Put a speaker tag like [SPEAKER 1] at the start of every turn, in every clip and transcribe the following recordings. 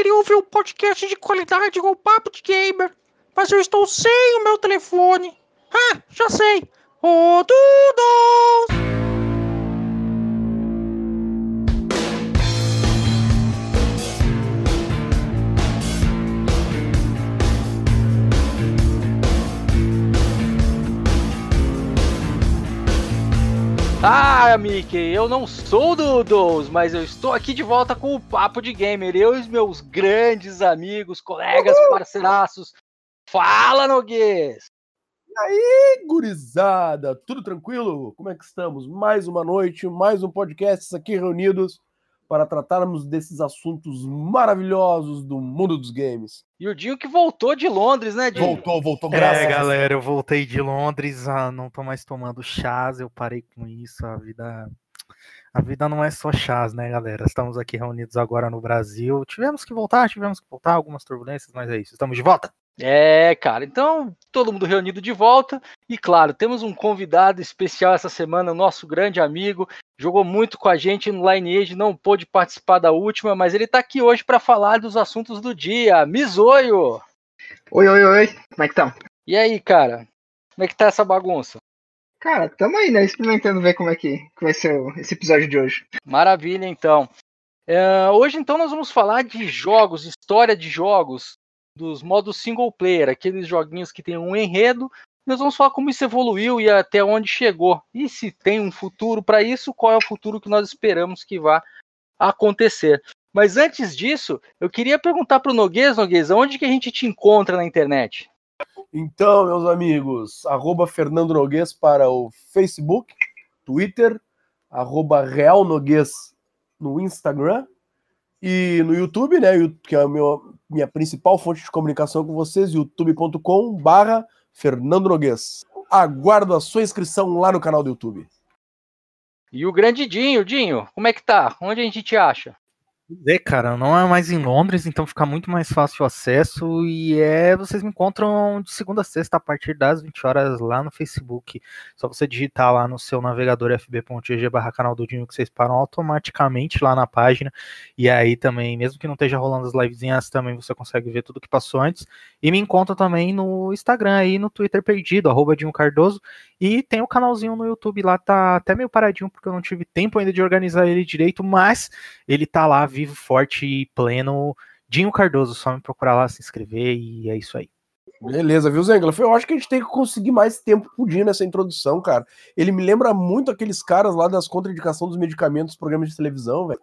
[SPEAKER 1] queria ouvir um podcast de qualidade igual Papo de Gamer, mas eu estou sem o meu telefone. Ah, já sei. Ô,
[SPEAKER 2] Ah, Mickey, eu não sou do Dudos, mas eu estou aqui de volta com o Papo de Gamer. Eu e os meus grandes amigos, colegas, Uhul! parceiraços. Fala, Noguês!
[SPEAKER 3] E aí, gurizada, tudo tranquilo? Como é que estamos? Mais uma noite, mais um podcast aqui reunidos para tratarmos desses assuntos maravilhosos do mundo dos games.
[SPEAKER 2] E o Dinho que voltou de Londres, né, Dinho?
[SPEAKER 4] Voltou, voltou, graças É, galera, eu voltei de Londres, ah, não tô mais tomando chás, eu parei com isso, a vida... A vida não é só chás, né, galera? Estamos aqui reunidos agora no Brasil. Tivemos que voltar, tivemos que voltar, algumas turbulências, mas é isso. Estamos de volta.
[SPEAKER 2] É, cara, então todo mundo reunido de volta. E claro, temos um convidado especial essa semana, nosso grande amigo, jogou muito com a gente no Lineage, não pôde participar da última, mas ele está aqui hoje para falar dos assuntos do dia. Misoio!
[SPEAKER 5] Oi, oi, oi, como é que estão?
[SPEAKER 2] E aí, cara, como é que tá essa bagunça?
[SPEAKER 5] Cara, tamo aí, né? Experimentando ver como é que, que vai ser esse episódio de hoje.
[SPEAKER 2] Maravilha, então. É, hoje, então, nós vamos falar de jogos, história de jogos, dos modos single player, aqueles joguinhos que tem um enredo. Nós vamos falar como isso evoluiu e até onde chegou. E se tem um futuro para isso, qual é o futuro que nós esperamos que vá acontecer. Mas antes disso, eu queria perguntar para o Noguês, Noguês, onde que a gente te encontra na internet?
[SPEAKER 3] Então, meus amigos, arroba Fernando Noguês para o Facebook, Twitter, arroba Real Noguês no Instagram e no YouTube, né? Que é a meu, minha principal fonte de comunicação com vocês, youtube.com barra Fernando Noguês. Aguardo a sua inscrição lá no canal do YouTube.
[SPEAKER 2] E o grande Dinho, Dinho, como é que tá? Onde a gente te acha?
[SPEAKER 4] É, cara, não é mais em Londres, então fica muito mais fácil o acesso. E é, vocês me encontram de segunda a sexta a partir das 20 horas lá no Facebook. Só você digitar lá no seu navegador fb.gg barra canal do Dinho que vocês param automaticamente lá na página. E aí também, mesmo que não esteja rolando as livezinhas, também você consegue ver tudo que passou antes. E me encontra também no Instagram aí, no Twitter perdido, arroba Dinho Cardoso. E tem o um canalzinho no YouTube lá, tá até meio paradinho, porque eu não tive tempo ainda de organizar ele direito, mas ele tá lá vivo, forte e pleno. Dinho Cardoso, só me procurar lá, se inscrever e é isso aí.
[SPEAKER 3] Beleza, viu, Zengler? Eu acho que a gente tem que conseguir mais tempo pro Dinho nessa introdução, cara. Ele me lembra muito aqueles caras lá das contraindicações dos medicamentos dos programas de televisão, velho.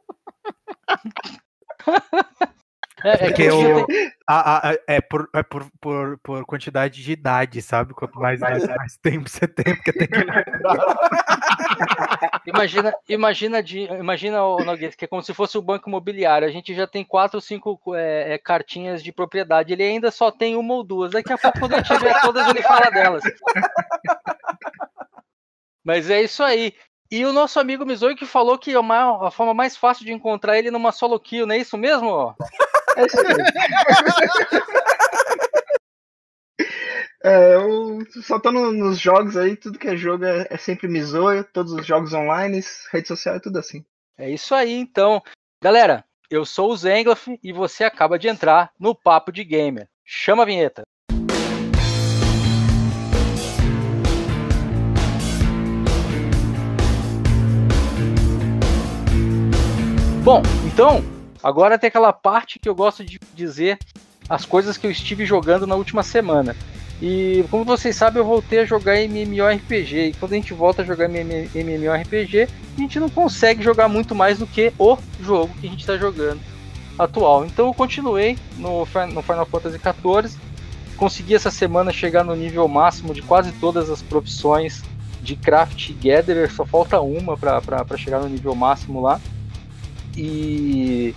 [SPEAKER 4] É, é que eu, a, a, é, por, é por, por, por quantidade de idade, sabe? Quanto mais, mais, mais tempo você tem, porque tem que.
[SPEAKER 2] imagina, imagina, de, imagina o Nogueira, que é como se fosse o banco imobiliário. A gente já tem quatro ou cinco é, é, cartinhas de propriedade. Ele ainda só tem uma ou duas. Daqui a pouco, quando a gente tiver todas, ele fala delas. Mas é isso aí. E o nosso amigo Mizoi que falou que a, a forma mais fácil de encontrar ele numa solo kill, não é isso mesmo? É
[SPEAKER 5] eu só tô no, nos jogos aí, tudo que é jogo é, é sempre Mizoio, todos os jogos online, rede social é tudo assim.
[SPEAKER 2] É isso aí, então. Galera, eu sou o Zenglaf e você acaba de entrar no Papo de Gamer. Chama a vinheta. Bom, então, agora tem aquela parte que eu gosto de dizer as coisas que eu estive jogando na última semana. E como vocês sabem, eu voltei a jogar MMORPG. E quando a gente volta a jogar MMORPG, a gente não consegue jogar muito mais do que o jogo que a gente está jogando atual. Então eu continuei no, no Final Fantasy XIV. Consegui essa semana chegar no nível máximo de quase todas as profissões de Craft Gatherer. Só falta uma para chegar no nível máximo lá. E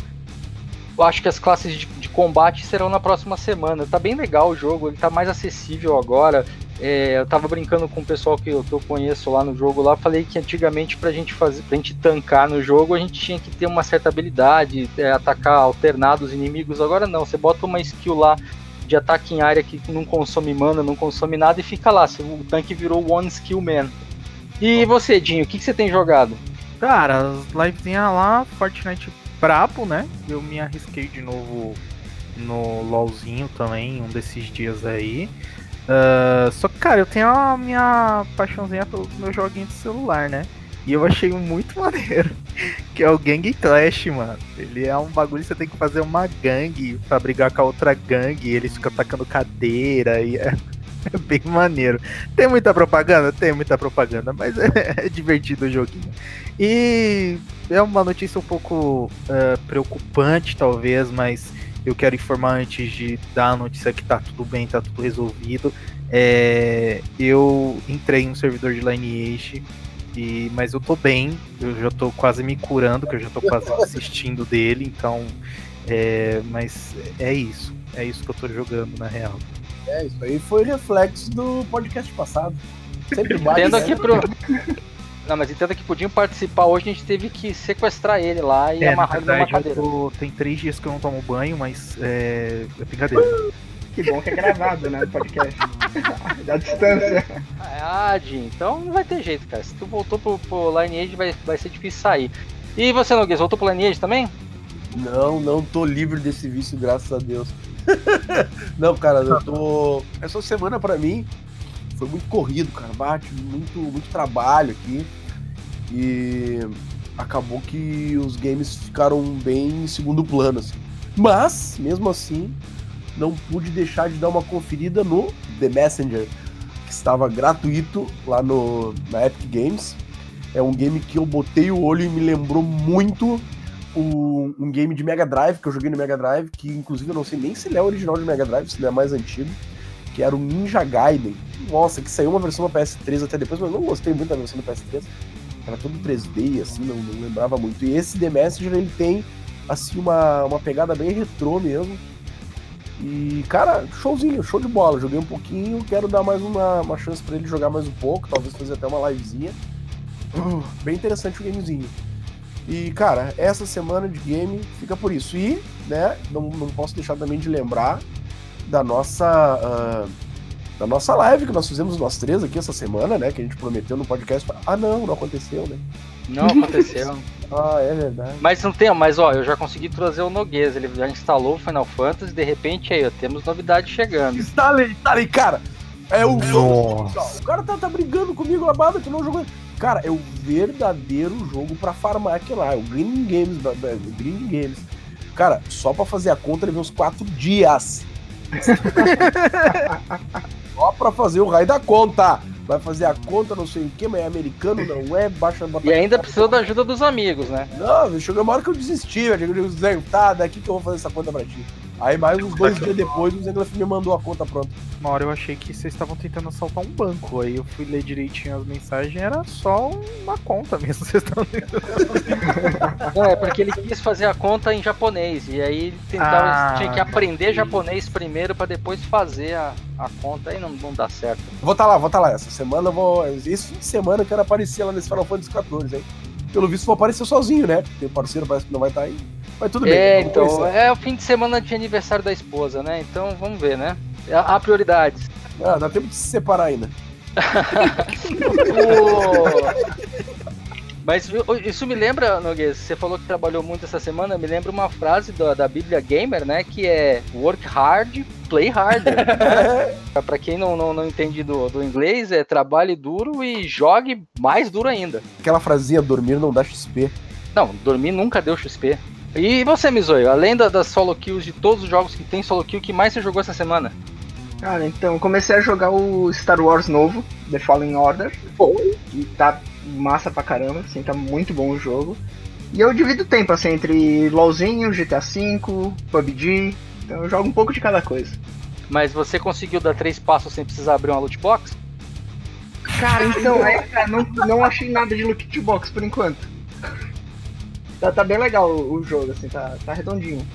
[SPEAKER 2] eu acho que as classes de, de, combate serão na próxima semana. Tá bem legal o jogo, ele tá mais acessível agora. É, eu tava brincando com o pessoal que eu, que eu, conheço lá no jogo lá, falei que antigamente pra gente fazer, pra gente tancar no jogo, a gente tinha que ter uma certa habilidade, é, atacar alternados inimigos. Agora não, você bota uma skill lá de ataque em área que não consome mana, não consome nada e fica lá. O tanque virou one skill man. E você, Dinho, o que, que você tem jogado?
[SPEAKER 4] Cara, as livezinhas lá, Fortnite brabo, né? Eu me arrisquei de novo no LOLzinho também, um desses dias aí. Uh, só que, cara, eu tenho a minha paixãozinha pelos meus joguinhos de celular, né? E eu achei muito maneiro. Que é o Gang Clash, mano. Ele é um bagulho que você tem que fazer uma gangue pra brigar com a outra gangue. E eles ficam atacando cadeira. E é, é bem maneiro. Tem muita propaganda? Tem muita propaganda, mas é, é divertido o joguinho. E é uma notícia um pouco uh, preocupante, talvez, mas eu quero informar antes de dar a notícia que tá tudo bem, tá tudo resolvido. É, eu entrei em um servidor de Lineage, e, mas eu tô bem, eu já tô quase me curando, que eu já tô quase assistindo dele, então. É, mas é isso. É isso que eu tô jogando na real.
[SPEAKER 3] É, isso aí foi reflexo do podcast passado.
[SPEAKER 2] Sempre bate, Entendo né? aqui pro. Não, mas entenda que podiam participar hoje, a gente teve que sequestrar ele lá e
[SPEAKER 4] é,
[SPEAKER 2] amarrar
[SPEAKER 4] ele numa cadeira. Tô... Tem três dias que eu não tomo banho, mas é, é brincadeira.
[SPEAKER 5] Que bom que é gravado, né? Podcast. da distância.
[SPEAKER 2] Ah, Jim, então não vai ter jeito, cara. Se tu voltou pro, pro Lineage, vai, vai ser difícil sair. E você, Noguês, voltou pro Lineage também?
[SPEAKER 3] Não, não tô livre desse vício, graças a Deus. Não, cara, eu tô. Essa semana pra mim foi muito corrido, cara. Bate muito, muito trabalho aqui. E acabou que os games ficaram bem em segundo plano. Assim. Mas, mesmo assim, não pude deixar de dar uma conferida no The Messenger, que estava gratuito lá no, na Epic Games. É um game que eu botei o olho e me lembrou muito o, um game de Mega Drive que eu joguei no Mega Drive, que inclusive eu não sei nem se ele é original de Mega Drive, se ele é mais antigo, que era o Ninja Gaiden. Nossa, que saiu uma versão no PS3 até depois, mas eu não gostei muito da versão do PS3. Era todo 3D, assim, não, não lembrava muito. E esse The Messenger, ele tem, assim, uma, uma pegada bem retrô mesmo. E, cara, showzinho, show de bola. Joguei um pouquinho, quero dar mais uma, uma chance para ele jogar mais um pouco, talvez fazer até uma livezinha. Uh, bem interessante o gamezinho. E, cara, essa semana de game fica por isso. E, né, não, não posso deixar também de lembrar da nossa. Uh, da nossa live que nós fizemos nós três aqui essa semana, né? Que a gente prometeu no podcast. Ah, não, não aconteceu, né?
[SPEAKER 2] Não aconteceu.
[SPEAKER 3] ah, é verdade.
[SPEAKER 2] Mas não tem, mas ó, eu já consegui trazer o Noguês, ele já instalou o Final Fantasy, de repente aí, ó, temos novidade chegando.
[SPEAKER 3] Instalei, instalei, cara. É o jogo. O cara tá, tá brigando comigo banda que não jogou. Cara, é o verdadeiro jogo pra farmar aqui lá. É o Green Games, o Green Games. Cara, só pra fazer a conta ele veio uns 4 dias. só pra fazer o raio da conta vai fazer a conta, não sei o que, mas é americano, não é, baixa
[SPEAKER 2] E ainda precisou da ajuda dos amigos, né?
[SPEAKER 3] Não, chegou uma hora que eu desisti, eu digo, tá, daqui que eu vou fazer essa conta pra ti. Aí mais uns dois dias depois, o Zengler me mandou a conta pronta.
[SPEAKER 4] Uma hora eu achei que vocês estavam tentando assaltar um banco. Aí eu fui ler direitinho as mensagens, era só uma conta mesmo. Vocês estão
[SPEAKER 2] Não, é porque ele quis fazer a conta em japonês. E aí ele tentava, ah, tinha que aprender japonês primeiro para depois fazer a, a conta. Aí não, não dá certo.
[SPEAKER 3] Vou estar tá lá, vou estar tá lá. Essa semana eu vou. Esse fim de semana eu quero aparecer lá nesse Final Fantasy XIV, hein? Pelo visto vou aparecer sozinho, né? Porque o parceiro parece que não vai estar tá aí. Mas tudo bem.
[SPEAKER 2] É, então, é o fim de semana de aniversário da esposa, né? Então vamos ver, né? Há prioridades.
[SPEAKER 3] Ah, dá tempo de se separar ainda.
[SPEAKER 2] Mas isso me lembra, Noguês, você falou que trabalhou muito essa semana, me lembra uma frase da, da Bíblia Gamer, né? Que é work hard, play harder. Né? pra quem não, não, não entende do, do inglês, é trabalhe duro e jogue mais duro ainda.
[SPEAKER 3] Aquela frasinha, dormir não dá XP.
[SPEAKER 2] Não, dormir nunca deu XP. E você, Mizoio, além da, das solo kills de todos os jogos que tem solo kill, que mais você jogou essa semana?
[SPEAKER 5] Cara, então, comecei a jogar o Star Wars novo, The Fallen Order. Pô. E tá massa pra caramba, assim, tá muito bom o jogo. E eu divido o tempo, assim, entre LoLzinho, GTA V, PUBG. Então eu jogo um pouco de cada coisa.
[SPEAKER 2] Mas você conseguiu dar três passos sem precisar abrir uma loot box?
[SPEAKER 5] Cara, então, é, cara, não, não achei nada de loot box por enquanto. Tá, tá bem legal o, o, jogo, assim, tá, tá redondinho.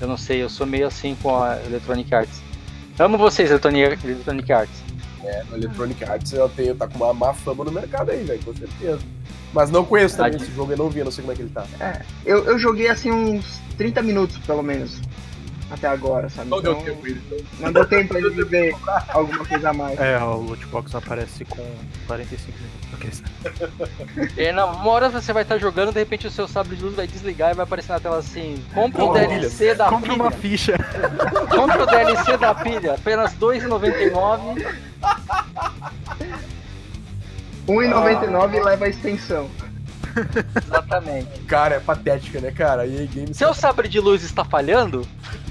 [SPEAKER 2] Eu não sei, eu sou meio assim com a Electronic Arts. Amo vocês, Electronic, Electronic Arts.
[SPEAKER 3] É, no Electronic Arts eu tenho, tá com uma má fama no mercado aí, velho, com certeza. Mas não conheço também esse jogo, eu não vi, não sei como é que ele tá.
[SPEAKER 5] É, eu, eu joguei assim uns 30 minutos, pelo menos. até agora, sabe?
[SPEAKER 3] Não deu
[SPEAKER 5] Então,
[SPEAKER 3] tempo ainda. então.
[SPEAKER 5] não deu tempo de ver alguma coisa a mais.
[SPEAKER 4] É, o loot box aparece com 45 minutos. Ok.
[SPEAKER 2] É, uma hora você vai estar jogando, de repente o seu sabre de luz vai desligar e vai aparecer na tela assim: compra o
[SPEAKER 3] Compra
[SPEAKER 2] DLC da
[SPEAKER 4] Compre
[SPEAKER 2] pilha.
[SPEAKER 4] uma ficha.
[SPEAKER 2] Compra o DLC da pilha, apenas R$ 2,99.
[SPEAKER 5] 1,99 e leva a extensão.
[SPEAKER 2] Exatamente.
[SPEAKER 3] Cara, é patética, né, cara? E aí, Games.
[SPEAKER 2] Seu sabre de luz está falhando?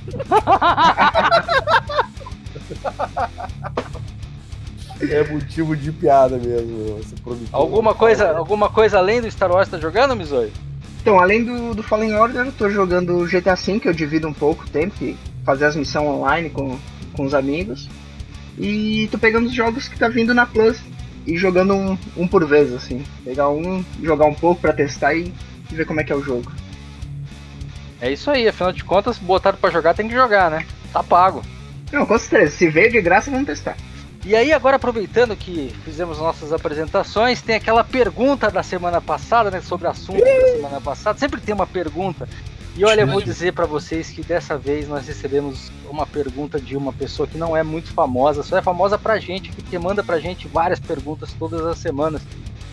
[SPEAKER 3] É motivo de piada mesmo.
[SPEAKER 2] Alguma coisa, alguma coisa além do Star Wars tá jogando, Mizoi?
[SPEAKER 5] Então, além do, do Fallen Order, eu tô jogando GTA V, que eu divido um pouco o tempo, que fazer as missões online com, com os amigos. E tô pegando os jogos que tá vindo na Plus e jogando um, um por vez, assim. Pegar um, jogar um pouco pra testar e, e ver como é que é o jogo.
[SPEAKER 2] É isso aí, afinal de contas, botaram pra jogar, tem que jogar, né? Tá pago.
[SPEAKER 5] Não, com certeza, se veio de graça, vamos testar.
[SPEAKER 2] E aí, agora aproveitando que fizemos nossas apresentações, tem aquela pergunta da semana passada, né? Sobre assunto da semana passada. Sempre tem uma pergunta. E olha, eu vou dizer pra vocês que dessa vez nós recebemos uma pergunta de uma pessoa que não é muito famosa, só é famosa pra gente, porque manda pra gente várias perguntas todas as semanas.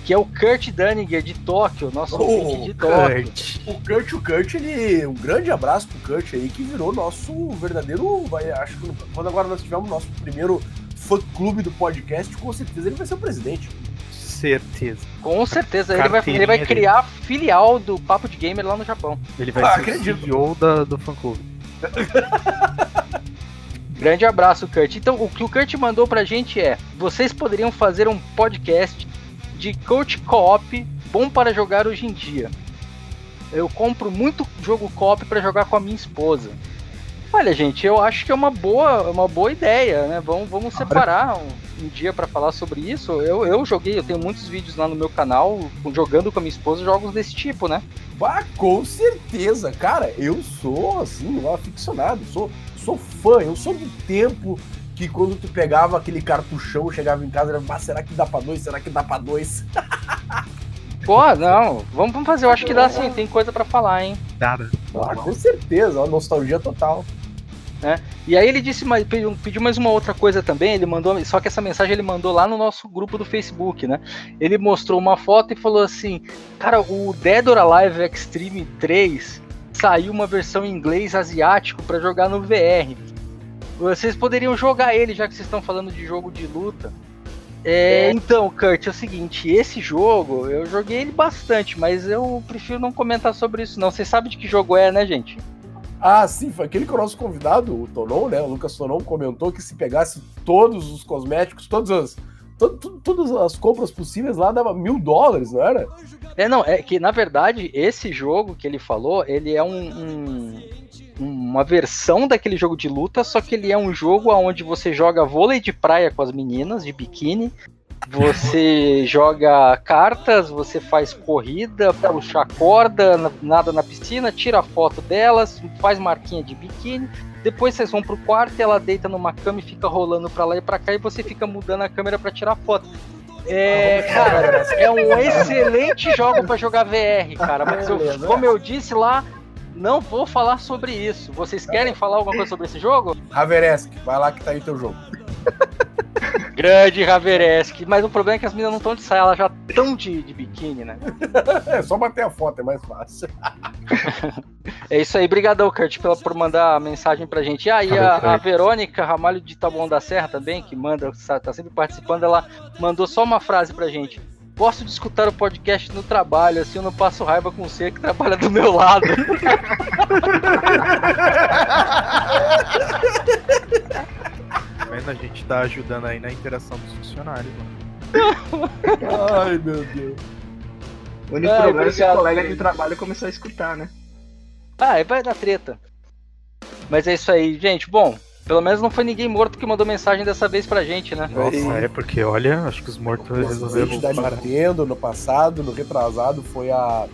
[SPEAKER 2] Que é o Kurt Dunninger de Tóquio, nosso
[SPEAKER 3] Oh,
[SPEAKER 2] de Tóquio.
[SPEAKER 4] Kurt.
[SPEAKER 3] O Kurt, o Kurt, ele. Um grande abraço pro Kurt aí, que virou nosso verdadeiro. Vai, acho que quando agora nós tivermos nosso primeiro fã clube do podcast, com certeza ele vai ser o presidente.
[SPEAKER 4] Certeza.
[SPEAKER 2] Com certeza, ele vai, ele vai criar a filial do Papo de Gamer lá no Japão.
[SPEAKER 4] Ele vai
[SPEAKER 3] Ah,
[SPEAKER 4] ser
[SPEAKER 3] acredito.
[SPEAKER 4] o CEO da, do fã clube.
[SPEAKER 2] Grande abraço, Kurt. Então, o que o Kurt mandou pra gente é: vocês poderiam fazer um podcast de coach co-op bom para jogar hoje em dia. Eu compro muito jogo co-op para jogar com a minha esposa. Olha, gente, eu acho que é uma boa, uma boa ideia, né? Vamos, vamos separar um, um dia para falar sobre isso. Eu, eu joguei, eu tenho muitos vídeos lá no meu canal jogando com a minha esposa jogos desse tipo, né?
[SPEAKER 3] Ah, com certeza, cara, eu sou assim, um aficionado, sou, sou fã, eu sou do tempo que quando tu pegava aquele cartuchão, chegava em casa, era, ah, será que dá pra dois? Será que dá pra dois?
[SPEAKER 2] Pô, não, vamos, vamos fazer, eu acho que dá sim, tem coisa para falar, hein?
[SPEAKER 4] Nada.
[SPEAKER 3] Ah, com certeza, nostalgia total.
[SPEAKER 2] E aí ele disse mais, pediu, pediu mais uma outra coisa também, ele mandou, só que essa mensagem ele mandou lá no nosso grupo do Facebook, né? Ele mostrou uma foto e falou assim: "Cara, o Dead or Alive Extreme 3 saiu uma versão em inglês asiático para jogar no VR. Vocês poderiam jogar ele já que vocês estão falando de jogo de luta. É, então, Kurt, é o seguinte, esse jogo eu joguei ele bastante, mas eu prefiro não comentar sobre isso não. Vocês sabem de que jogo é, né, gente?
[SPEAKER 3] Ah, sim, foi aquele que o nosso convidado, o Tonon, né? O Lucas Tonon comentou que se pegasse todos os cosméticos, todas as, to- to- todas as compras possíveis lá, dava mil dólares, não era?
[SPEAKER 2] É, não, é que na verdade esse jogo que ele falou, ele é um, um- uma versão daquele jogo de luta, só que ele é um jogo onde você joga vôlei de praia com as meninas de biquíni, você joga cartas, você faz corrida, puxa corda, na- nada na piscina, tira foto delas, faz marquinha de biquíni. Depois vocês vão pro quarto e ela deita numa cama e fica rolando pra lá e pra cá e você fica mudando a câmera pra tirar foto. É, cara, é um excelente jogo pra jogar VR, cara. Mas eu- como eu disse lá, não vou falar sobre isso. Vocês querem falar alguma coisa sobre esse jogo?
[SPEAKER 3] Raveresk, vai lá que tá aí o teu jogo.
[SPEAKER 2] Grande Raveresk. Mas o problema é que as meninas não estão de saia, elas já estão de, de biquíni, né?
[SPEAKER 3] É só bater a foto, é mais fácil.
[SPEAKER 2] É isso aí, brigadão, Kurt, pela, por mandar a mensagem pra gente. Ah, e a, a Verônica Ramalho de Taboão da Serra também, que manda, tá sempre participando, ela mandou só uma frase pra gente. Gosto de escutar o podcast no trabalho, assim eu não passo raiva com você que trabalha do meu lado.
[SPEAKER 4] Tá vendo? A gente tá ajudando aí na interação dos funcionários. Mano.
[SPEAKER 3] Ai, meu Deus.
[SPEAKER 5] O único
[SPEAKER 2] Ai,
[SPEAKER 5] problema é se o colega de trabalho começou a escutar, né?
[SPEAKER 2] Ah, aí vai dar treta. Mas é isso aí, gente. Bom, pelo menos não foi ninguém morto que mandou mensagem dessa vez pra gente, né?
[SPEAKER 4] Nossa, é porque, olha, acho que os mortos
[SPEAKER 3] O
[SPEAKER 4] resolveram
[SPEAKER 3] presidente da. Nintendo no passado, no retrasado, foi a.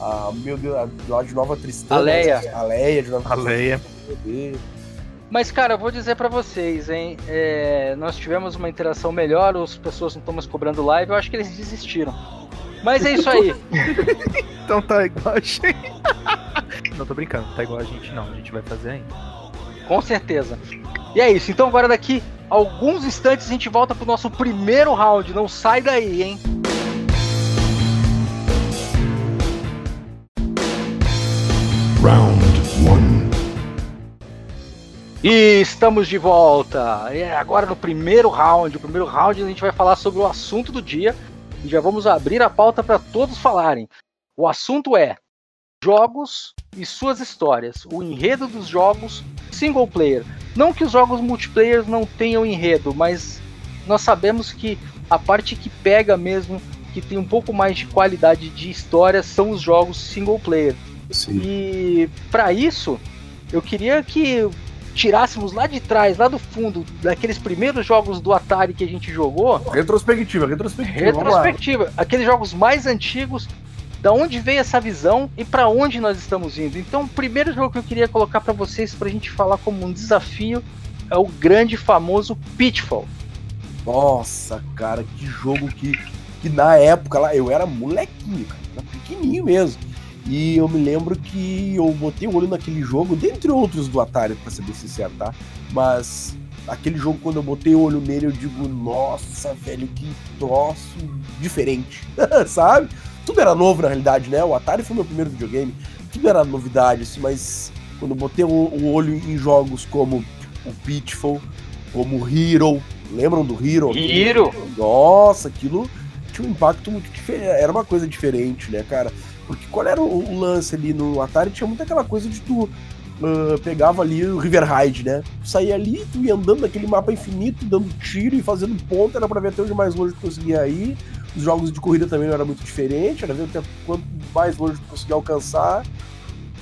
[SPEAKER 3] a meu Deus, a, de Nova Tristana.
[SPEAKER 2] A Leia.
[SPEAKER 3] A Leia de Nova
[SPEAKER 4] A Leia.
[SPEAKER 2] Mas, cara, eu vou dizer pra vocês, hein? é, nós tivemos uma interação melhor, as pessoas não estão mais cobrando live, eu acho que eles desistiram. Mas é isso aí.
[SPEAKER 4] Então tá igual a gente. Não, tô brincando, tá igual a gente não, a gente vai fazer ainda.
[SPEAKER 2] Com certeza. E é isso. Então agora daqui alguns instantes a gente volta pro nosso primeiro round. Não sai daí, hein?
[SPEAKER 6] Round one.
[SPEAKER 2] E estamos de volta. E agora no primeiro round. O primeiro round a gente vai falar sobre o assunto do dia. E já vamos abrir a pauta para todos falarem. O assunto é jogos e suas histórias. O enredo dos jogos single player. Não que os jogos multiplayer não tenham enredo, mas nós sabemos que a parte que pega mesmo, que tem um pouco mais de qualidade de história, são os jogos single player.
[SPEAKER 3] Sim.
[SPEAKER 2] E para isso, eu queria que tirássemos lá de trás, lá do fundo, daqueles primeiros jogos do Atari que a gente jogou,
[SPEAKER 3] Retrospectiva, retrospectiva.
[SPEAKER 2] retrospectiva, aqueles jogos mais antigos, da onde veio essa visão e para onde nós estamos indo. Então, o primeiro jogo que eu queria colocar para vocês pra gente falar como um desafio é o grande famoso Pitfall.
[SPEAKER 3] Nossa, cara, que jogo que, que na época lá eu era molequinho, cara, era pequenininho mesmo. E eu me lembro que eu botei o olho naquele jogo, dentre outros do Atari, pra ser bem sincero, tá? Mas aquele jogo, quando eu botei o olho nele, eu digo, nossa, velho, que troço diferente, sabe? Tudo era novo na realidade, né? O Atari foi meu primeiro videogame, tudo era novidade, assim, mas quando eu botei o, olho em jogos como o Pitfall, como o Hero, lembram do Hero?
[SPEAKER 2] Hero!
[SPEAKER 3] Nossa, aquilo tinha um impacto muito diferente, era uma coisa diferente, né, cara? Porque qual era o, lance ali no Atari? Tinha muito aquela coisa de tu ah, pegava ali o River Ride, né? Tu saía ali, tu ia andando naquele mapa infinito, dando tiro e fazendo ponta, era pra ver até onde mais longe tu conseguia ir. Os jogos de corrida também não era muito diferente, era ver até quanto mais longe tu conseguia alcançar.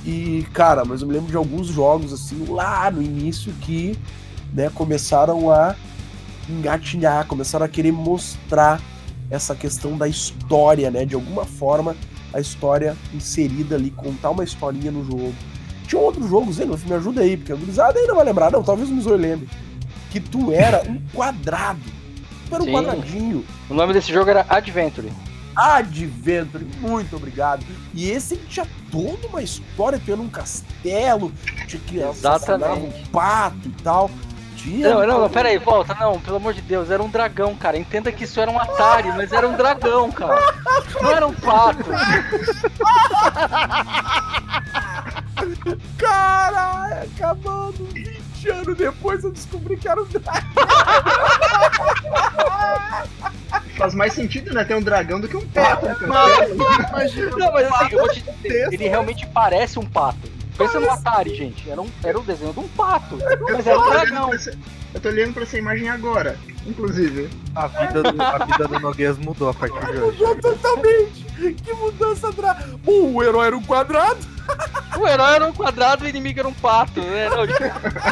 [SPEAKER 3] E, cara, mas eu me lembro de alguns jogos, assim, lá no início que né, começaram a engatinhar, começaram a querer mostrar essa questão da história, né? De alguma forma, a história inserida ali, contar uma historinha no jogo. Tinha outros jogos, hein? Me ajuda aí, porque a gurizada aí não vai lembrar, não, talvez o Mizoi lembre. Que tu era um quadrado. Tu era um
[SPEAKER 2] Sim.
[SPEAKER 3] quadradinho.
[SPEAKER 2] O nome desse jogo era Adventure.
[SPEAKER 3] Adventure, muito obrigado. E esse tinha toda uma história, tu num castelo, tinha que assassinar um pato e tal.
[SPEAKER 2] Não, não, não, pera aí, volta, não, pelo amor de Deus, era um dragão, cara. Entenda que isso era um Atari, mas era um dragão, cara. Não era um pato.
[SPEAKER 3] Caralho, acabando 20 anos depois eu descobri que era um dragão.
[SPEAKER 5] Faz mais sentido, né? Ter um dragão do que um pato.
[SPEAKER 3] Imagina.
[SPEAKER 2] Não, mas assim, eu vou te dizer, ele realmente parece um pato. Pensa no Atari, gente. Era um, era um desenho de um pato. Mas era um
[SPEAKER 5] Eu tô olhando
[SPEAKER 2] dragão.
[SPEAKER 5] pra essa- Eu tô olhando pra essa imagem agora, inclusive.
[SPEAKER 4] A vida do, a vida do Noguês mudou a partir de hoje.
[SPEAKER 3] Mudou totalmente. Que mudança dra... Bom, o herói era um quadrado.
[SPEAKER 2] O herói era um quadrado e o inimigo era um pato. Né? Não,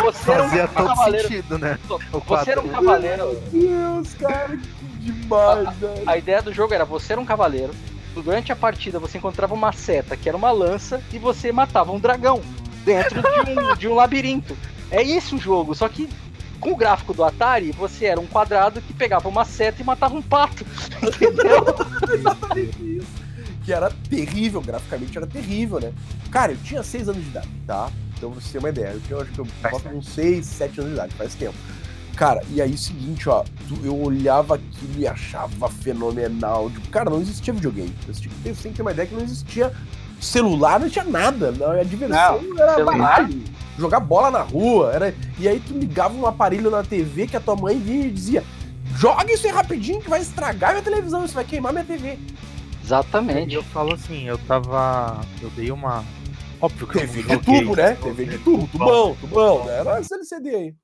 [SPEAKER 2] você era
[SPEAKER 4] Fazia
[SPEAKER 2] um
[SPEAKER 4] todo
[SPEAKER 2] cavaleiro.
[SPEAKER 4] sentido, né?
[SPEAKER 2] Você era um cavaleiro.
[SPEAKER 3] Meu Deus, cara, que demais, velho.
[SPEAKER 2] A ideia do jogo era você era um cavaleiro. Durante a partida você encontrava uma seta que era uma lança e você matava um dragão dentro de um, de um labirinto. É isso o jogo, só que com o gráfico do Atari, você era um quadrado que pegava uma seta e matava um pato. Entendeu?
[SPEAKER 3] Exatamente isso. Que era terrível, graficamente era terrível, né? Cara, eu tinha 6 anos de idade, tá? Então pra você ter uma ideia, eu tinha, acho que eu posso uns 6, 7 anos de idade, faz tempo. Cara, e aí seguinte, ó, tu- eu olhava aquilo e achava fenomenal. Tipo, cara, não existia videogame. Você tinha que ter, você tem que ter uma ideia que não existia celular, não tinha nada. Não, a diversão era
[SPEAKER 2] celular?
[SPEAKER 3] baralho. Jogar bola na rua. Era... E aí tu ligava um aparelho na TV que a tua mãe vinha e dizia: joga isso aí rapidinho que vai estragar minha televisão, isso vai queimar minha TV.
[SPEAKER 4] E
[SPEAKER 2] Exatamente.
[SPEAKER 4] eu falo assim, eu tava. Eu dei uma. Óbvio que eu
[SPEAKER 3] TV
[SPEAKER 4] não
[SPEAKER 3] de tubo, né? TV de tubo, tubão, tubão. né? Era esse LCD aí.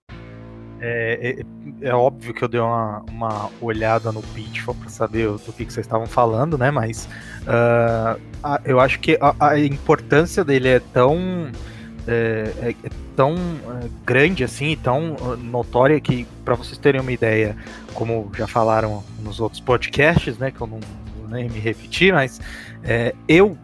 [SPEAKER 4] É, é, é óbvio que eu dei uma, uma olhada no Pitfall pra saber do que, que vocês estavam falando, né? Mas ah, a- eu acho que a, a importância dele é tão. É, é- é tão é, grande assim, tão ah, notória que, pra vocês terem uma ideia, como já falaram nos outros podcasts, né? Que eu não nem me repetir, mas é, eu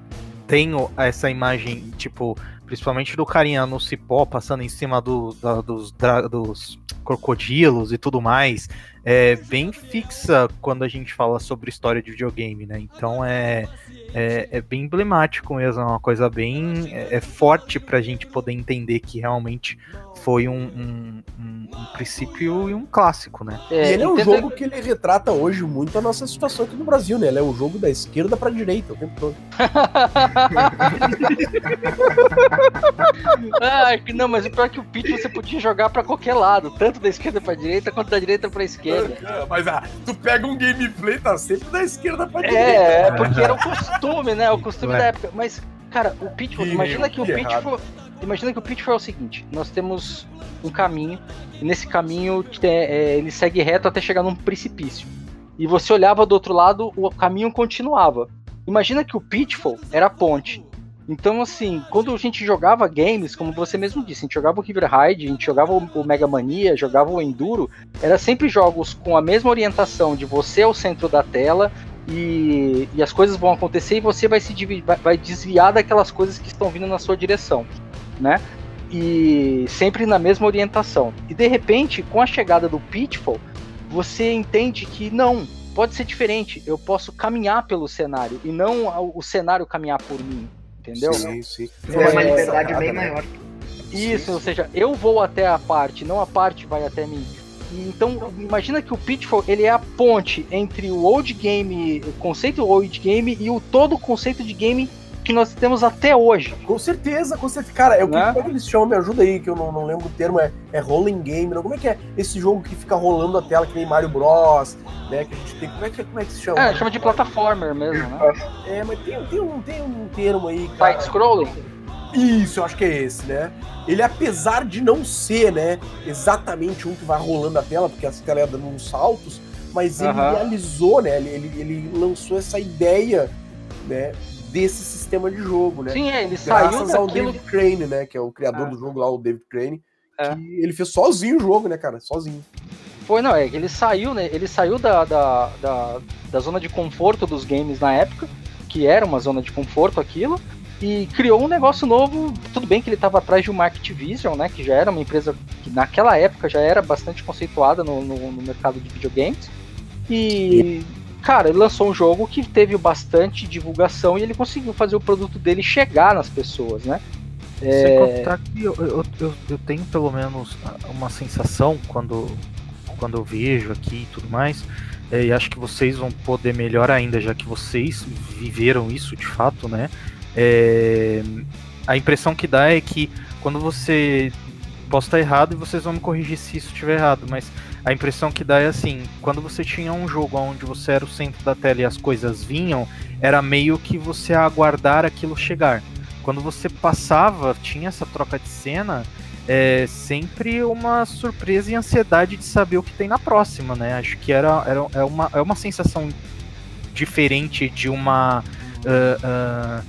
[SPEAKER 4] tenho essa imagem, tipo, principalmente do carinha no cipó passando em cima do, da- dos, dra- dos crocodilos e tudo mais. é bem fixa quando a gente fala sobre história de videogame, né? Então é, é, é bem emblemático mesmo, é uma coisa bem é, é forte pra gente poder entender que realmente foi um, um, um, um princípio e um clássico, né?
[SPEAKER 3] E ele é um jogo que ele retrata hoje muito a nossa situação aqui no Brasil, né? Ele é um jogo da esquerda pra direita o tempo todo.
[SPEAKER 2] Ah, que não, mas o pior é que o pitch você podia jogar pra qualquer lado, tanto da esquerda pra direita quanto da direita pra esquerda.
[SPEAKER 3] Mas ah, tu pega um gameplay, tá sempre da esquerda pra
[SPEAKER 2] É, é porque era o costume, né? O costume
[SPEAKER 4] É.
[SPEAKER 2] da época. Mas, cara, o Pitfall,
[SPEAKER 3] Que-
[SPEAKER 2] imagina que o
[SPEAKER 3] que
[SPEAKER 2] Pitfall. Imagina que o Pitfall é o seguinte: nós temos um caminho, e nesse caminho te- é, ele segue reto até chegar num precipício. E você olhava do outro lado, o caminho continuava. Imagina que o Pitfall era a ponte. Então, assim, quando a gente jogava games, como você mesmo disse, a gente jogava o River Raid, a gente jogava o o Mega Mania, jogava o Enduro, era sempre jogos com a mesma orientação de você ao centro da tela e, e as coisas vão acontecer e você vai se vai- desviar daquelas coisas que estão vindo na sua direção, né? E sempre na mesma orientação. E de repente, com a chegada do Pitfall, você entende que não, pode ser diferente. Eu posso caminhar pelo cenário e não o cenário caminhar por mim, entendeu?
[SPEAKER 3] Sim, sim.
[SPEAKER 5] É uma
[SPEAKER 3] É,
[SPEAKER 5] liberdade
[SPEAKER 3] sacada,
[SPEAKER 5] bem
[SPEAKER 3] né?
[SPEAKER 5] maior.
[SPEAKER 2] Isso, ou seja, eu vou até a parte, não a parte vai até mim. Então, imagina que o Pitfall ele é a ponte entre o old game, o conceito old game e o todo o conceito de game que nós temos até hoje.
[SPEAKER 3] Com certeza, com certeza. Cara, é o que,
[SPEAKER 2] Né?
[SPEAKER 3] como é que eles chamam? Me ajuda aí, que eu não, não lembro o termo. É, é rolling game, não? Como é que é esse jogo que fica rolando a tela, que nem Mario Bros, né? Que a gente tem. Como é que, como é que se chama?
[SPEAKER 2] É, chama de plataformer mesmo, né?
[SPEAKER 3] É, mas tem, tem, um, tem um termo aí, cara.
[SPEAKER 2] Side scrolling.
[SPEAKER 3] Isso, eu acho que é esse, né? Ele, apesar de não ser, né, exatamente um que vai rolando a tela, porque essa tela é dando uns saltos, mas ele
[SPEAKER 2] Aham.
[SPEAKER 3] realizou, né? Ele, ele, ele lançou essa ideia, né, desse sistema de jogo, né?
[SPEAKER 2] Sim, é, ele saiu
[SPEAKER 3] Graças ao
[SPEAKER 2] daquilo.
[SPEAKER 3] David Crane, né? Que é o criador
[SPEAKER 2] É.
[SPEAKER 3] do jogo lá, o David Crane.
[SPEAKER 2] É.
[SPEAKER 3] Que ele fez sozinho o jogo, né, cara? Sozinho.
[SPEAKER 2] Foi, não, é ele saiu, né? Ele saiu da, da, da, da zona de conforto dos games na época, que era uma zona de conforto aquilo, e criou um negócio novo. Tudo bem que ele estava atrás de uma Activision, né? Que já era uma empresa que naquela época já era bastante conceituada no, no, no mercado de videogames. E. Cara, ele lançou um jogo que teve bastante divulgação e ele conseguiu fazer o produto dele chegar nas pessoas, né?
[SPEAKER 4] Sem contar que eu, eu, eu, eu tenho pelo menos uma sensação quando, quando eu vejo aqui e tudo mais, é, e acho que vocês vão poder melhor ainda, já que vocês viveram isso de fato, né? É, a impressão que dá é que quando você. Posso estar errado e vocês vão me corrigir se isso estiver errado, mas a impressão que dá é assim: quando você tinha um jogo onde você era o centro da tela e as coisas vinham, era meio que você aguardar aquilo chegar quando você passava, tinha essa troca de cena, é sempre uma surpresa e ansiedade de saber o que tem na próxima, né? Acho que era, era é, uma, é uma sensação diferente de uma ah, ah,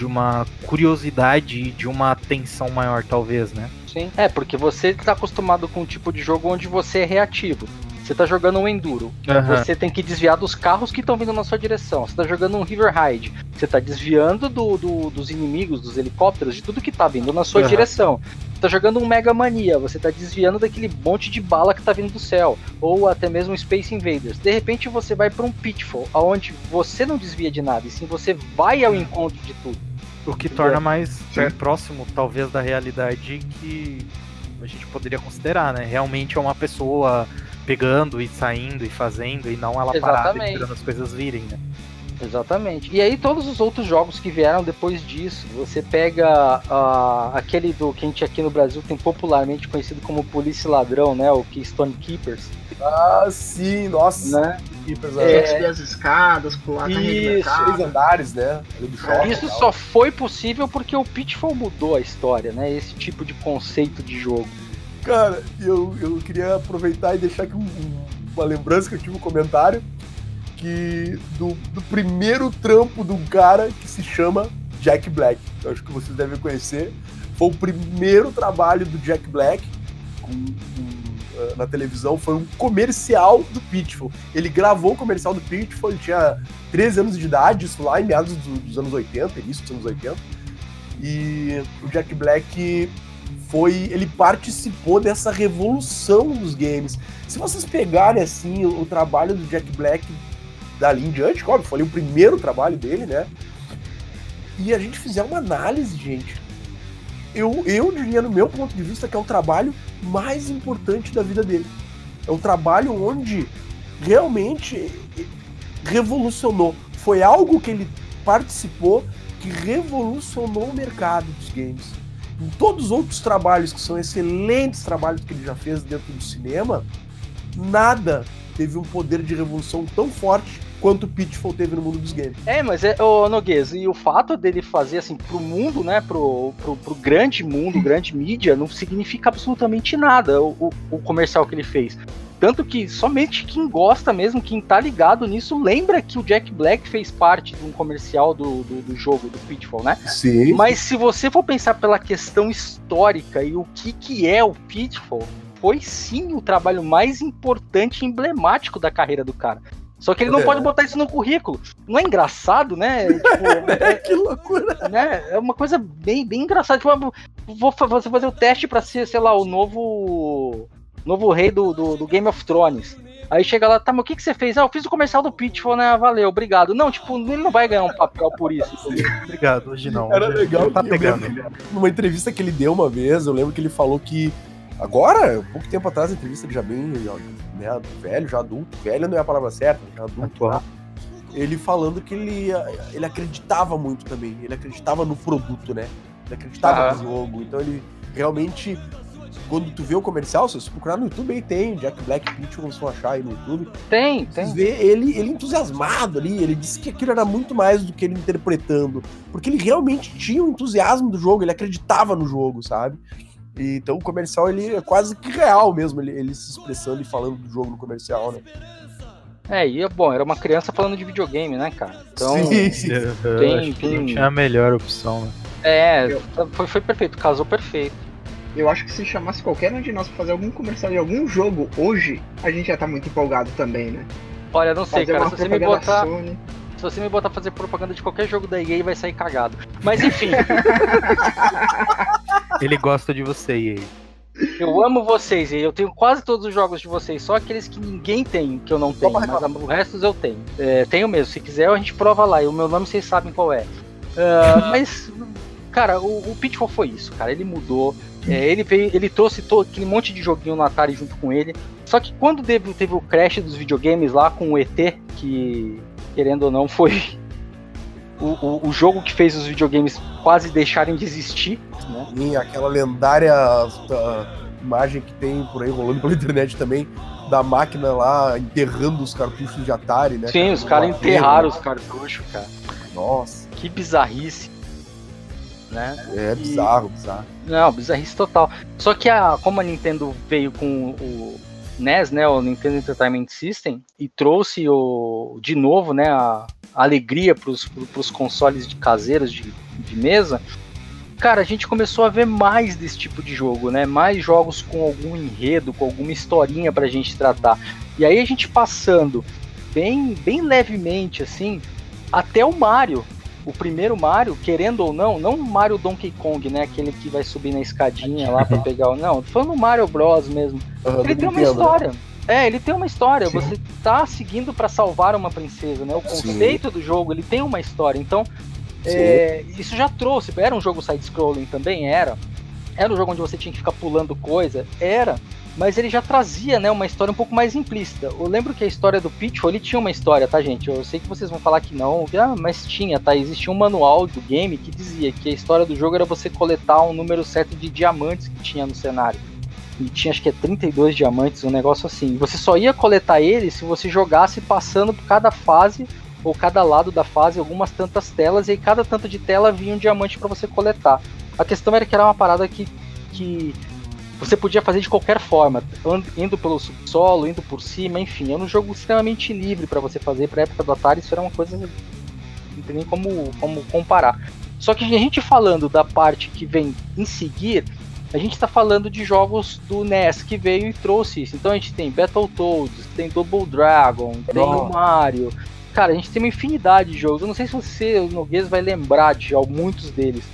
[SPEAKER 4] de uma curiosidade, de uma atenção maior, talvez, né?
[SPEAKER 2] Sim. É, porque você tá acostumado com um tipo de jogo onde você é reativo. Você tá jogando um enduro. Você tem que desviar dos carros que estão vindo na sua direção. Você tá jogando um River Ride. Você tá desviando do, do- dos inimigos, dos helicópteros, de tudo que tá vindo na sua
[SPEAKER 4] Aham.
[SPEAKER 2] direção. Você tá jogando um Mega Mania. Você tá desviando daquele monte de bala que tá vindo do céu. Ou até mesmo Space Invaders. De repente você vai pra um Pitfall, onde você não desvia de nada, e sim você vai ao encontro de tudo.
[SPEAKER 4] O que torna mais
[SPEAKER 5] Sim.
[SPEAKER 4] próximo, talvez, da realidade que a gente poderia considerar, né? Realmente é uma pessoa pegando e saindo e fazendo, e não ela parada
[SPEAKER 2] Exatamente.
[SPEAKER 4] esperando as coisas virem, né?
[SPEAKER 2] Exatamente. E aí todos os outros jogos que vieram depois disso, você pega ah, aquele do que a gente aqui no Brasil tem popularmente conhecido como Polícia Ladrão, né? O Keystone Keepers,
[SPEAKER 3] Ah, sim, nossa.
[SPEAKER 2] né? É.
[SPEAKER 3] é.
[SPEAKER 5] subir as escadas, pular
[SPEAKER 2] Isso,
[SPEAKER 5] mercado.
[SPEAKER 3] Três andares, né? Do shopping.
[SPEAKER 2] Isso
[SPEAKER 3] e tal.
[SPEAKER 2] só foi possível porque o Pitfall mudou a história, né? Esse tipo de conceito de jogo.
[SPEAKER 3] Cara, eu, eu queria aproveitar e deixar aqui um- um- uma lembrança que eu tive um comentário que do, do primeiro trampo de um cara que se chama Jack Black. Eu acho que vocês devem conhecer. Foi o primeiro trabalho do Jack Black com- com, na televisão. Foi um comercial do Pitfall. Ele gravou o comercial do Pitfall, ele tinha 13 anos de idade, isso lá em meados do- dos anos 80, início dos anos 80. E o Jack Black foi. Ele participou dessa revolução dos games. Se vocês pegarem assim o, o trabalho do Jack Black dali em diante, óbvio, foi o primeiro trabalho dele, né? E a gente fizer uma análise, gente. Eu, eu diria, no meu ponto de vista, que é o trabalho mais importante da vida dele. É um trabalho onde realmente revolucionou. Foi algo que ele participou que revolucionou o mercado dos games. Em todos os outros trabalhos, que são excelentes trabalhos que ele já fez dentro do cinema, nada teve um poder de revolução tão forte quanto o Pitfall teve no mundo dos games.
[SPEAKER 2] É, mas é, ô Noguês, e o fato dele fazer assim pro mundo, né, pro, pro, pro grande mundo, grande mídia, não significa absolutamente nada o, o, o comercial que ele fez. Tanto que somente quem gosta mesmo, quem tá ligado nisso, lembra que o Jack Black fez parte de um comercial do, do, do jogo, do Pitfall, né?
[SPEAKER 3] Sim.
[SPEAKER 2] Mas se você for pensar pela questão histórica e o que, que é o Pitfall, foi sim o trabalho mais importante e emblemático da carreira do cara. Só que ele não
[SPEAKER 3] É.
[SPEAKER 2] pode botar isso no currículo. Não é engraçado, né? Tipo,
[SPEAKER 3] É, que loucura.
[SPEAKER 2] né? É uma coisa bem, bem engraçada. Tipo, vou você fazer o teste pra ser, sei lá, o novo novo rei do, do, do Game of Thrones. Aí chega lá, tá, mas o que, que você fez? Ah, eu fiz o comercial do Pitfall, né? Valeu, obrigado. Não, tipo, ele não vai ganhar um papel por isso.
[SPEAKER 4] Obrigado, hoje não.
[SPEAKER 3] Era
[SPEAKER 4] hoje
[SPEAKER 3] legal
[SPEAKER 4] Tá pegando.
[SPEAKER 3] lembro, numa entrevista que ele deu uma vez, eu lembro que ele falou que agora, pouco tempo atrás, a entrevista ele já bem né, velho, já adulto, velho não é a palavra certa, já adulto, né? ele falando que ele, ele acreditava muito também, ele acreditava no produto, né? Ele acreditava
[SPEAKER 2] Aham.
[SPEAKER 3] no jogo, então ele realmente quando tu vê o comercial, se você procurar no YouTube aí tem, Jack Black Pitch, vocês vão achar aí no YouTube.
[SPEAKER 2] Tem, tem.
[SPEAKER 3] vê ele, ele entusiasmado ali, ele disse que aquilo era muito mais do que ele interpretando, porque ele realmente tinha o entusiasmo do jogo, ele acreditava no jogo, sabe? E, então o comercial ele é quase que real mesmo, ele, ele se expressando e falando do jogo no comercial, né?
[SPEAKER 2] É, e bom, era uma criança falando de videogame, né, cara? Então,
[SPEAKER 3] Sim, sim.
[SPEAKER 2] Tem-
[SPEAKER 4] acho que
[SPEAKER 2] tem-
[SPEAKER 4] não tinha a melhor opção, né?
[SPEAKER 2] é, foi, foi perfeito, casou perfeito.
[SPEAKER 5] Eu acho que se chamasse qualquer um de nós pra fazer algum comercial de algum jogo hoje, a gente já tá muito empolgado também, né?
[SPEAKER 2] Olha, não sei,
[SPEAKER 5] Fazer
[SPEAKER 2] cara, se você me botar.
[SPEAKER 5] Sony.
[SPEAKER 2] Se você me botar fazer propaganda de qualquer jogo da EA, vai sair cagado. Mas enfim,
[SPEAKER 4] Ele gosta de você, e aí.
[SPEAKER 2] eu amo vocês e eu tenho quase todos os jogos de vocês, só aqueles que ninguém tem, que eu não tenho, mas o resto eu tenho. É, tenho mesmo, se quiser a gente prova lá, e o meu nome vocês sabem qual é. Ah, mas, cara, o, o Pitfall foi isso, cara, ele mudou. É, ele veio, ele trouxe todo aquele monte de joguinho no Atari junto com ele. Só que quando teve, teve o crash dos videogames lá com o ET, que querendo ou não foi o, o, o jogo que fez os videogames quase deixarem de existir, né?
[SPEAKER 3] E aquela lendária ah, imagem que tem por aí rolando pela internet também, da máquina lá enterrando os cartuchos de Atari, né?
[SPEAKER 2] Sim, os
[SPEAKER 3] No
[SPEAKER 2] caras enterraram os cartuchos, cara.
[SPEAKER 3] Nossa,
[SPEAKER 2] Que bizarrice. Né?
[SPEAKER 3] é bizarro, bizarro.
[SPEAKER 2] Não, bizarrice total. Só que a, como a Nintendo veio com o NES, né, o Nintendo Entertainment System, e trouxe o, de novo, né, a, alegria para os consoles de caseiros de, de mesa, cara, a gente começou a ver mais desse tipo de jogo, né? Mais jogos com algum enredo, com alguma historinha pra gente tratar. E aí a gente passando bem, bem levemente assim, até o Mario. O primeiro Mario, querendo ou não, não o Mario Donkey Kong, né? Aquele que vai subir na escadinha lá pra pegar o. Não, tô falando Mario Bros mesmo.
[SPEAKER 3] Aham,
[SPEAKER 2] Ele tem uma
[SPEAKER 3] Nintendo, né?
[SPEAKER 2] história. É, ele tem uma história.
[SPEAKER 3] Sim.
[SPEAKER 2] Você tá seguindo pra salvar uma princesa, né? O
[SPEAKER 3] Sim.
[SPEAKER 2] conceito do jogo, ele tem uma história. Então,
[SPEAKER 3] Sim.
[SPEAKER 2] é, isso já trouxe. Era um jogo side-scrolling também? Era. Era um jogo onde você tinha que ficar pulando coisa? Era. Mas ele já trazia, né, uma história um pouco mais implícita. Eu lembro que a história do Pitfall, ele tinha uma história, tá, gente? Eu sei que vocês vão falar que não, ah, mas tinha, tá? Existia um manual do game que dizia que a história do jogo era você coletar um número certo de diamantes que tinha no cenário. E tinha acho que é 32 diamantes, um negócio assim. E você só ia coletar eles se você jogasse passando por cada fase ou cada lado da fase algumas tantas telas e aí cada tanto de tela vinha um diamante para você coletar. A questão era que era uma parada que, que você podia fazer de qualquer forma, indo pelo subsolo, indo por cima, enfim, era um jogo extremamente livre para você fazer. Pra época do Atari, isso era uma coisa. Não tem nem como, como comparar. Só que a gente falando da parte que vem em seguir, a gente está falando de jogos do NES que veio e trouxe isso. Então a gente tem Battletoads, tem Double Dragon, tem o. Mario. Cara, a gente tem uma infinidade de jogos. Eu não sei se você, o Noguês, vai lembrar de muitos deles.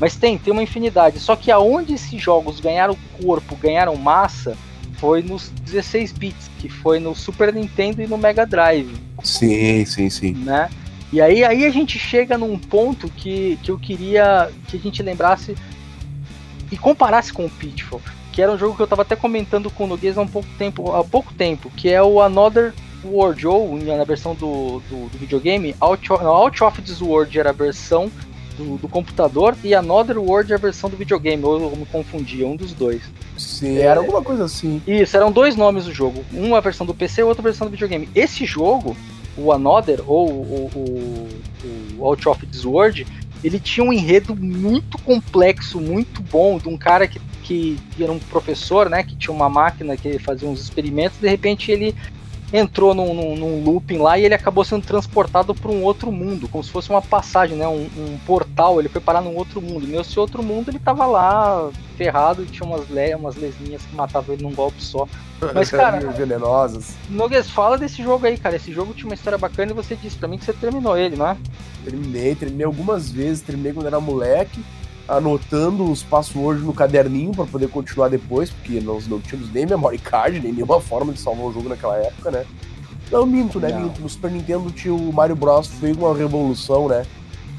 [SPEAKER 2] Mas tem, tem uma infinidade. Só que aonde esses jogos ganharam corpo, ganharam massa, foi nos 16 bits, que foi no Super Nintendo e no Mega Drive,
[SPEAKER 3] Sim, sim, sim.
[SPEAKER 2] né? E aí, aí a gente chega num ponto que, que eu queria que a gente lembrasse e comparasse com o Pitfall, que era um jogo que eu tava até comentando com o Noguês há um pouco tempo, há pouco tempo, que é o Another World, ou na versão do, do, do videogame, Out of, não, Out of this World era a versão do, do computador e Another World é a versão do videogame, ou eu me confundia, um dos dois.
[SPEAKER 3] Sim, era alguma coisa assim.
[SPEAKER 2] Isso, eram dois nomes do jogo. Uma versão do PC e outra versão do videogame. Esse jogo, o Another, ou o, o, o Out of This World, ele tinha um enredo muito complexo, muito bom, de um cara que, que era um professor, né? Que tinha uma máquina que fazia uns experimentos, de repente ele entrou num, num, num looping lá e ele acabou sendo transportado para um outro mundo, como se fosse uma passagem, né? Um, um portal, ele foi parar num outro mundo. E nesse outro mundo ele tava lá ferrado e tinha umas, le umas lesminhas que matavam ele num golpe só. Mas, cara,
[SPEAKER 3] Venenosas.
[SPEAKER 2] Nogues, fala desse jogo aí, cara. Esse jogo tinha uma história bacana e você disse pra mim que você terminou ele, não é?
[SPEAKER 3] Terminei, terminei algumas vezes, terminei quando era moleque, anotando os passwords no caderninho pra poder continuar depois, porque nós não tínhamos nem memory card, nem nenhuma forma de salvar o jogo naquela época, né? Não, minto, né?
[SPEAKER 2] Não.
[SPEAKER 3] Minto. No Super Nintendo tinha o Mario Bros. Foi uma revolução, né?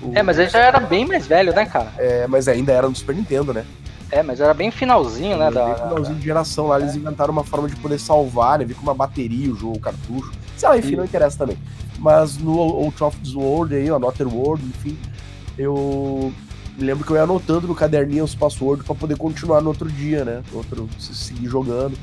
[SPEAKER 3] O-
[SPEAKER 2] É, mas ele já era bem mais velho, né, cara?
[SPEAKER 3] É, mas ainda era no Super Nintendo, né?
[SPEAKER 2] É, mas era bem finalzinho, né?
[SPEAKER 3] Bem
[SPEAKER 2] Da,
[SPEAKER 3] finalzinho de geração lá, eles inventaram uma forma de poder salvar, né? Vir com uma bateria o jogo, o cartucho. Sei lá, enfim,
[SPEAKER 2] Sim.
[SPEAKER 3] não interessa também. Mas no Out of this World aí, o Another World, enfim, eu me lembro que eu ia anotando no caderninho os passwords pra poder continuar no outro dia, né? No outro, se- seguir jogando.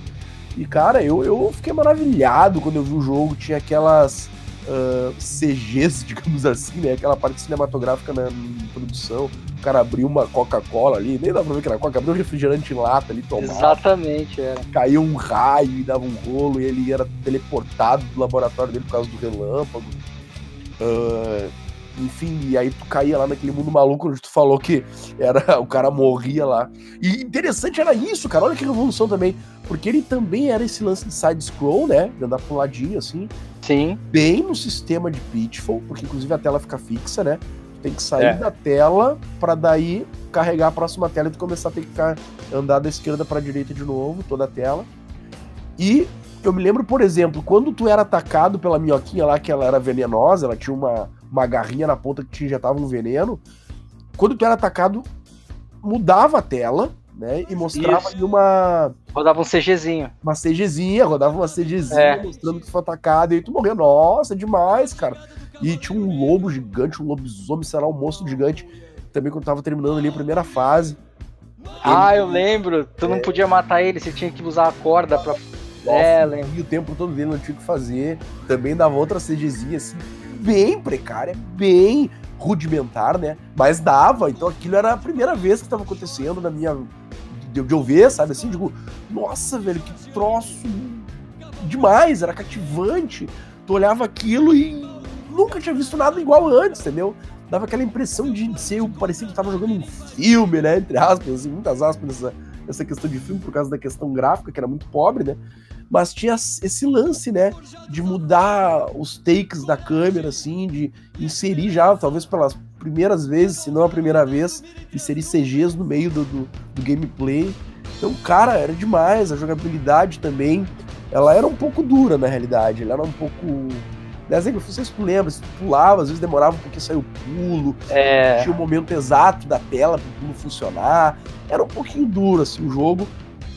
[SPEAKER 3] E, cara, eu, eu fiquei maravilhado quando eu vi o jogo. Tinha aquelas ah, CGs, digamos assim, né? Aquela parte cinematográfica na, produção. O cara abriu uma Coca-Cola ali, nem dá pra ver que era Coca, abriu um refrigerante em lata ali, tomava
[SPEAKER 2] Exatamente, era.
[SPEAKER 3] caiu um raio e dava um rolo e ele era teleportado do laboratório dele por causa do relâmpago. Ah, enfim, e aí tu caía lá naquele mundo maluco onde tu falou que era o cara morria lá. E interessante era isso, cara. Olha que revolução também. Porque ele também era esse lance de side-scroll, né? De andar um ladinho, assim.
[SPEAKER 2] Sim,
[SPEAKER 3] Bem no sistema de Pitfall, porque inclusive a tela fica fixa, né? Tu tem que sair
[SPEAKER 2] É.
[SPEAKER 3] da tela pra daí carregar a próxima tela e tu começar a ter que ficar, andar da esquerda pra direita de novo, toda a tela. E eu me lembro, por exemplo, quando tu era atacado pela minhoquinha lá, que ela era venenosa, ela tinha uma, uma garrinha na ponta que te injetava um veneno. Quando tu era atacado, mudava a tela, né? E mostrava
[SPEAKER 2] Isso.
[SPEAKER 3] ali uma,
[SPEAKER 2] rodava um CGzinho.
[SPEAKER 3] uma CGzinha, rodava uma CGzinha
[SPEAKER 2] É.
[SPEAKER 3] mostrando que tu foi atacado e aí tu morreu. Nossa, demais, cara. E tinha um lobo gigante, um lobisomem, sei lá, um monstro gigante. Também quando tava terminando ali a primeira fase.
[SPEAKER 2] Ah, eu lembro. Tu não podia matar ele, você tinha que usar a corda pra. É.
[SPEAKER 3] E o tempo todo dele não tinha o que fazer. Também dava outra CGzinha, assim, bem precária, bem rudimentar, né? Mas dava. Então aquilo era a primeira vez que tava acontecendo na minha. De, de eu ver, sabe? Assim, digo, nossa, velho, que troço demais, era cativante. Tu olhava aquilo e nunca tinha visto nada igual antes, entendeu? Dava aquela impressão de ser, parecia que tava jogando um filme, né? Entre aspas, assim, muitas aspas nessa, nessa questão de filme, por causa da questão gráfica, que era muito pobre, né? Mas tinha esse lance, né? De mudar os takes da câmera, assim, de inserir já, talvez pelas primeiras vezes, se não a primeira vez, inserir CGs no meio do, do, do gameplay. Então, cara, era demais. A jogabilidade também, ela era um pouco dura na realidade. Ela era um pouco. Desenho, não sei se tu lembra, se tu pulava, às vezes demorava pouquinho sair o pulo,
[SPEAKER 2] É.
[SPEAKER 3] tinha o momento exato da tela para tudo funcionar. Era um pouquinho duro assim o jogo,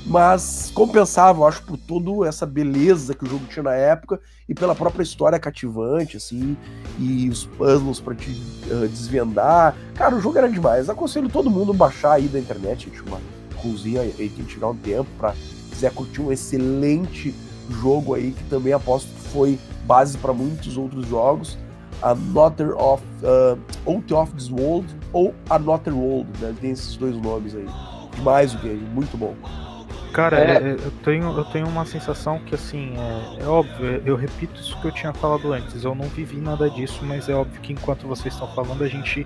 [SPEAKER 3] mas compensava, eu acho, por toda essa beleza que o jogo tinha na época e pela própria história cativante, assim, e os puzzles para te ah, desvendar. Cara, o jogo era demais. Aconselho todo mundo baixar aí da internet, gente, uma cozinha aí quem tiver um tempo para quiser curtir um excelente jogo aí que também aposto que foi base para muitos outros jogos. Another of uh, Out of This World ou Another World, né? Tem esses dois nomes aí. Demais o game, muito bom.
[SPEAKER 4] Cara,
[SPEAKER 2] É.
[SPEAKER 4] é, eu, tenho, eu tenho uma sensação que, assim, é, é óbvio, eu repito isso que eu tinha falado antes, eu não vivi nada disso, mas é óbvio que enquanto vocês estão falando, a gente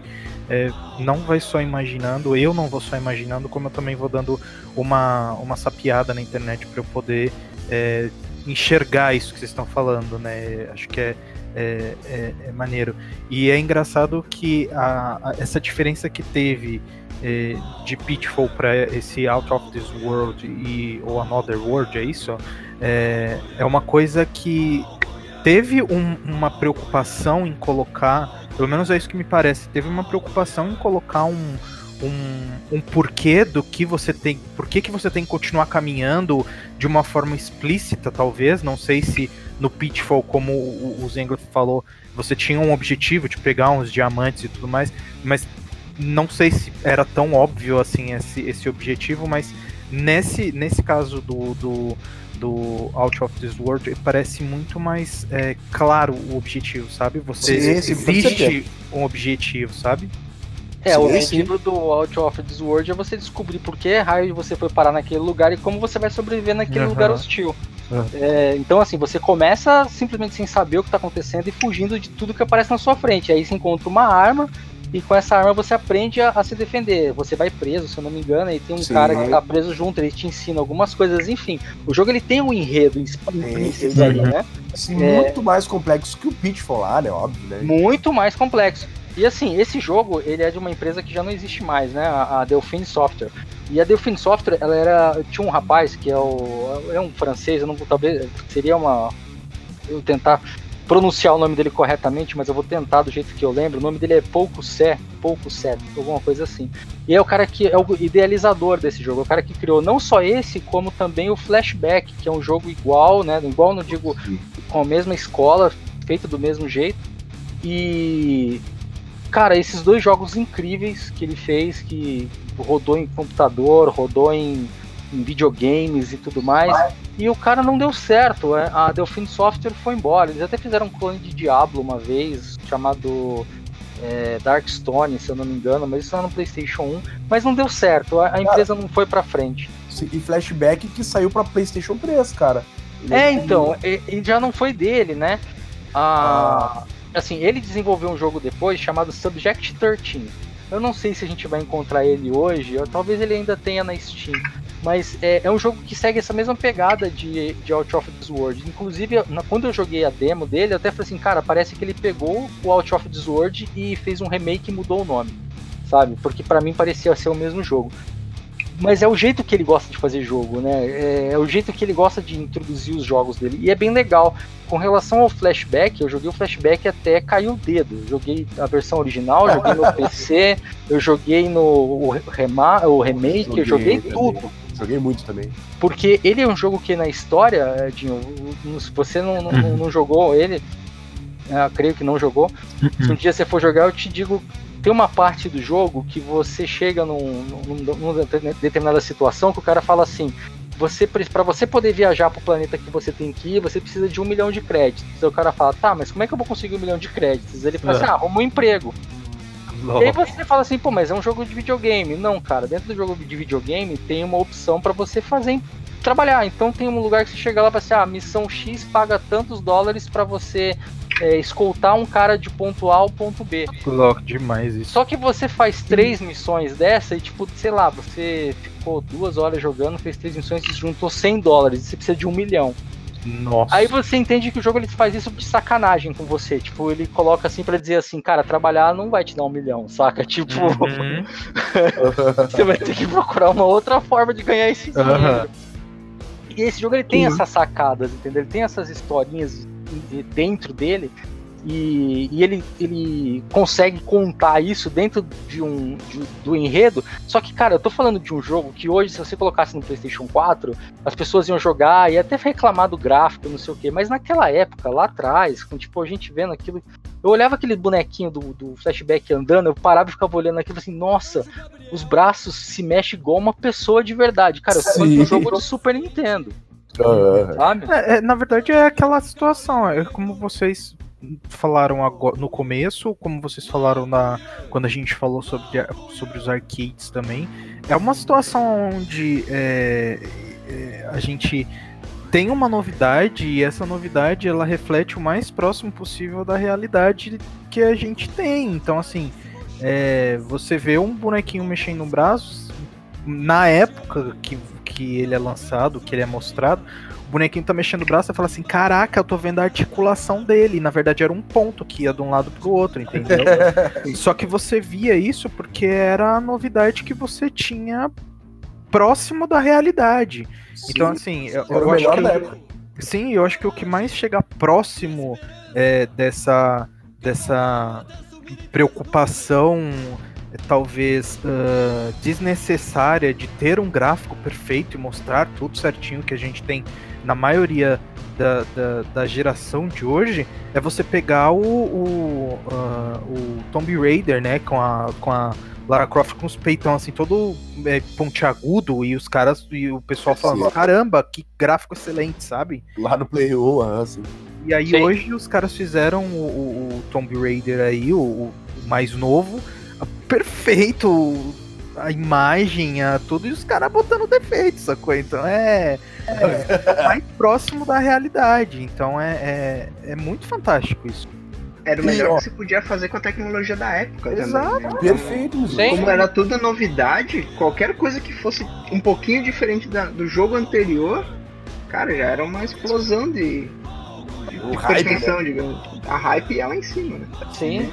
[SPEAKER 4] é, não vai só imaginando, eu não vou só imaginando, como eu também vou dando uma, uma sapiada na internet para eu poder é, enxergar isso que vocês estão falando, né? Acho que é, é, é, é maneiro. E é engraçado que a, a, essa diferença que teve é, de Pitfall para esse Out of This World e ou Another World, é isso? É, é uma coisa que teve um, uma preocupação em colocar, pelo menos é isso que me parece, teve uma preocupação em colocar um, um, um porquê do que você tem, por que você tem que continuar caminhando de uma forma explícita, talvez, não sei se no Pitfall, como o, o Zengler falou, você tinha um objetivo de pegar uns diamantes e tudo mais, mas não sei se era tão óbvio assim esse, esse objetivo, mas nesse, nesse caso do, do, do Out of This World parece muito mais é, claro o objetivo, sabe? Você sim, existe um objetivo, sabe?
[SPEAKER 2] É, sim, o objetivo sim. do Out of This World é você descobrir por que raio você foi parar naquele lugar e como você vai sobreviver naquele uhum. lugar hostil. Uhum. É, então, assim, você começa simplesmente sem saber o que está acontecendo e fugindo de tudo que aparece na sua frente. Aí você encontra uma arma, e com essa arma você aprende a, a, se defender. Você vai preso, se eu não me engano, e tem um Sim. cara que tá preso junto, ele te ensina algumas coisas, enfim. O jogo ele tem um enredo implícito é, né?
[SPEAKER 3] Assim, é, muito mais complexo que o Pitfall né? Óbvio, né?
[SPEAKER 2] Muito mais complexo. E assim, esse jogo, ele é de uma empresa que já não existe mais, né? A, a Delphine Software. E a Delphine Software, ela era. Tinha um rapaz que é o. É um francês, eu não vou talvez. Seria uma. Eu tentar pronunciar o nome dele corretamente, mas eu vou tentar do jeito que eu lembro. O nome dele é Pouco Sé, Pouco Sé, alguma coisa assim. E é o cara que é o idealizador desse jogo, é o cara que criou não só esse, como também o Flashback, que é um jogo igual, né? Igual, não digo com a mesma escola, feito do mesmo jeito. E cara, esses dois jogos incríveis que ele fez, que rodou em computador, rodou em em videogames e tudo mais. E o cara não deu certo. É, a Delphine Software foi embora. Eles até fizeram um clone de Diablo uma vez, chamado é, Darkstone, se eu não me engano, mas isso era no PlayStation 1. Mas não deu certo. A, a empresa não foi pra frente.
[SPEAKER 3] E Flashback que saiu pra PlayStation 3, cara.
[SPEAKER 2] Ele é, então, e, já não foi dele, né? Ah, ah. Assim, ele desenvolveu um jogo depois chamado Subject 13. Eu não sei se a gente vai encontrar ele hoje, ou talvez ele ainda tenha na Steam. Mas é, é, um jogo que segue essa mesma pegada de, de Out of This World. Inclusive, na, quando eu joguei a demo dele, eu até falei assim, cara, parece que ele pegou o Out of This World e fez um remake e mudou o nome. Sabe? Porque para mim parecia ser o mesmo jogo. Mas é o jeito que ele gosta de fazer jogo, né? É, é, o jeito que ele gosta de introduzir os jogos dele. E é bem legal. Com relação ao flashback, eu joguei o flashback até caiu o dedo. Eu joguei a versão original, joguei no PC, eu joguei no o, rema, o remake, eu joguei tudo.
[SPEAKER 3] Joguei muito também.
[SPEAKER 2] Porque ele é um jogo que na história, Dinho, se você não, não, uhum. não jogou ele, eu creio que não jogou. Se um dia você for jogar, eu te digo tem uma parte do jogo que você chega num, num, numa determinada situação que o cara fala assim: você para você poder viajar para o planeta que você tem que ir, você precisa de um milhão de créditos. Então o cara fala: tá, mas como é que eu vou conseguir um milhão de créditos? Ele fala assim: é. ah, arruma um emprego. E aí você fala assim, pô, mas é um jogo de videogame. Não, cara, dentro do jogo de videogame tem uma opção para você fazer trabalhar. Então tem um lugar que você chega lá para assim, ah, missão X paga tantos dólares para você é, escoltar um cara de ponto A ao ponto B.
[SPEAKER 4] Louco demais isso.
[SPEAKER 2] Só que você faz três missões dessa e, tipo, sei lá, você ficou duas horas jogando, fez três missões e juntou 100 dólares e você precisa de um milhão.
[SPEAKER 4] Nossa.
[SPEAKER 2] Aí você entende que o jogo ele faz isso de sacanagem com você. Tipo, ele coloca assim para dizer assim, cara, trabalhar não vai te dar um milhão, saca? Tipo, uhum. você vai ter que procurar uma outra forma de ganhar esse dinheiro. Uhum. E esse jogo ele tem uhum. essas sacadas, entendeu? Ele tem essas historinhas dentro dele e, e, ele, ele consegue contar isso dentro de um de, do enredo. Só que, cara, eu tô falando de um jogo que hoje, se você colocasse no PlayStation 4, as pessoas iam jogar e até reclamar do gráfico, não sei o quê. Mas naquela época, lá atrás, com tipo, a gente vendo aquilo. Eu olhava aquele bonequinho do, do flashback andando, eu parava e ficava olhando aquilo assim, nossa, os braços se mexem igual uma pessoa de verdade. Cara, eu tô um jogo de Super Nintendo.
[SPEAKER 4] É, é, na verdade é aquela situação, é como vocês falaram agora, no começo, como vocês falaram na, quando a gente falou sobre, sobre os arcades também, é uma situação onde é, é, a gente tem uma novidade e essa novidade ela reflete o mais próximo possível da realidade que a gente tem. Então, assim, é, você vê um bonequinho mexendo no braço, na época que, que ele é lançado, que ele é mostrado, bonequinho tá mexendo o braço, você fala assim, caraca, eu tô vendo a articulação dele. Na verdade era um ponto que ia de um lado pro outro, entendeu? Só que você via isso porque era a novidade que você tinha próximo da realidade. Então, assim, eu, eu acho que.
[SPEAKER 3] época.
[SPEAKER 4] Sim, eu acho que o que mais chega próximo é, dessa, dessa preocupação, é, talvez ah, desnecessária, de ter um gráfico perfeito e mostrar tudo certinho que a gente tem na maioria da, da, da geração de hoje, é você pegar o, o, ah, o Tomb Raider, né, com a, com a Lara Croft com os peitão assim, todo é, pontiagudo, e os caras, e o pessoal falando,
[SPEAKER 3] Sim.
[SPEAKER 4] caramba, que gráfico excelente, sabe?
[SPEAKER 3] Lá no Play 1, ah, assim.
[SPEAKER 4] E aí
[SPEAKER 2] Sim.
[SPEAKER 4] hoje os caras fizeram o, o- o Tomb Raider aí, o, o mais novo, perfeito, a imagem, a tudo, e os caras botando defeito, sacou? Então é, é mais próximo da realidade. Então é, é, é muito fantástico isso.
[SPEAKER 5] Era o
[SPEAKER 3] E,
[SPEAKER 5] melhor
[SPEAKER 3] ó,
[SPEAKER 5] que se podia fazer com a tecnologia da época
[SPEAKER 4] Exato.
[SPEAKER 5] também. né?
[SPEAKER 3] Perfeito.
[SPEAKER 2] Sim.
[SPEAKER 5] Como era tudo novidade, qualquer coisa que fosse um pouquinho diferente da- do jogo anterior, cara, já era uma explosão de, de, de
[SPEAKER 3] hype,
[SPEAKER 5] pretensão, digamos. A hype ia lá em cima, né?
[SPEAKER 2] Sim.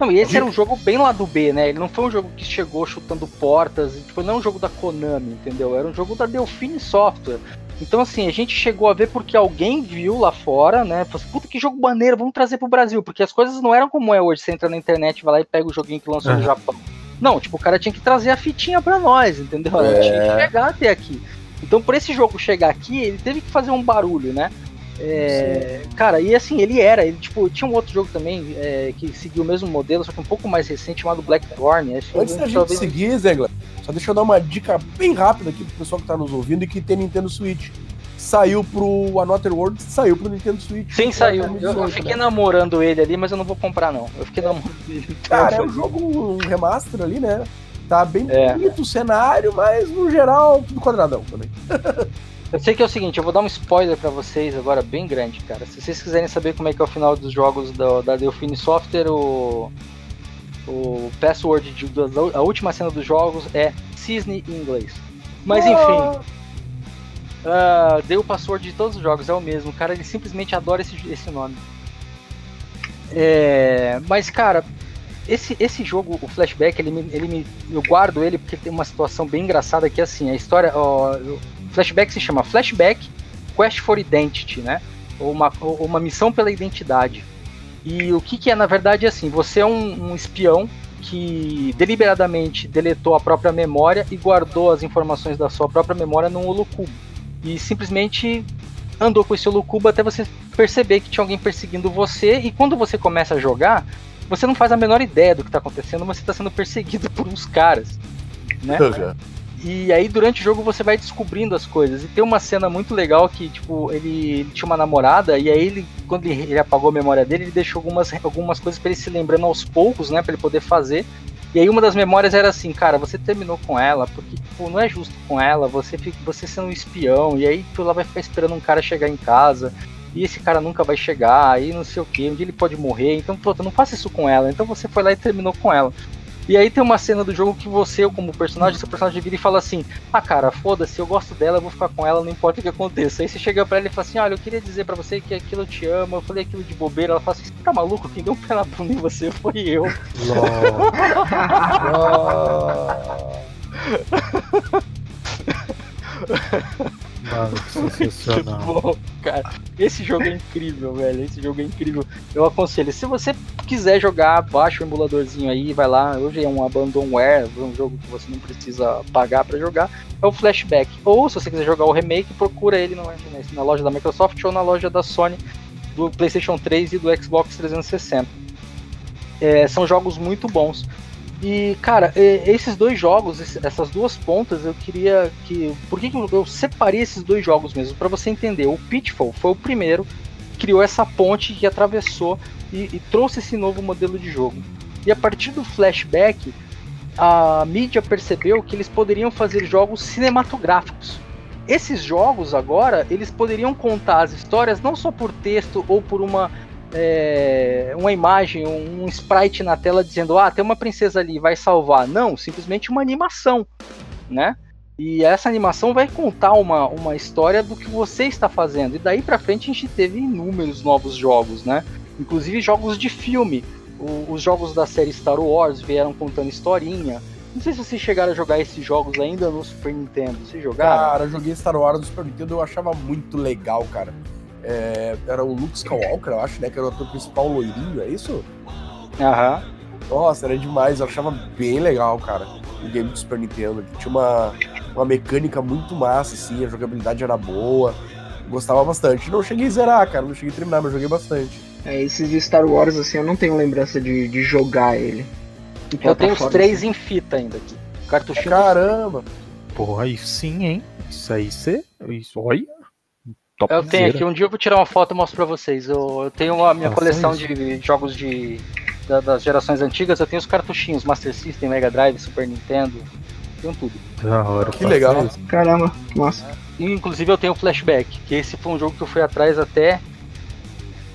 [SPEAKER 2] Não, e esse era um jogo bem lá do B, né? Ele não foi um jogo que chegou chutando portas, tipo, não é um jogo da Konami, entendeu? Era um jogo da Delphine Software. Então, assim, a gente chegou a ver porque alguém viu lá fora, né? Falou assim, puta que jogo maneiro, vamos trazer pro Brasil. Porque as coisas não eram como é hoje. Você entra na internet, vai lá e pega o joguinho que lançou no
[SPEAKER 4] Aham.
[SPEAKER 2] Japão. Não, tipo, o cara tinha que trazer a fitinha pra nós, entendeu?
[SPEAKER 3] É.
[SPEAKER 2] Tinha que chegar até aqui. Então, por esse jogo chegar aqui, ele teve que fazer um barulho, né? É, cara, e assim, ele era, ele, tipo, tinha um outro jogo também é, que seguiu o mesmo modelo, só que um pouco mais recente, chamado Blackthorn.
[SPEAKER 3] Antes da gente
[SPEAKER 2] talvez-
[SPEAKER 3] seguir, Zegla, só deixa eu dar uma dica bem rápida aqui pro pessoal que tá nos ouvindo e que tem Nintendo Switch. Saiu pro Another World, saiu pro Nintendo Switch.
[SPEAKER 2] Sim, saiu. Eu, eu
[SPEAKER 3] 2018,
[SPEAKER 2] fiquei
[SPEAKER 3] né?
[SPEAKER 2] namorando ele ali, mas eu não vou comprar, não. Eu fiquei namorando ele. então
[SPEAKER 3] Cara, é
[SPEAKER 2] eu
[SPEAKER 3] um jogo, um remaster ali, né? Tá bem
[SPEAKER 2] É.
[SPEAKER 3] bonito o cenário, mas no geral, tudo quadradão também.
[SPEAKER 2] Eu sei que é o seguinte, eu vou dar um spoiler pra vocês agora bem grande, cara. Se vocês quiserem saber como é que é o final dos jogos da, da Delphine Software, o, o password de, da, a última cena dos jogos é cisne em inglês. Mas enfim, ah, dei o password de todos os jogos, é o mesmo. O cara ele simplesmente adora esse, esse nome. É, mas cara, esse, esse jogo, o flashback, ele me, ele me, eu guardo ele porque tem uma situação bem engraçada que é assim, a história, ó, o flashback se chama Flashback Quest for Identity, né? Ou uma, ou uma missão pela identidade. E o que, que é, na verdade, é assim, você é um, um espião que deliberadamente deletou a própria memória e guardou as informações da sua própria memória num holocubo. E simplesmente andou com esse holocubo até você perceber que tinha alguém perseguindo você. E quando você começa a jogar, você não faz a menor ideia do que está acontecendo, mas você está sendo perseguido por uns caras. Né? E aí durante o jogo você vai descobrindo as coisas. E tem uma cena muito legal que, tipo, ele, ele tinha uma namorada e aí ele, quando ele, ele apagou a memória dele, ele deixou algumas, algumas coisas pra ele se lembrando aos poucos, né, Pra ele poder fazer. E aí uma das memórias era assim, cara, você terminou com ela porque, tipo, não é justo com ela, você fica, você sendo um espião, e aí tu lá vai ficar esperando um cara chegar em casa. E esse cara nunca vai chegar, aí não sei o que, um dia ele pode morrer, então, pronto, não faça isso com ela. Então você foi lá e terminou com ela. E aí tem uma cena do jogo que você, como personagem, seu personagem vira e fala assim: Ah, cara, foda-se, eu gosto dela, eu vou ficar com ela, não importa o que aconteça. Aí você chega pra ela e fala assim: Olha, eu queria dizer pra você que aquilo eu te amo. Eu falei aquilo de bobeira. Ela fala assim: Você tá maluco? Quem deu um pé na bunda em você foi eu.
[SPEAKER 4] Mano, que
[SPEAKER 2] Muito
[SPEAKER 4] sensacional.
[SPEAKER 2] bom, cara. Esse jogo é incrível, velho. Esse jogo é incrível. Eu aconselho, se você quiser jogar, baixa o emuladorzinho aí, vai lá. Hoje é um abandonware, um jogo que você não precisa pagar pra jogar. É o Flashback. Ou se você quiser jogar o remake, procura ele na, na loja da Microsoft ou na loja da Sony do PlayStation 3 e do Xbox 360. É, são jogos muito bons. E, cara, esses dois jogos, essas duas pontas, eu queria que. Por que, eu- separei esses dois jogos mesmo? Pra você entender. O Pitfall foi o primeiro que criou essa ponte que atravessou e, e trouxe esse novo modelo de jogo. E a partir do flashback, a mídia percebeu que eles poderiam fazer jogos cinematográficos. Esses jogos agora, eles poderiam contar as histórias não só por texto ou por uma é, uma imagem, um, um sprite na tela dizendo, ah, tem uma princesa ali, vai salvar. Não, simplesmente uma animação, né? E essa animação vai contar uma, uma história do que você está fazendo. E daí pra frente a gente teve inúmeros novos jogos, né? Inclusive jogos de filme. O- os jogos da série Star Wars vieram contando historinha. Não sei se vocês chegaram a jogar esses jogos ainda no Super Nintendo. Vocês jogaram?
[SPEAKER 3] Cara, eu joguei Star Wars no Super Nintendo, eu achava muito legal, cara. É, era o Luke Skywalker, eu acho, né? Que era o ator principal loirinho, é isso?
[SPEAKER 2] Aham.
[SPEAKER 3] Nossa, era demais, eu achava bem legal, cara. O game do Super Nintendo. que Tinha uma, uma mecânica muito massa, assim, a jogabilidade era boa. Gostava bastante. Não cheguei a zerar, cara, não cheguei a terminar, mas joguei bastante.
[SPEAKER 5] É, esses de Star Wars, assim, eu não tenho lembrança de, de jogar ele. Em
[SPEAKER 2] Eu tenho os três
[SPEAKER 5] assim.
[SPEAKER 2] em fita ainda aqui. Cartuchinho.
[SPEAKER 3] Caramba!
[SPEAKER 4] Porra, aí sim, hein? Isso aí você. Isso, olha. Top
[SPEAKER 2] Eu tenho aqui, um dia eu vou tirar uma foto e mostro pra vocês. Eu, eu tenho a minha
[SPEAKER 4] Nossa,
[SPEAKER 2] coleção
[SPEAKER 4] isso.
[SPEAKER 2] de jogos de, da- das gerações antigas, eu tenho os cartuchinhos, Master System, Mega Drive, Super Nintendo, tenho tudo.
[SPEAKER 4] Da hora.
[SPEAKER 3] Que legal.
[SPEAKER 4] isso.
[SPEAKER 5] Caramba, massa.
[SPEAKER 2] Inclusive eu tenho o Flashback, que esse foi um jogo que eu fui atrás até.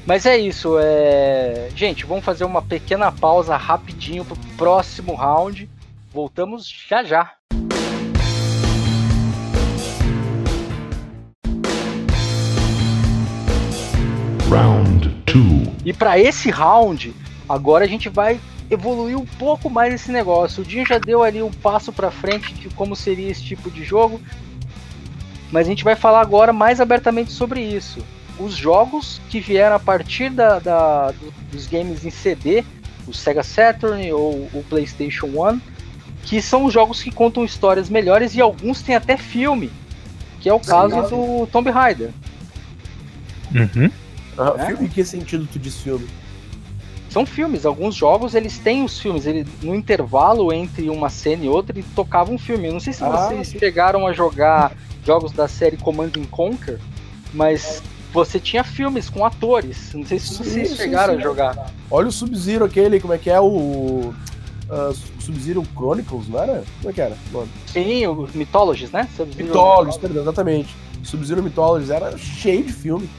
[SPEAKER 2] Mas é isso, é... gente, vamos fazer uma pequena pausa rapidinho pro próximo round. Voltamos já já.
[SPEAKER 6] Round two.
[SPEAKER 2] E para esse round, agora a gente vai evoluir um pouco mais esse negócio. O Dinho já deu ali um passo para frente de como seria esse tipo de jogo, mas a gente vai falar agora mais abertamente sobre isso. Os jogos que vieram a partir da, da- do- dos games em CD, o Sega Saturn ou o PlayStation 1, que são os jogos que contam histórias melhores e alguns têm até filme, que é o caso do Tomb Raider.
[SPEAKER 4] Uhum.
[SPEAKER 3] Ah,
[SPEAKER 2] É?
[SPEAKER 3] Filme, em que sentido tu diz filme?
[SPEAKER 2] são filmes. Alguns jogos eles têm os filmes. Ele, no intervalo entre uma cena e outra, ele tocava um filme. Eu não sei se
[SPEAKER 3] Ah,
[SPEAKER 2] vocês chegaram a jogar jogos da série Command and Conquer, mas você tinha filmes com atores. Não sei se
[SPEAKER 3] Sim,
[SPEAKER 2] vocês
[SPEAKER 3] sim,
[SPEAKER 2] chegaram
[SPEAKER 3] sim.
[SPEAKER 2] a jogar.
[SPEAKER 3] Olha o Sub-Zero aquele, como é que é o. ah, Sub-Zero Chronicles, não era? Como é que era? o nome?
[SPEAKER 2] Sim, o Mythologies, né?
[SPEAKER 3] Mythologies, perdão, exatamente. Sub-Zero Mythologies era cheio de filme.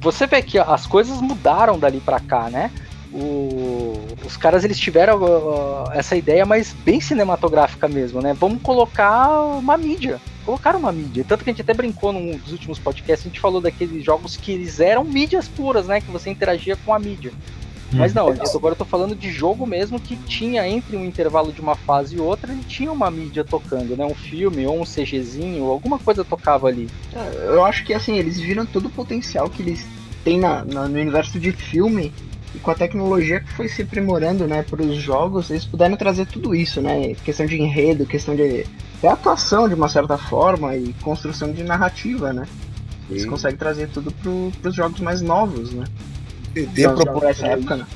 [SPEAKER 2] Você vê que as coisas mudaram dali pra cá, né? O- os caras eles tiveram uh, essa ideia mais bem cinematográfica mesmo, né? Vamos colocar uma mídia. Colocaram uma mídia. Tanto que a gente até brincou num dos últimos podcasts, a gente falou daqueles jogos que eles eram mídias puras, né? Que você interagia com a mídia. Mas não, eu tô- agora eu tô falando de jogo mesmo que tinha entre um intervalo de uma fase e outra, ele tinha uma mídia tocando, né? Um filme ou um CGzinho, alguma coisa tocava ali.
[SPEAKER 5] Eu acho que assim, eles viram todo o potencial que eles têm na, na- no universo de filme e com a tecnologia que foi se aprimorando, né, para os jogos, eles puderam trazer tudo isso, né? Questão de enredo, questão de até atuação de uma certa forma e construção de narrativa, né? Eles
[SPEAKER 3] Sim.
[SPEAKER 5] conseguem trazer tudo para os jogos mais novos, né?
[SPEAKER 3] CD
[SPEAKER 5] essa
[SPEAKER 3] proporcionou
[SPEAKER 5] época, né?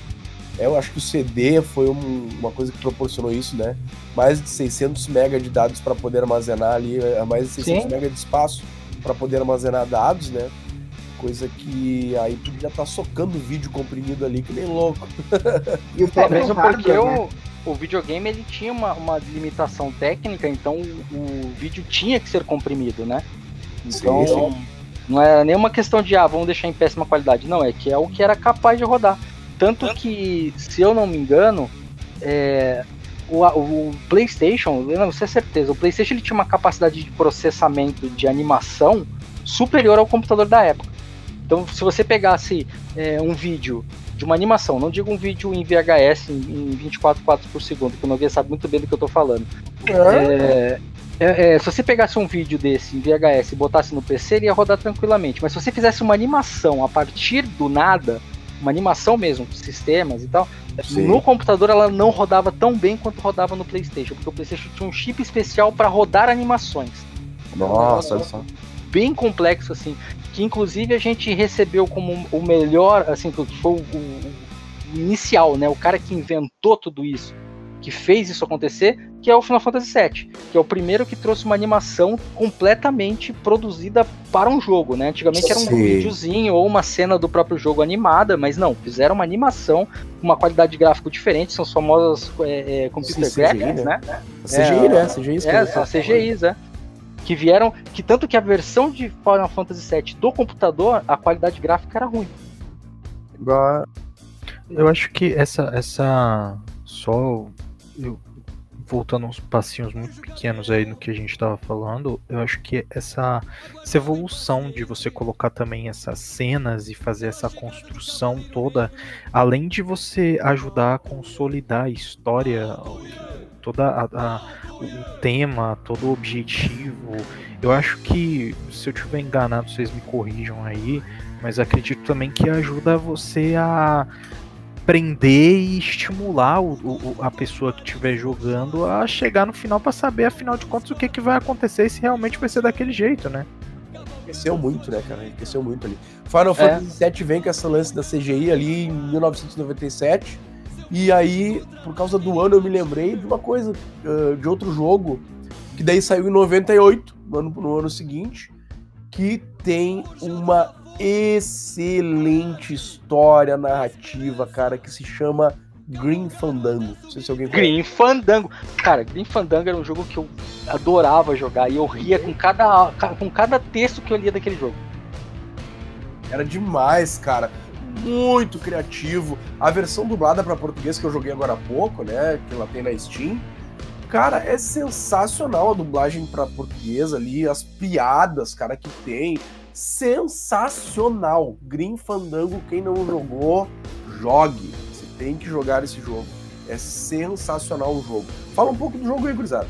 [SPEAKER 3] É, eu acho que o CD foi um- uma coisa que proporcionou isso, né? Mais de 600 MB de dados para poder armazenar ali, é, mais de 600
[SPEAKER 2] Sim.
[SPEAKER 3] MB de espaço para poder armazenar dados, né? Coisa que aí tu já tá socando o vídeo comprimido ali que nem louco.
[SPEAKER 5] E o
[SPEAKER 2] É, mesmo porque
[SPEAKER 5] hardware, né?
[SPEAKER 2] o, o videogame ele tinha uma, uma limitação técnica, então o, o vídeo tinha que ser comprimido, né? Então
[SPEAKER 3] Sim,
[SPEAKER 2] não era nenhuma questão de ah, vamos deixar em péssima qualidade, não, é que é o que era capaz de rodar. Tanto que, se eu não me engano, é, o, o PlayStation, eu não sei certeza, o PlayStation ele tinha uma capacidade de processamento de animação superior ao computador da época. Então, se você pegasse é, um vídeo de uma animação, não digo um vídeo em VHS em, em 24 quadros por segundo, que o Nogueira sabe muito bem do que eu estou falando. É, é, é, se você pegasse um vídeo desse em VHS e botasse no PC, ele ia rodar tranquilamente. Mas se você fizesse uma animação a partir do nada, uma animação mesmo, sistemas e tal,
[SPEAKER 3] Sim.
[SPEAKER 2] no computador ela não rodava tão bem quanto rodava no PlayStation, porque o PlayStation tinha um chip especial para rodar animações.
[SPEAKER 3] Nossa, olha só.
[SPEAKER 2] Bem complexo assim, que inclusive a gente recebeu como o melhor, assim, que foi o, o- o inicial, né, o cara que inventou tudo isso, que fez isso acontecer, que é o Final Fantasy VII, que é o primeiro que trouxe uma animação completamente produzida para um jogo, né? Antigamente era um
[SPEAKER 3] Sim.
[SPEAKER 2] videozinho ou uma cena do próprio jogo animada, mas não, fizeram uma animação, uma qualidade de gráfico diferente, são as famosas é, é, computer
[SPEAKER 3] CGI,
[SPEAKER 2] graphics,
[SPEAKER 3] né?
[SPEAKER 2] né?
[SPEAKER 3] CGI, né? CGI
[SPEAKER 2] É, são as CGIs, é. Que vieram. Que tanto que a versão de Final Fantasy VII do computador, a qualidade gráfica era ruim.
[SPEAKER 3] Igual-
[SPEAKER 4] Eu acho que essa. essa só eu voltando uns passinhos muito pequenos aí no que a gente estava falando, eu acho que essa, essa evolução de você colocar também essas cenas e fazer essa construção toda, além de você ajudar a consolidar a história, toda a, a, o tema, todo o objetivo, eu acho que, se eu tiver enganado, vocês me corrijam aí, mas acredito também que ajuda você a prender e estimular o, o, a pessoa que estiver jogando a chegar no final para saber, afinal de contas, o que, que vai acontecer e se realmente vai ser daquele jeito, né?
[SPEAKER 3] Enriqueceu muito, né, cara? Enriqueceu muito ali. Final Fantasy VII vem com essa lance da CGI ali em 1997. E aí, por causa do ano, eu me lembrei de uma coisa, uh, de outro jogo, que daí saiu em 98, no ano, no ano seguinte, que tem uma excelente história narrativa, cara, que se chama Green Fandango. Não sei se alguém
[SPEAKER 2] Green Fandango. Cara, Green Fandango era um jogo que eu adorava jogar e eu ria com cada, com cada texto que eu lia daquele jogo.
[SPEAKER 3] Era demais, cara. Muito criativo. A versão dublada para português que eu joguei agora há pouco, né? Que ela tem na Steam. Cara, é sensacional a dublagem para português ali, as piadas, cara, que tem sensacional. Green Fandango, quem não jogou, jogue. Você tem que jogar esse jogo. É sensacional o jogo. Fala um pouco do jogo aí, gurizada.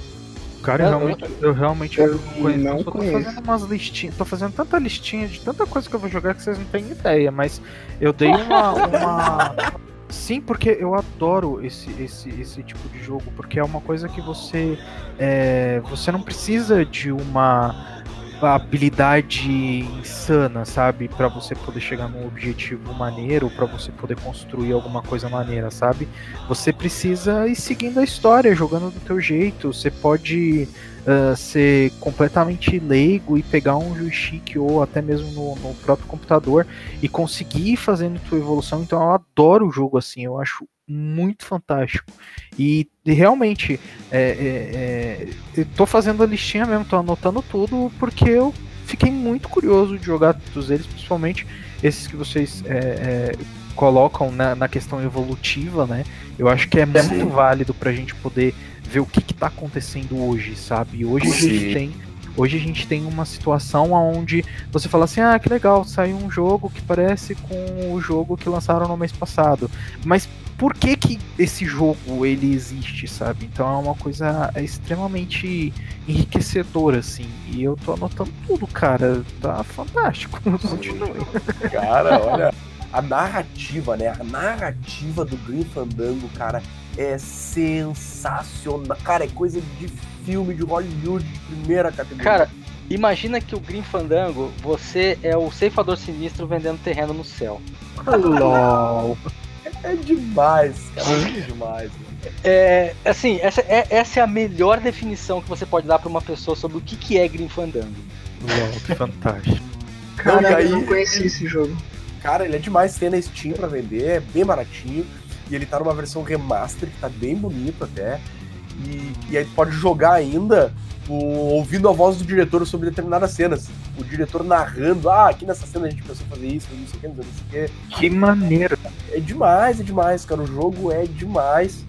[SPEAKER 4] Cara, eu realmente, eu realmente
[SPEAKER 5] Eu
[SPEAKER 4] conheço.
[SPEAKER 5] não
[SPEAKER 4] eu tô
[SPEAKER 5] conheço.
[SPEAKER 4] fazendo umas listinhas, tô fazendo tanta listinha de tanta coisa que eu vou jogar que vocês não têm ideia, mas eu dei uma. uma... Sim, porque eu adoro esse, esse, esse tipo de jogo, porque é uma coisa que você. é, você não precisa de uma habilidade insana, sabe? Pra você poder chegar num objetivo maneiro, pra você poder construir alguma coisa maneira, sabe? Você precisa ir seguindo a história, jogando do teu jeito. Você pode ah, ser completamente leigo e pegar um joystick ou até mesmo no, no próprio computador e conseguir ir fazendo tua evolução. Então eu adoro o jogo assim, eu acho muito fantástico. E, e realmente, é, é, é, tô fazendo a listinha mesmo, tô anotando tudo porque eu fiquei muito curioso de jogar todos eles, principalmente esses que vocês é, é, colocam na, na questão evolutiva, né? Eu acho que é muito válido pra gente poder ver o que, que tá acontecendo hoje, sabe? Hoje a gente
[SPEAKER 3] Sim.
[SPEAKER 4] tem. Hoje a gente tem uma situação onde você fala assim, ah, que legal, saiu um jogo que parece com o jogo que lançaram no mês passado. Mas por que que esse jogo ele existe, sabe? Então é uma coisa extremamente enriquecedora, assim. E eu tô anotando tudo, cara. Tá fantástico. Continue.
[SPEAKER 3] Cara, olha, a narrativa, né? A narrativa do Green Fandango, cara, é sensacional. Cara, é coisa de filme de Hollywood de primeira categoria.
[SPEAKER 2] Cara, imagina que o Green Fandango, você é o ceifador sinistro vendendo terreno no céu.
[SPEAKER 4] LOL.
[SPEAKER 3] é demais, cara. É demais. mano.
[SPEAKER 2] É, assim, essa é, essa é a melhor definição que você pode dar pra uma pessoa sobre o que, que é Green Fandango.
[SPEAKER 4] LOL, que fantástico.
[SPEAKER 5] Cara,
[SPEAKER 3] Não, aí-
[SPEAKER 5] eu não conheci esse jogo.
[SPEAKER 3] Cara, ele é demais. Tem na Steam pra vender, é bem baratinho. E ele tá numa versão remaster, que tá bem bonito até. E, e aí tu pode jogar ainda o- ouvindo a voz do diretor sobre determinadas cenas. O diretor narrando, ah, aqui nessa cena a gente pensou fazer isso, fazer isso aqui, não sei o quê.
[SPEAKER 4] Que maneiro.
[SPEAKER 3] É demais, é demais, cara. O jogo é demais.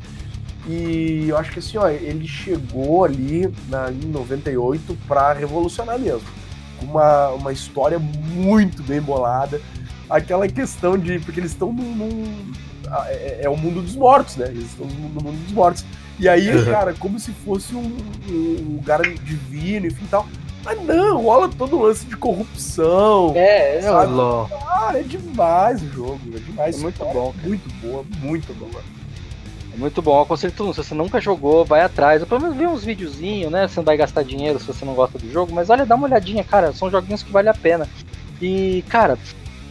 [SPEAKER 3] E eu acho que assim, ó, ele chegou ali na, em 98 pra revolucionar mesmo. Com Uma, uma história muito bem bolada. Aquela questão de. Porque eles estão num. num- é, é o mundo dos mortos, né? Eles estão no, mundo dos mortos. E aí,
[SPEAKER 4] Uhum.
[SPEAKER 3] cara, como se fosse um, um lugar divino, enfim e tal. Mas não, rola todo o lance de corrupção.
[SPEAKER 2] É,
[SPEAKER 3] Sabe?
[SPEAKER 4] LOL.
[SPEAKER 3] Cara, é demais o jogo, é demais.
[SPEAKER 2] É muito
[SPEAKER 3] História
[SPEAKER 2] bom,
[SPEAKER 3] Muito boa, muito boa.
[SPEAKER 2] é muito bom. Aconselho todo mundo, se você nunca jogou, vai atrás. Ou pelo menos vê uns videozinhos, né? Você não vai gastar dinheiro se você não gosta do jogo. Mas olha, dá uma olhadinha, cara. São joguinhos que vale a pena. E, cara,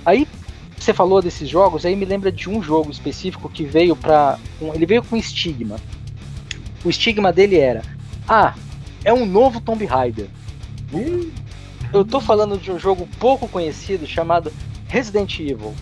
[SPEAKER 2] aí você falou desses jogos, aí me lembra de um jogo específico que veio pra. um- ele veio com estigma. O estigma dele era: Ah, é um novo Tomb Raider.
[SPEAKER 3] Ih,
[SPEAKER 2] Eu tô falando de um jogo pouco conhecido chamado Resident Evil.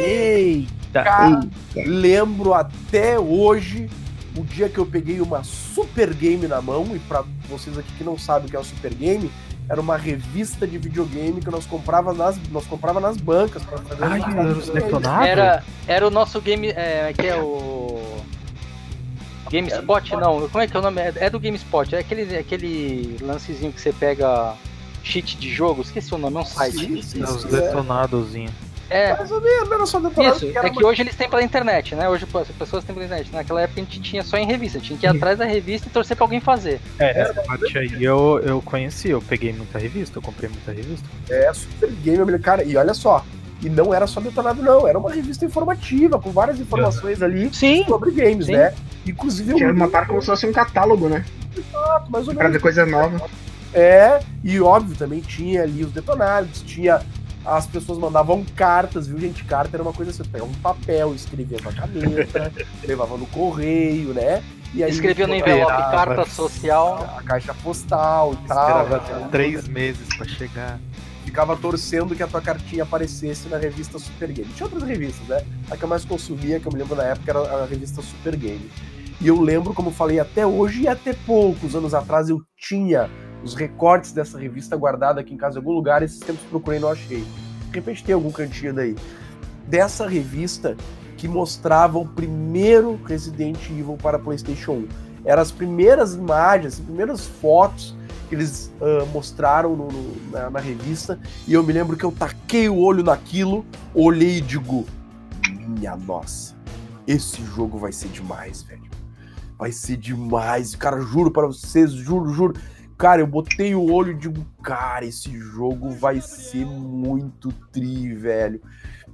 [SPEAKER 4] Eita.
[SPEAKER 3] Cara, lembro até hoje o dia que eu peguei uma Super Game na mão, e pra vocês aqui que não sabem o que é o Super Game, era uma revista de videogame que nós comprava nas, nós comprava nas bancas pra fazer
[SPEAKER 4] Ai,
[SPEAKER 3] os-
[SPEAKER 4] era os detonados?
[SPEAKER 2] Era, era o nosso game. É, que é o. GameSpot não, como é que é o nome? É, é do GameSpot, é aquele, aquele lancezinho que você pega cheat de jogo, esqueci o nome, é um site.
[SPEAKER 3] Sim, sim,
[SPEAKER 4] Os
[SPEAKER 3] sim,
[SPEAKER 4] detonadozinho.
[SPEAKER 2] É,
[SPEAKER 3] Mais ou menos, não era só detonado.
[SPEAKER 2] isso, é que hoje eles têm pela internet, né? Hoje as pessoas têm pela internet. Naquela época a gente tinha só em revista, tinha que ir atrás da revista e torcer pra alguém fazer.
[SPEAKER 4] É, essa parte aí eu, eu conheci, eu peguei muita revista, eu comprei muita revista.
[SPEAKER 3] É, Super Game, cara, e olha só, e não era só detonado, não, era uma revista informativa, com várias informações ali
[SPEAKER 2] Sim,
[SPEAKER 3] sobre games,
[SPEAKER 2] Sim.
[SPEAKER 3] né? Inclusive
[SPEAKER 5] Tinha uma parte como se fosse um catálogo, né?
[SPEAKER 3] mais ou
[SPEAKER 5] Pra ver
[SPEAKER 3] menos.
[SPEAKER 5] coisa nova.
[SPEAKER 3] É, e óbvio, também tinha ali os detonados, tinha. As pessoas mandavam cartas, viu, gente? Carta era uma coisa assim, você pegava um papel, escrevia com a caneta, levava no correio, né? E aí
[SPEAKER 2] escrevia no envelope carta social.
[SPEAKER 3] a caixa postal e tal.
[SPEAKER 4] Esperava três meses pra chegar.
[SPEAKER 3] ficava torcendo que a tua cartinha aparecesse na revista Super Game. Tinha outras revistas, né? A que eu mais consumia, que eu me lembro na época, era a revista Super Game. E eu lembro, como eu falei, até hoje e até poucos anos atrás eu tinha os recortes dessa revista guardada aqui em casa em algum lugar, esses tempos procurei e não achei. De repente tem algum cantinho daí. Dessa revista que mostrava o primeiro Resident Evil para PlayStation 1. Eram as primeiras imagens, as primeiras fotos que eles ah, mostraram no- no- na, na revista. E eu me lembro que eu taquei o olho naquilo, olhei e digo: Minha nossa, esse jogo vai ser demais, velho. Vai ser demais. Cara, juro para vocês, juro, juro. Cara, eu botei o olho e digo, cara, esse jogo vai ser muito tri, velho.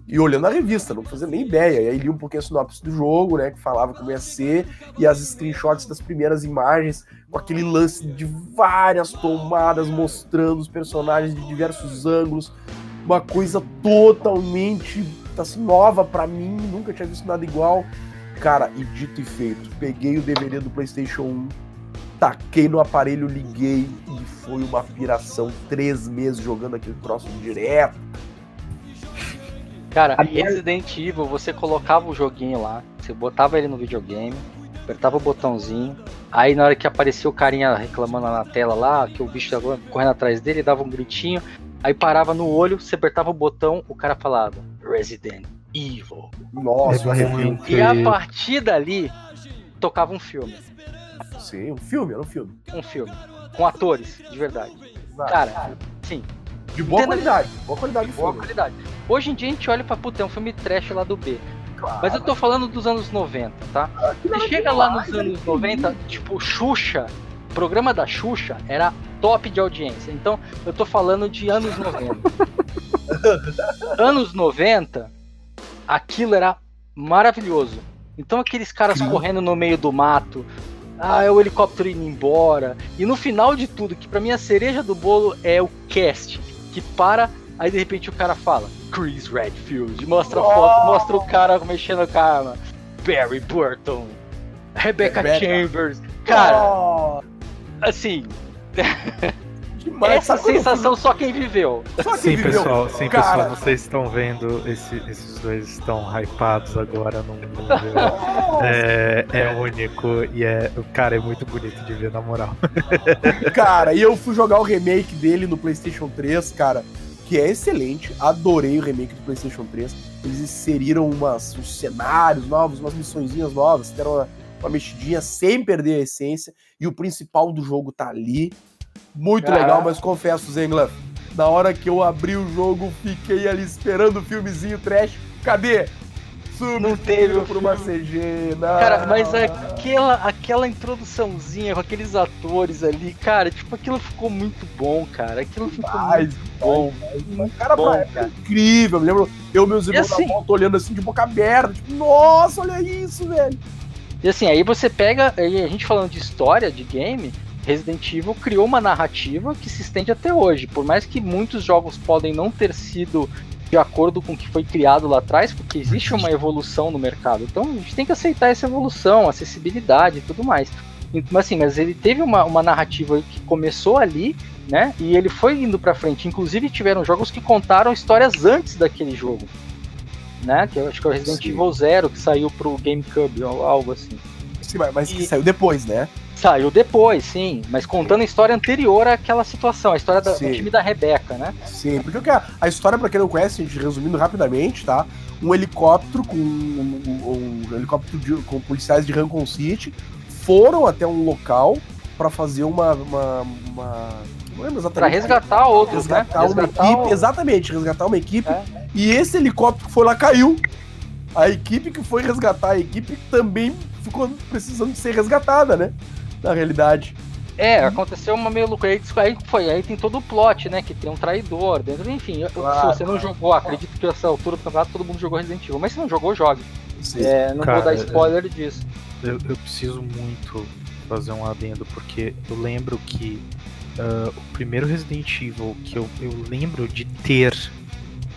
[SPEAKER 3] E olhando a revista, não fazia nem ideia. E aí li um pouquinho a sinopse do jogo, né? Que falava como ia ser, e as screenshots das primeiras imagens, com aquele lance de várias tomadas mostrando os personagens de diversos ângulos. Uma coisa totalmente assim, nova pra mim, nunca tinha visto nada igual. Cara, e dito e feito, peguei o DVD do PlayStation 1, taquei no aparelho, liguei e foi uma piração. Três meses jogando aquele troço direto.
[SPEAKER 2] Cara,
[SPEAKER 5] A minha-
[SPEAKER 2] Resident Evil, você colocava o joguinho lá, você botava ele no videogame, apertava o botãozinho, aí na hora que aparecia o carinha reclamando na tela lá, que o bicho tava correndo atrás dele, dava um gritinho, aí parava no olho, você apertava o botão, o cara falava Resident Evil.
[SPEAKER 3] Nossa,
[SPEAKER 4] É
[SPEAKER 3] um
[SPEAKER 2] E a partir dali, tocava um filme.
[SPEAKER 3] Sim, um filme, era um filme.
[SPEAKER 2] Um filme. Com atores, de verdade. Cara, sim,
[SPEAKER 3] de boa
[SPEAKER 2] entenda-
[SPEAKER 3] qualidade, boa qualidade de
[SPEAKER 2] boa
[SPEAKER 3] filme.
[SPEAKER 2] qualidade. Hoje em dia a gente olha pra puta, é um filme trash lá do B.
[SPEAKER 3] Claro.
[SPEAKER 2] Mas eu tô falando dos anos 90, tá? Você chega lá nos anos 90, tipo, Xuxa, o programa da Xuxa era top de audiência. Então, eu tô falando de anos 90. anos 90, aquilo era maravilhoso. Então, aqueles caras correndo no meio do mato, ah, é o helicóptero indo embora. E no final de tudo, que pra mim a cereja do bolo é o cast, que para, aí de repente o cara fala, Chris Redfield, mostra a foto, mostra o cara mexendo com a arma. Barry Burton, Rebecca
[SPEAKER 3] Rebecca.
[SPEAKER 2] Chambers. Cara,
[SPEAKER 3] Oh,
[SPEAKER 2] assim,
[SPEAKER 3] demais.
[SPEAKER 2] essa sensação só quem viveu.
[SPEAKER 3] só quem
[SPEAKER 4] Sim,
[SPEAKER 3] viveu?
[SPEAKER 4] pessoal, sim,
[SPEAKER 3] Cara.
[SPEAKER 4] pessoal, vocês estão vendo, esse- esses dois estão hypados agora num nível. É, é único e é. Cara, é muito bonito de ver, na moral.
[SPEAKER 3] Cara, e eu fui jogar o remake dele no PlayStation 3, cara, que é excelente. Adorei o remake do PlayStation 3. Eles inseriram umas, uns cenários novos, umas missõezinhas novas, deram uma, uma mexidinha sem perder a essência. E o principal do jogo tá ali. Muito
[SPEAKER 2] Caraca.
[SPEAKER 3] legal, mas confesso, Zengler, na hora que eu abri o jogo, fiquei ali esperando o filmezinho trash. Cadê?
[SPEAKER 2] Não teve
[SPEAKER 3] por uma CG, não.
[SPEAKER 2] Cara, mas aquela, aquela introduçãozinha com aqueles atores ali, cara, tipo, aquilo ficou muito bom, cara. Aquilo ficou
[SPEAKER 3] Ai,
[SPEAKER 2] muito bom.
[SPEAKER 3] Mas, cara,
[SPEAKER 2] bom,
[SPEAKER 3] é incrível. Eu me lembro eu e meus irmãos
[SPEAKER 2] assim-
[SPEAKER 3] na volta olhando assim de boca aberta. Tipo, nossa, olha isso, velho.
[SPEAKER 2] E assim, aí você pega, aí a gente falando de história de game, Resident Evil criou uma narrativa que se estende até hoje. Por mais que muitos jogos podem não ter sido de acordo com o que foi criado lá atrás, porque existe uma evolução no mercado. Então a gente tem que aceitar essa evolução, acessibilidade e tudo mais. E, Mas assim, mas ele teve uma, uma narrativa que começou ali, né? E ele foi indo pra frente. Inclusive tiveram jogos que contaram histórias antes daquele jogo. Né? Que eu acho que é o Resident
[SPEAKER 3] Sim.
[SPEAKER 2] Evil Zero, que saiu pro GameCube ou algo assim.
[SPEAKER 3] Sim, mas, mas que
[SPEAKER 2] E-
[SPEAKER 3] saiu depois, né?
[SPEAKER 2] Saiu depois, sim, mas contando a história anterior àquela situação, a história da- do time da Rebeca, né?
[SPEAKER 3] Sim, porque o que a, a história, pra quem não conhece, gente, resumindo rapidamente, tá? Um helicóptero com um, um- um helicóptero de- com policiais de Rancon City foram até um local pra fazer uma. uma, uma não lembro
[SPEAKER 2] Pra
[SPEAKER 3] exatamente.
[SPEAKER 2] resgatar outros,
[SPEAKER 3] resgatar
[SPEAKER 2] né?
[SPEAKER 3] uma
[SPEAKER 2] Resgatar
[SPEAKER 3] equipe,
[SPEAKER 2] o-
[SPEAKER 3] exatamente, resgatar uma equipe.
[SPEAKER 2] É.
[SPEAKER 3] E esse helicóptero que foi lá caiu. A equipe que foi resgatar a equipe também ficou precisando de ser resgatada, né? Na realidade.
[SPEAKER 2] É, aconteceu uma meio loucura. Aí, foi, aí tem todo o plot, né? Que tem um traidor dentro. Enfim, eu-
[SPEAKER 3] Claro,
[SPEAKER 2] se você não jogou, acredito que nessa altura do campeonato todo mundo jogou Resident Evil. Mas se não jogou, jogue.
[SPEAKER 3] Sim.
[SPEAKER 2] É, não
[SPEAKER 4] Cara,
[SPEAKER 2] vou dar spoiler disso.
[SPEAKER 4] Eu, eu preciso muito fazer um adendo, porque eu lembro que ah, o primeiro Resident Evil que eu, eu lembro de ter,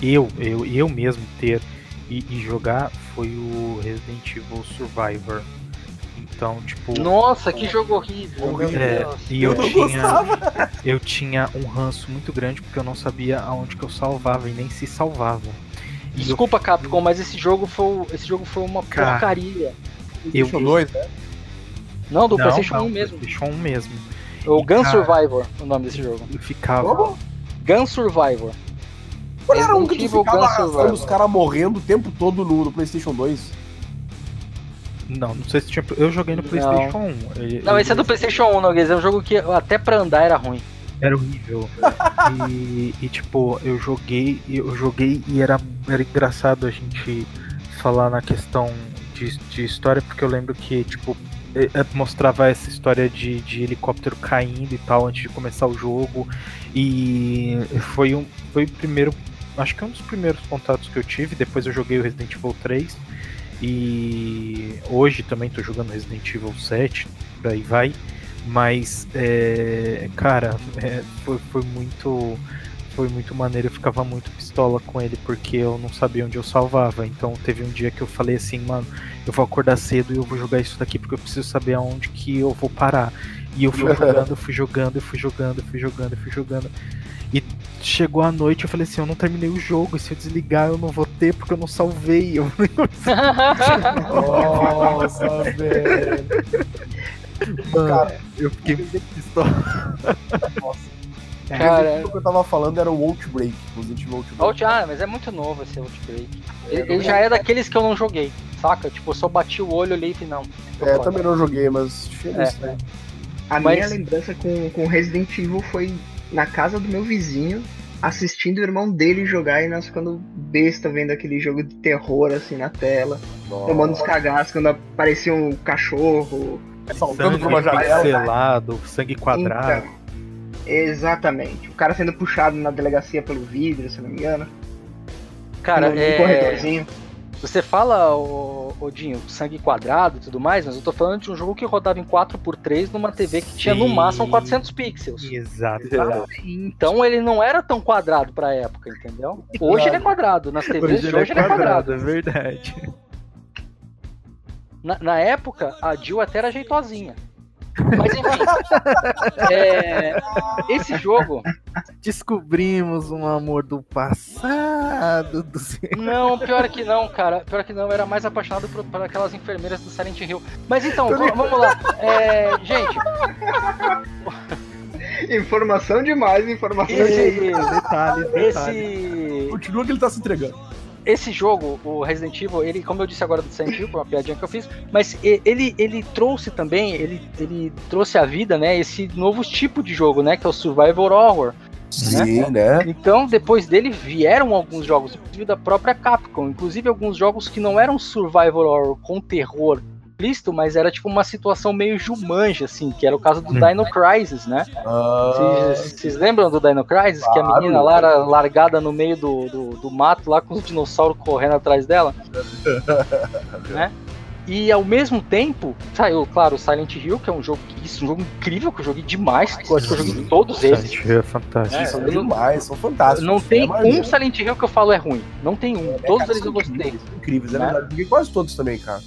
[SPEAKER 4] eu, eu, eu mesmo ter e, e jogar foi o Resident Evil Survivor. Então, tipo.
[SPEAKER 2] Nossa, que jogo horrível. meu
[SPEAKER 4] É,
[SPEAKER 2] Deus.
[SPEAKER 4] e eu,
[SPEAKER 3] Eu não
[SPEAKER 4] tinha,
[SPEAKER 3] gostava.
[SPEAKER 4] eu tinha um ranço muito grande porque eu não sabia aonde que eu salvava e nem se salvava. E eu-
[SPEAKER 2] Desculpa, Capcom, mas esse jogo foi, esse jogo foi uma
[SPEAKER 4] Cara,
[SPEAKER 2] porcaria.
[SPEAKER 4] eu,
[SPEAKER 3] 2, né?
[SPEAKER 2] Não, do
[SPEAKER 4] não,
[SPEAKER 2] PlayStation
[SPEAKER 4] não,
[SPEAKER 2] 1 mesmo.
[SPEAKER 4] PlayStation 1 mesmo.
[SPEAKER 2] O Gun
[SPEAKER 4] Cara.
[SPEAKER 2] Survivor, o nome desse jogo.
[SPEAKER 4] Eu ficava.
[SPEAKER 3] Como?
[SPEAKER 2] Gun Survivor.
[SPEAKER 3] Qual era um que ficava
[SPEAKER 2] Gun Survivor.
[SPEAKER 3] os caras morrendo o tempo todo no, no PlayStation 2?
[SPEAKER 4] Não, não sei se tinha. Eu joguei no
[SPEAKER 2] Não.
[SPEAKER 4] PlayStation 1. Ele-
[SPEAKER 2] Não, esse é do PlayStation 1, Noguês. É um jogo que até pra andar era ruim.
[SPEAKER 4] Era horrível. e, e, tipo, eu joguei, eu joguei e era, era engraçado a gente falar na questão de, de história, porque eu lembro que, tipo, eh, eh, mostrava essa história de, de helicóptero caindo e tal antes de começar o jogo. E foi um. Foi o primeiro. Acho que é um dos primeiros contatos que eu tive. Depois eu joguei o Resident Evil 3. E hoje também tô jogando Resident Evil 7, por aí vai. Mas, é, cara, é, foi, foi muito. Foi muito maneiro, eu ficava muito pistola com ele porque eu não sabia onde eu salvava. Então teve um dia que eu falei assim, mano, eu vou acordar cedo e eu vou jogar isso daqui porque eu preciso saber aonde que eu vou parar. E eu fui jogando, eu fui jogando, eu fui jogando, eu fui jogando, eu fui jogando. E chegou a noite, eu falei assim, eu não terminei o jogo, e se eu desligar eu não vou ter porque eu não salvei. Eu
[SPEAKER 3] Nossa, velho.
[SPEAKER 4] Mano, eu fiquei muito pistola.
[SPEAKER 3] Nossa.
[SPEAKER 2] Cara,
[SPEAKER 3] O que eu tava falando era o Outbreak. O Resident Evil Outbreak.
[SPEAKER 2] Out, ah, mas é muito novo esse Outbreak. Ele, ele já é daqueles que eu não joguei, saca? Tipo, eu só bati o olho, olhei e falei, não.
[SPEAKER 3] É, também não joguei, mas
[SPEAKER 2] É.
[SPEAKER 3] isso, né?
[SPEAKER 5] A
[SPEAKER 2] Mas-
[SPEAKER 5] minha lembrança com, com Resident Evil foi na casa do meu vizinho, assistindo o irmão dele jogar e nós ficando besta vendo aquele jogo de terror assim na tela, tomando os cagaços quando aparecia um cachorro.
[SPEAKER 3] Saltando por uma
[SPEAKER 4] Sangue
[SPEAKER 3] janela.
[SPEAKER 4] pixelado, sangue quadrado.
[SPEAKER 5] Então, exatamente. O cara sendo puxado na delegacia pelo vidro, se não me engano.
[SPEAKER 2] Cara,
[SPEAKER 5] no, no
[SPEAKER 2] é...
[SPEAKER 5] corredorzinho.
[SPEAKER 2] Você fala, Odinho, sangue quadrado e tudo mais, mas eu tô falando de um jogo que rodava em 4x3 numa TV que tinha no
[SPEAKER 4] Sim.
[SPEAKER 2] máximo 400 pixels.
[SPEAKER 4] Exatamente.
[SPEAKER 2] Então ele não era tão quadrado pra época, entendeu? Hoje ele é quadrado, nas TVs de hoje ele é quadrado.
[SPEAKER 4] é verdade.
[SPEAKER 2] Na, na época, a Jill até era jeitosinha. Mas enfim, é, esse jogo,
[SPEAKER 4] Descobrimos um amor do passado do
[SPEAKER 2] não, pior que não, cara, pior que não, eu era mais apaixonado por, por aquelas enfermeiras do Silent Hill. Mas então, v- vamos lá, É, gente,
[SPEAKER 5] Informação demais, informação
[SPEAKER 2] esse,
[SPEAKER 5] demais.
[SPEAKER 4] detalhes, detalhes.
[SPEAKER 2] esse,
[SPEAKER 3] Continua que ele tá se entregando.
[SPEAKER 2] Esse jogo, o Resident Evil, ele, como eu disse agora do Silent Hill, uma piadinha que eu fiz, mas ele, ele trouxe também, ele, ele trouxe à vida, né, esse novo tipo de jogo, né, que é o Survival Horror.
[SPEAKER 3] Sim, né?
[SPEAKER 2] Então, depois dele vieram alguns jogos, inclusive da própria Capcom, inclusive alguns jogos que não eram Survival Horror com terror explícito, mas era tipo uma situação meio Jumanji, assim, que era o caso do
[SPEAKER 4] Hum.
[SPEAKER 2] Dino Crisis, né?
[SPEAKER 3] Ah,
[SPEAKER 2] Vocês vocês lembram do Dino Crisis? Que a
[SPEAKER 3] Claro.
[SPEAKER 2] menina lá era largada no meio do, do, do mato, lá com os dinossauros correndo atrás dela. né? E ao mesmo tempo, saiu, claro, o Silent Hill, que é um jogo, isso, um jogo incrível, que eu joguei demais, que eu acho que eu joguei todos eles.
[SPEAKER 4] Silent Hill é fantástico.
[SPEAKER 2] É,
[SPEAKER 3] são demais, são fantásticos.
[SPEAKER 2] Não tem
[SPEAKER 3] É
[SPEAKER 2] um Silent Hill que eu falo é ruim. Não tem um.
[SPEAKER 3] É,
[SPEAKER 2] Todos
[SPEAKER 3] cara,
[SPEAKER 2] eles eu gostei.
[SPEAKER 3] Incríveis, incríveis, é
[SPEAKER 2] Né?
[SPEAKER 3] verdade. Joguei quase todos também, cara.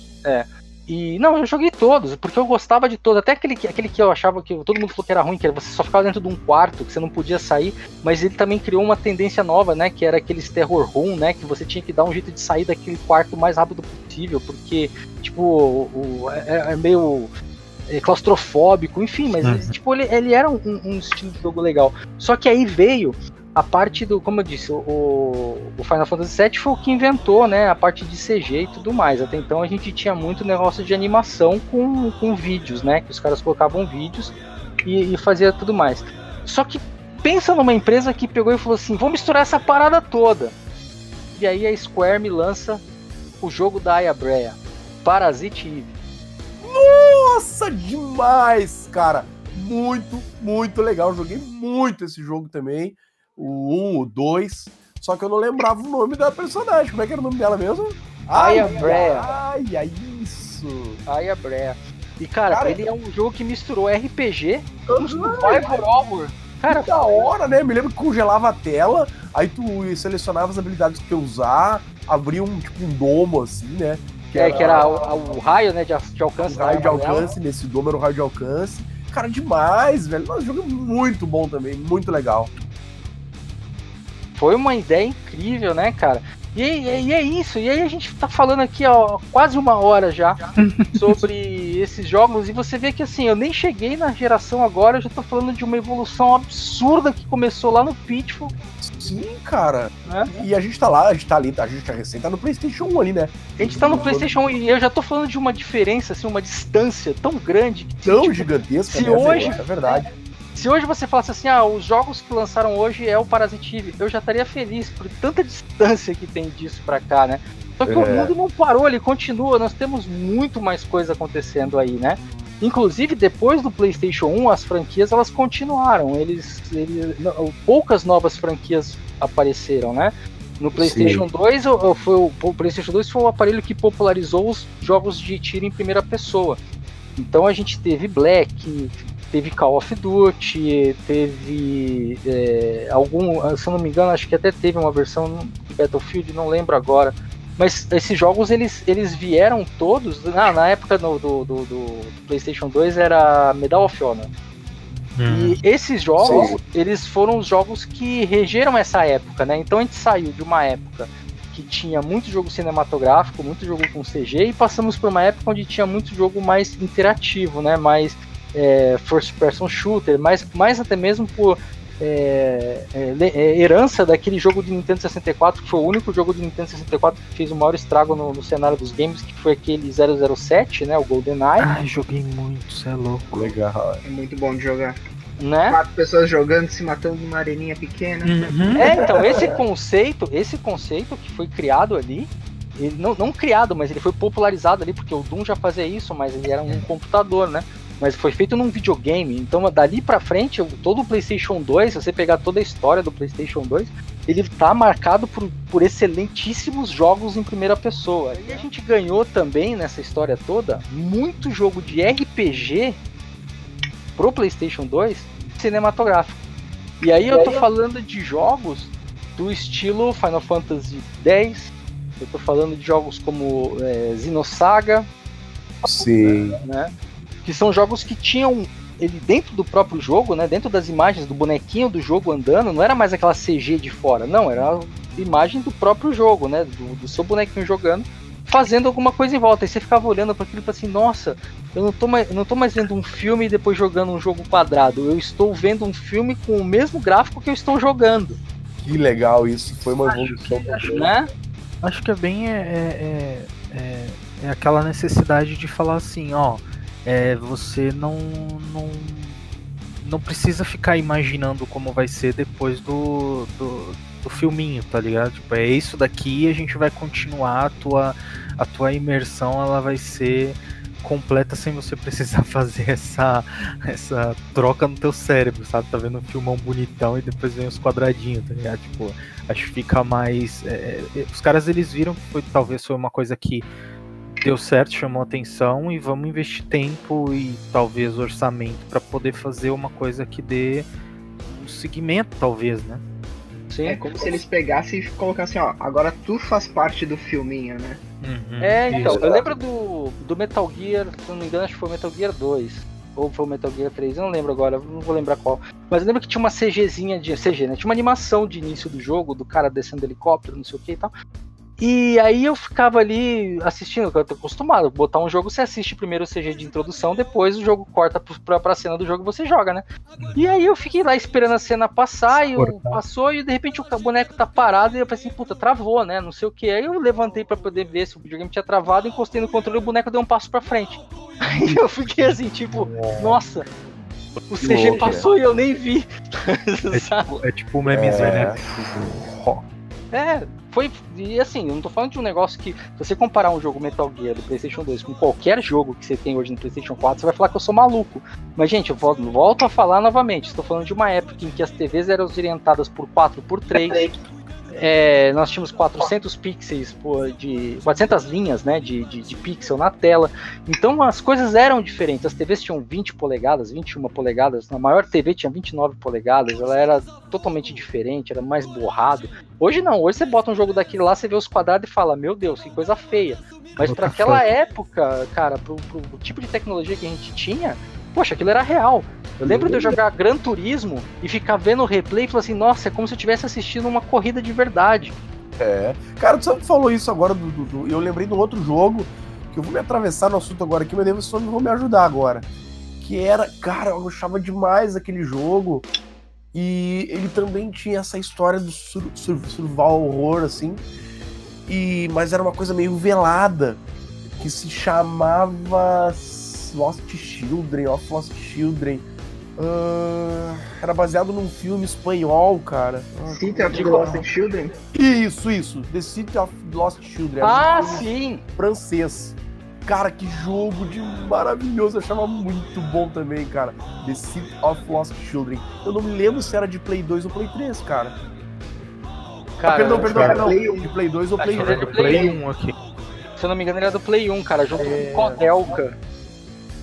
[SPEAKER 2] E não, eu joguei todos, porque eu gostava de todos. Até aquele, que- aquele que eu achava que todo mundo falou que era ruim, que era você só ficava dentro de um quarto, que você não podia sair. Mas ele também criou uma tendência nova, né? Que era aqueles terror room, né? Que você tinha que dar um jeito de sair daquele quarto o mais rápido possível, porque, tipo, o, o- é, é meio é, claustrofóbico, enfim, mas
[SPEAKER 4] Uhum.
[SPEAKER 2] ele, tipo, ele, ele era um, um estilo de jogo legal. Só que aí veio a parte do, como eu disse, o, o Final Fantasy VII foi o que inventou, né, a parte de CG e tudo mais. Até então a gente tinha muito negócio de animação com, com vídeos, né, que os caras colocavam vídeos e, e fazia tudo mais. Só que pensa numa empresa que pegou e falou assim, vou misturar essa parada toda. E aí a Square me lança o jogo da Aya Brea, Parasite Eve.
[SPEAKER 3] Nossa, demais, cara. Muito, muito legal. Joguei muito esse jogo também. O 1, o 2. Só que eu não lembrava o nome da personagem. Como é que era o nome dela mesmo?
[SPEAKER 2] Aya Brea.
[SPEAKER 3] Ai, ai, isso.
[SPEAKER 2] Aya Brea. E cara,
[SPEAKER 3] Cara,
[SPEAKER 2] ele é um jogo que misturou RPG
[SPEAKER 3] Ai,
[SPEAKER 2] Survival Horror. Cara,
[SPEAKER 3] da hora, né? Me lembro que congelava a tela, aí tu selecionava as habilidades que tu usar, abria um tipo um domo assim, né?
[SPEAKER 2] é, que era o, o raio, né, de, de alcance.
[SPEAKER 3] o raio de
[SPEAKER 2] arma dela.
[SPEAKER 3] alcance, nesse domo era o raio de alcance. Cara, demais, velho. Nossa, o jogo é muito bom também, muito legal.
[SPEAKER 2] Foi uma ideia incrível, né, cara? E, e- e é isso, e aí a gente tá falando aqui, ó, quase uma hora já sobre esses jogos, e você vê que assim, eu nem cheguei na geração agora, eu já tô falando de uma evolução absurda que começou lá no Pitfall,
[SPEAKER 3] Sim, cara.
[SPEAKER 2] né?
[SPEAKER 3] E a gente tá lá, a gente tá ali, a gente tá recém tá no PlayStation 1 ali, né?
[SPEAKER 2] A gente tá no Playstation 1 e eu já tô falando de uma diferença, assim, uma distância tão grande que
[SPEAKER 3] Tão
[SPEAKER 2] tipo,
[SPEAKER 3] gigantesca,
[SPEAKER 2] se
[SPEAKER 3] né?
[SPEAKER 2] hoje-
[SPEAKER 3] É verdade.
[SPEAKER 2] Se hoje você falasse assim, ah, os jogos que lançaram hoje é o Parasite Eve, eu já estaria feliz por tanta distância que tem disso pra cá, né? Só que o
[SPEAKER 3] É.
[SPEAKER 2] mundo não parou, ele continua, nós temos muito mais coisa acontecendo aí, né? Inclusive, depois do PlayStation 1, as franquias elas continuaram. Eles, eles não, poucas novas franquias apareceram, né? No PlayStation 2, o- o- foi o, o PlayStation 2 foi o aparelho que popularizou os jogos de tiro em primeira pessoa. Então a gente teve Black, teve Call of Duty, teve é, algum, se eu não me engano, acho que até teve uma versão de Battlefield, não lembro agora. Mas esses jogos eles, eles vieram todos. Na, na época do, do, do- do PlayStation 2 era Medal of Honor. E esses jogos, eles foram os jogos que regeram essa época, né? Então a gente saiu de uma época que tinha muito jogo cinematográfico, muito jogo com CG, e passamos por uma época onde tinha muito jogo mais interativo, né? Mais é, first person shooter, mais, mais até mesmo por é, é, é, herança daquele jogo de Nintendo 64, que foi o único jogo de Nintendo 64 que fez o maior estrago no, no cenário dos games, que foi aquele 007, né? O GoldenEye,
[SPEAKER 4] Ai, joguei muito, você é louco.
[SPEAKER 3] Legal.
[SPEAKER 5] É muito bom de jogar.
[SPEAKER 2] né?
[SPEAKER 5] Quatro pessoas jogando, se matando numa areninha pequena.
[SPEAKER 4] Uhum.
[SPEAKER 2] É, então, esse conceito, esse conceito que foi criado ali, ele não, não criado, mas ele foi popularizado ali, porque o Doom já fazia isso, mas ele era um computador, né? Mas foi feito num videogame. Então, dali pra frente, todo o PlayStation 2, se você pegar toda a história do PlayStation 2, ele tá marcado por, por excelentíssimos jogos em primeira pessoa. E a gente ganhou também nessa história toda muito jogo de RPG pro PlayStation 2 cinematográfico. E aí eu tô falando de jogos do estilo Final Fantasy X, eu tô falando de jogos como é, Xenosaga,
[SPEAKER 3] Sim.
[SPEAKER 2] né? Que são jogos que tinham ele dentro do próprio jogo, né? Dentro das imagens do bonequinho do jogo andando, não era mais aquela CG de fora, não, era a imagem do próprio jogo, né? Do, do seu bonequinho jogando, fazendo alguma coisa em volta. E você ficava olhando para aquilo e falava assim, nossa, eu não tô mais, eu não tô mais vendo um filme e depois jogando um jogo quadrado. Eu estou vendo um filme com o mesmo gráfico que eu estou jogando,
[SPEAKER 3] Que legal isso. Foi uma evolução.
[SPEAKER 2] né?
[SPEAKER 4] Acho que é bem é, é, é, é aquela necessidade de falar assim, ó, é, você não, não não precisa ficar imaginando como vai ser depois do, do, do filminho, tá ligado? Tipo, é isso daqui e a gente vai continuar a tua, a tua imersão, ela vai ser completa sem você precisar fazer essa, essa troca no teu cérebro, sabe? Tá vendo um filmão bonitão e depois vem os quadradinhos, tá ligado? Tipo, acho que fica mais. é, é, os caras eles viram que foi, talvez foi uma coisa que deu certo, chamou atenção e vamos investir tempo e talvez orçamento para poder fazer uma coisa que dê um segmento, talvez, né?
[SPEAKER 2] Sim.
[SPEAKER 5] É como se eles pegassem e colocassem, ó, agora tu faz parte do filminho, né?
[SPEAKER 2] É, então,
[SPEAKER 4] Isso.
[SPEAKER 2] eu lembro do, do Metal Gear, se não me engano, acho que foi o Metal Gear 2. Ou foi o Metal Gear 3, eu não lembro agora, não vou lembrar qual. Mas eu lembro que tinha uma CGzinha de. CG, né? Tinha uma animação de início do jogo, do cara descendo do helicóptero, não sei o que e tal. E aí eu ficava ali assistindo, eu tô acostumado, botar um jogo, você assiste primeiro o CG de introdução, depois o jogo corta pra, pra cena do jogo e você joga, né? E aí eu fiquei lá esperando a cena passar, e eu, passou, e de repente o boneco tá parado, e eu pensei, puta, travou, né? Não sei o que. Aí eu levantei pra poder ver se o videogame tinha travado, encostei no controle e o boneco deu um passo pra frente. Aí eu fiquei assim, tipo, nossa, o CG
[SPEAKER 3] louco,
[SPEAKER 2] passou e eu nem vi.
[SPEAKER 4] É
[SPEAKER 2] Sabe?
[SPEAKER 4] tipo, é tipo o memezinho,
[SPEAKER 3] É.
[SPEAKER 4] né?
[SPEAKER 2] É, foi. E assim, eu não tô falando de um negócio que. Se você comparar um jogo Metal Gear do PlayStation 2 com qualquer jogo que você tem hoje no PlayStation 4, você vai falar que eu sou maluco. Mas, gente, eu volto, volto a falar novamente. Estou falando de uma época em que as TVs eram orientadas por 4x3. É, nós tínhamos 400 pixels pô, de 400 linhas né, de, de, de pixel na tela. Então as coisas eram diferentes. As TVs tinham 20 polegadas, 21 polegadas. Na maior TV tinha 29 polegadas. Ela era totalmente diferente, era mais borrado. Hoje não. Hoje você bota um jogo daquele lá, você vê os quadrados e fala: Meu Deus, que coisa feia. Mas para aquela época, cara, pro, pro tipo de tecnologia que a gente tinha, poxa, aquilo era real. Eu lembro de eu jogar Gran Turismo e ficar vendo o replay e falar assim: Nossa, é como se eu estivesse assistindo uma corrida de verdade.
[SPEAKER 3] É. Cara, tu que falou isso agora do, do, do- Eu lembrei de um outro jogo que eu vou me atravessar no assunto agora aqui, mas daí vocês vão me ajudar agora. Que era, cara, eu gostava demais daquele jogo. E ele também tinha essa história do sur, sur, survival horror, assim. E, mas era uma coisa meio velada. Que se chamava Lost Children, of Lost Children. Ah, era baseado num filme espanhol, cara. Ah,
[SPEAKER 5] City of the Lost Children?
[SPEAKER 3] isso, isso. The City of Lost Children.
[SPEAKER 2] Ah,
[SPEAKER 3] um
[SPEAKER 2] sim!
[SPEAKER 3] francês. Cara, que jogo de maravilhoso. Eu achava muito bom também, cara. The City of Lost Children. Eu não me lembro se era de Play 2 ou Play 3, cara. Ah,
[SPEAKER 2] Cara,
[SPEAKER 3] perdão, perdão,
[SPEAKER 5] cara,
[SPEAKER 3] perdão.
[SPEAKER 5] Play um.
[SPEAKER 3] De Play 2 ou
[SPEAKER 2] Acho
[SPEAKER 3] Play
[SPEAKER 2] que
[SPEAKER 3] 1.
[SPEAKER 2] era
[SPEAKER 4] do
[SPEAKER 2] de
[SPEAKER 4] Play 1 aqui.
[SPEAKER 2] se eu não me engano, ele era do Play 1, cara, junto
[SPEAKER 3] É.
[SPEAKER 2] com o Codelca.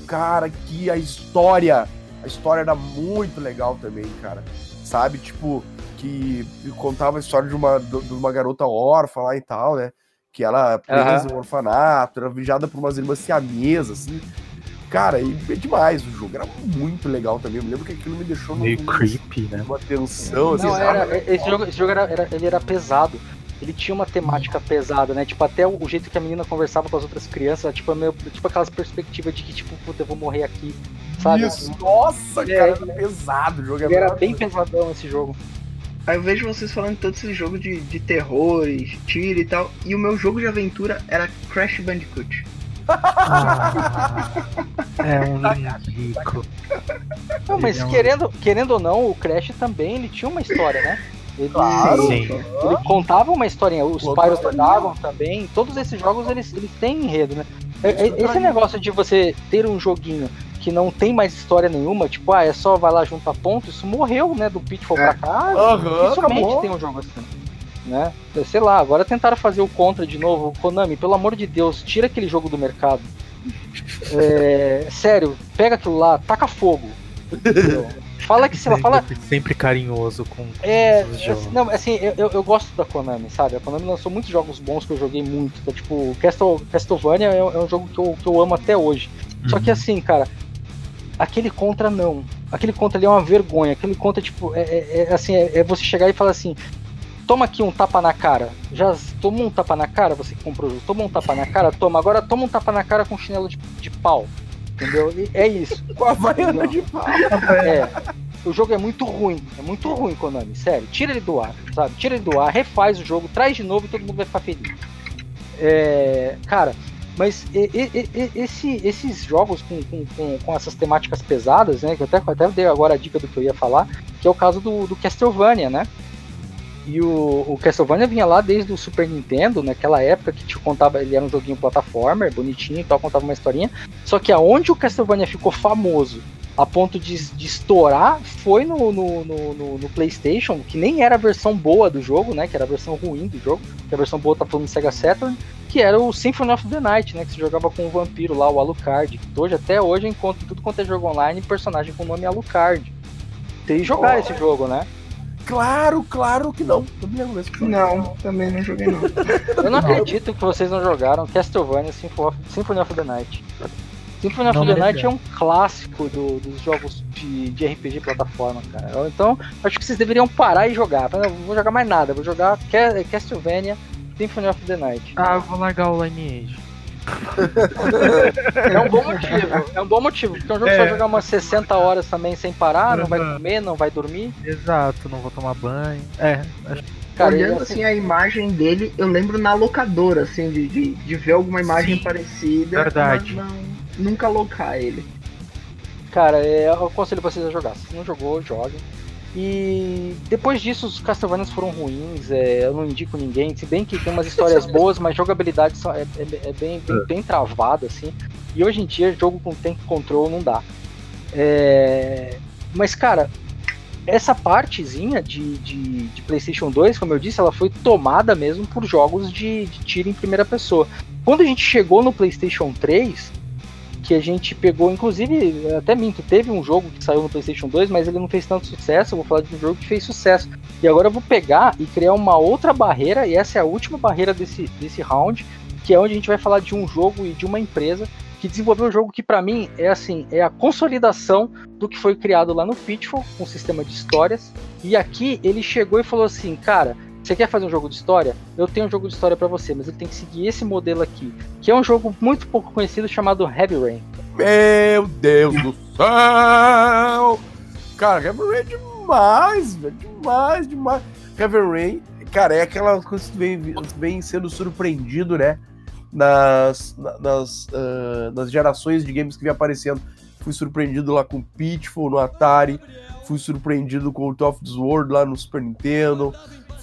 [SPEAKER 3] Cara, que a história. A história era muito legal também, cara. Sabe? Tipo, que contava a história de uma, de uma garota órfã lá e tal, né? Que ela presa no orfanato, era vigiada por umas irmãs siamesas, assim. Cara, e é demais o jogo. Era muito legal também. Eu me lembro que aquilo me deixou
[SPEAKER 4] Meio
[SPEAKER 3] num-
[SPEAKER 4] creepy, né?
[SPEAKER 3] uma tensão, assim,
[SPEAKER 2] Não,
[SPEAKER 3] sabe?
[SPEAKER 2] era, esse jogo, esse jogo era, era- ele era pesado. Ele tinha uma temática pesada, né? Tipo, até o, o jeito que a menina conversava com as outras crianças, tipo, é meio, tipo aquelas perspectivas de que, tipo, puta, eu vou morrer aqui, sabe?
[SPEAKER 3] Isso, nossa,
[SPEAKER 2] É,
[SPEAKER 3] cara, era pesado o jogo.
[SPEAKER 2] Ele era bem pesadão esse jogo.
[SPEAKER 5] Aí eu vejo vocês falando todo esse jogo de, de terror e de tiro e tal. E o meu jogo de aventura era Crash Bandicoot.
[SPEAKER 4] Ah, é um rico.
[SPEAKER 2] Não, mas
[SPEAKER 4] Ele é um-
[SPEAKER 2] querendo, querendo ou não, o Crash também, ele tinha uma história, né? Ele,
[SPEAKER 3] Claro.
[SPEAKER 4] Sim.
[SPEAKER 2] ele contava uma historinha. Os Pyros
[SPEAKER 3] uma
[SPEAKER 2] da também, todos esses jogos eles, eles têm enredo, né? É- é- Esse negócio de você ter um joguinho que não tem mais história nenhuma, tipo, ah, é só vai lá juntar ponto, isso morreu, né? Do Pitfall
[SPEAKER 5] É.
[SPEAKER 2] pra cá, dificilmente
[SPEAKER 3] acabou.
[SPEAKER 2] tem um jogo assim. Né? Sei lá, agora tentaram fazer o contra de novo. Konami, pelo amor de Deus, tira aquele jogo do mercado. É, sério, pega aquilo lá, taca fogo. Fala que, lá, fala,
[SPEAKER 4] Sempre, sempre carinhoso com
[SPEAKER 2] é,
[SPEAKER 4] os jogos.
[SPEAKER 2] assim, não, assim, eu, eu- gosto da Konami, sabe? A Konami lançou muitos jogos bons que eu joguei muito. Tá? Tipo, Castle, Castlevania é, é um jogo que eu, que eu amo até hoje. Só que
[SPEAKER 4] Uhum.
[SPEAKER 2] assim, cara, aquele contra não. Aquele contra ali é uma vergonha. Aquele contra, tipo, é, é- é, assim, é, é você chegar e falar assim. Toma aqui um tapa na cara. Já tomou um tapa na cara? Você que comprou o jogo. Toma um tapa na cara? Toma. Agora toma um tapa na cara com chinelo de, de pau. Entendeu? E é isso.
[SPEAKER 3] Com a vaiana de pau.
[SPEAKER 2] É. O jogo é muito ruim, é muito ruim, Konami, sério. Tira ele do ar, sabe? Tira ele do ar, refaz o jogo, traz de novo e todo mundo vai ficar feliz. É, cara, mas e- e- e- esse- esses jogos com, com, com, com essas temáticas pesadas, né? Que eu até, até dei agora a dica do que eu ia falar, que é o caso do, do Castlevania, né? E o, o Castlevania vinha lá desde o Super Nintendo, naquela época que te contava, ele era um joguinho plataforma, bonitinho e tal, contava uma historinha. Só que aonde o Castlevania ficou famoso a ponto de, de estourar foi no, no, no, no- PlayStation, que nem era a versão boa do jogo, né? Que era a versão ruim do jogo, que a versão boa tá falando Sega Saturn, que era o Symphony of the Night, né? Que você jogava com o vampiro lá, o Alucard. Que hoje, até hoje, eu encontro tudo quanto é jogo online personagem com o nome Alucard. Tem que jogar
[SPEAKER 3] Oh.
[SPEAKER 2] esse jogo, né?
[SPEAKER 3] Claro, claro que não. Eu mesmo.
[SPEAKER 5] Não, também não joguei não.
[SPEAKER 2] Eu não acredito que vocês não jogaram Castlevania Symphony of, the Night. Symphony of
[SPEAKER 4] Não
[SPEAKER 2] the Night é um clássico do- dos jogos de, de RPG plataforma, cara. Então, acho que vocês deveriam parar e jogar. Falar, Não, não vou jogar mais nada, vou jogar Ca- Castlevania Symphony of the Night.
[SPEAKER 4] Ah, eu vou largar o Lineage.
[SPEAKER 2] É um bom motivo, é um bom motivo, porque é um jogo que você vai jogar umas 60 horas também sem parar, não vai comer, não vai dormir.
[SPEAKER 4] Exato, não vou tomar banho. É, acho
[SPEAKER 2] Cara,
[SPEAKER 5] Olhando assim a imagem dele, eu lembro na locadora, assim, de, de, de ver alguma imagem
[SPEAKER 4] Sim,
[SPEAKER 5] parecida.
[SPEAKER 4] verdade.
[SPEAKER 5] Mas não, nunca alocar ele.
[SPEAKER 2] Cara, é, eu aconselho vocês a jogar. Se não jogou, joguem. E depois disso, os Castlevanias foram ruins, é, eu não indico ninguém, se bem que tem umas histórias boas, mas jogabilidade só é, é- é bem, bem, bem travada, assim. E hoje em dia, jogo com tank control não dá. É, mas, cara, essa partezinha de, de, de PlayStation 2, como eu disse, ela foi tomada mesmo por jogos de, de tiro em primeira pessoa. Quando a gente chegou no PlayStation 3, que a gente pegou, inclusive, até minto, teve um jogo que saiu no PlayStation 2, mas ele não fez tanto sucesso. Eu vou falar de um jogo que fez sucesso. E agora eu vou pegar e criar uma outra barreira, e essa é a última barreira desse, desse round, que é onde a gente vai falar de um jogo e de uma empresa que desenvolveu um jogo que pra mim é assim, é a consolidação do que foi criado lá no Pitfall, um sistema de histórias. E aqui ele chegou e falou assim, cara, você quer fazer um jogo de história? Eu tenho um jogo de história pra você, mas ele tem que seguir esse modelo aqui, que é um jogo muito pouco conhecido chamado Heavy Rain.
[SPEAKER 3] Meu Deus do céu! Cara, Heaven Rain é demais, velho. Demais, demais. Heaven Rain, cara, é aquela coisa que vem, vem sendo surpreendido, né? Nas, na- nas, ah, nas gerações de games que vem aparecendo. Fui surpreendido lá com Pitfall no Atari. Fui surpreendido com o Top of the World lá no Super Nintendo.